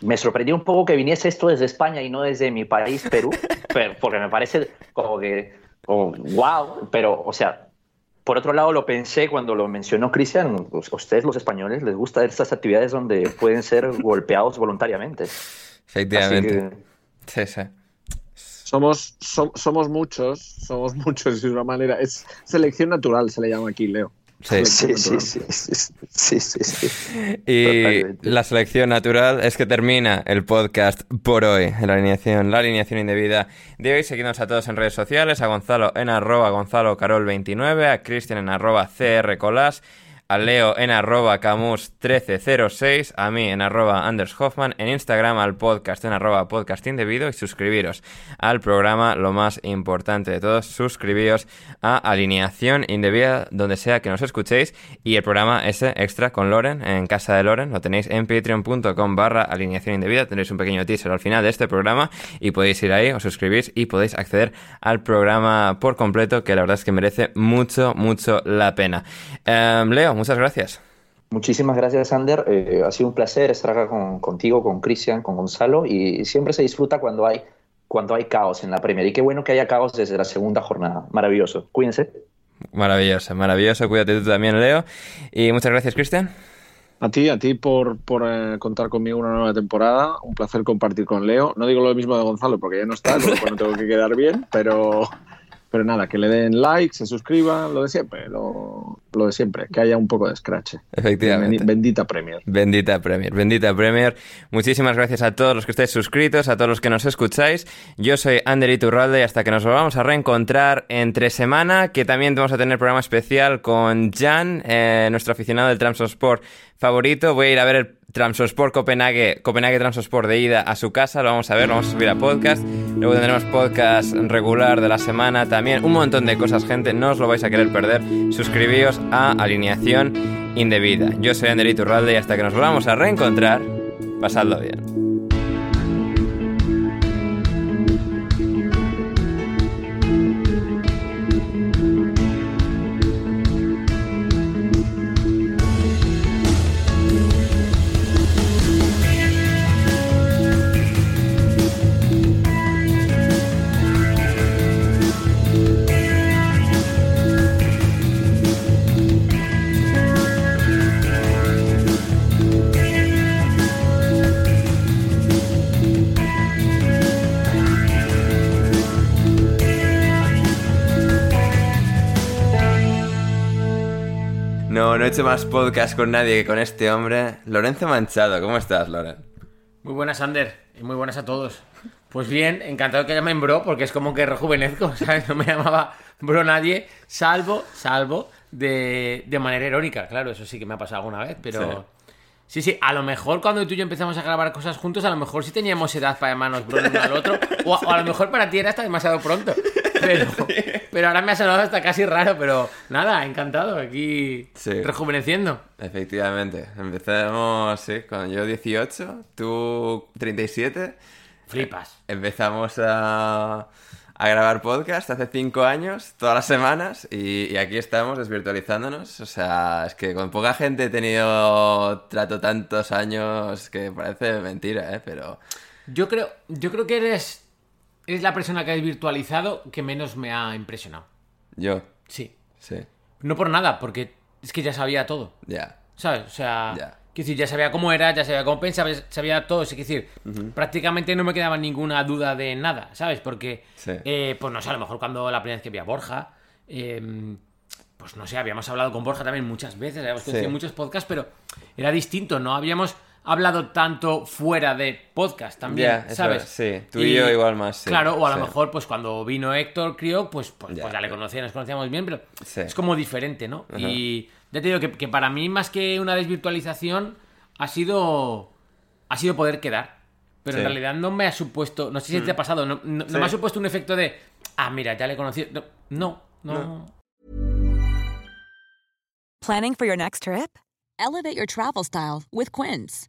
Speaker 3: me sorprendió un poco que viniese esto desde España y no desde mi país, Perú, porque me parece como que, como, wow, pero, o sea, por otro lado lo pensé cuando lo mencionó Cristian, pues, ustedes los españoles les gustan estas actividades donde pueden ser golpeados voluntariamente.
Speaker 1: Efectivamente. Sí, sí.
Speaker 2: Somos, somos muchos, somos muchos de una manera. Es selección natural, se le llama aquí, Leo.
Speaker 3: Sí, sí, sí, sí, sí,
Speaker 1: Y la selección natural es que termina el podcast por hoy, la alineación, la alineación indebida de hoy. Seguimos a todos en redes sociales, a Gonzalo en arroba Gonzalo Carol 29, a Cristian en arroba CR Colas a Leo en arroba camus1306, a mí en arroba Anders Hoffman, en Instagram al podcast en arroba podcast indebido y suscribiros al programa, lo más importante de todos, suscribiros a Alineación Indebida donde sea que nos escuchéis y el programa ese extra con Loren en casa de Loren lo tenéis en patreon.com barra alineación tenéis un pequeño teaser al final de este programa y podéis ir ahí, os suscribís y podéis acceder al programa por completo que la verdad es que merece mucho, mucho la pena. Em, Leo, muchas gracias.
Speaker 3: Muchísimas gracias, Sander. Eh, ha sido un placer estar acá contigo, con Cristian, con Gonzalo, y siempre se disfruta cuando hay, cuando hay caos en la Premier. Y qué bueno que haya caos desde la segunda jornada. Maravilloso. Cuídense.
Speaker 1: Maravilloso, maravilloso. Cuídate tú también, Leo. Y muchas gracias, Cristian.
Speaker 2: A ti, a ti por, por eh, contar conmigo una nueva temporada. Un placer compartir con Leo. No digo lo mismo de Gonzalo porque ya no está, no tengo que quedar bien, pero pero nada, que le den like, se suscriban, lo de siempre, lo, de siempre, que haya un poco de scratch.
Speaker 1: Efectivamente.
Speaker 2: Bendita Premier.
Speaker 1: Bendita Premier, bendita Premier. Muchísimas gracias a todos los que estáis suscritos, a todos los que nos escucháis. Yo soy Ander Iturralde y hasta que nos volvamos a reencontrar entre semana, que también vamos a tener programa especial con Jan, eh, nuestro aficionado del Transport favorito. Voy a ir a ver el Transosport Copenhague, Copenhague Transosport de ida a su casa, lo vamos a ver, lo vamos a subir a podcast. Luego tendremos podcast regular de la semana también, un montón de cosas, gente, no os lo vais a querer perder. Suscribíos a Alineación Indebida. Yo soy Ander Iturralde y hasta que nos volvamos a reencontrar, pasadlo bien. Hecho más podcast con nadie que con este hombre. Lorenzo Manchado, ¿cómo estás, Loren?
Speaker 5: Muy buenas, Ander, y muy buenas a todos. Pues bien, encantado que llamen bro, porque es como que rejuvenezco, ¿sabes? No me llamaba bro nadie, salvo, salvo de, de manera irónica, claro, eso sí que me ha pasado alguna vez, pero... Sí. sí, a lo mejor cuando tú y yo empezamos a grabar cosas juntos, a lo mejor sí teníamos edad para llamarnos bro uno al otro, o a, o a lo mejor para ti era hasta demasiado pronto. Pero, pero ahora me ha sonado hasta casi raro, pero nada, encantado, aquí
Speaker 1: Sí.
Speaker 5: rejuveneciendo.
Speaker 1: Efectivamente. Empezamos, sí, cuando yo 18, tú 37.
Speaker 5: Flipas.
Speaker 1: Empezamos a, a grabar podcast hace cinco años, todas las semanas, y, y aquí estamos desvirtualizándonos. O sea, es que con poca gente he tenido trato tantos años que parece mentira, ¿eh? Pero
Speaker 5: Yo creo, yo creo que eres, eres la persona que has virtualizado que menos me ha impresionado.
Speaker 1: yo,
Speaker 5: Sí.
Speaker 1: sí,
Speaker 5: No por nada, porque es que ya sabía todo.
Speaker 1: ya.
Speaker 5: ¿Sabes? O sea,
Speaker 1: Ya.
Speaker 5: quiero decir, ya sabía cómo era, ya sabía cómo pensaba, sabía todo. Es decir, prácticamente no me quedaba ninguna duda de nada, ¿sabes? Porque,
Speaker 1: Sí.
Speaker 5: eh, pues no sé, a lo mejor cuando la primera vez que vi a Borja, eh, pues no sé, habíamos hablado con Borja también muchas veces, habíamos
Speaker 1: Sí.
Speaker 5: conocido muchos podcasts, pero era distinto, no habíamos hablado tanto fuera de podcast también,
Speaker 1: Ya, eso
Speaker 5: ¿sabes?
Speaker 1: es, sí. Tú y yo igual más, sí,
Speaker 5: Claro, o a lo mejor, pues cuando vino Héctor Crió, pues, pues,
Speaker 1: Ya,
Speaker 5: pues ya le conocía, nos conocíamos bien, pero
Speaker 1: Sí.
Speaker 5: es como diferente, ¿no? Y ya te digo que, que para mí, más que una desvirtualización, ha sido. ha sido poder quedar. Pero
Speaker 1: Sí.
Speaker 5: en realidad no me ha supuesto. No sé si te ha pasado, no, no- no
Speaker 1: Sí.
Speaker 5: me ha supuesto un efecto de. Ah, mira, ya le conocí. No, no. no.
Speaker 6: Planning for your next trip? Elevate your travel style with Quince.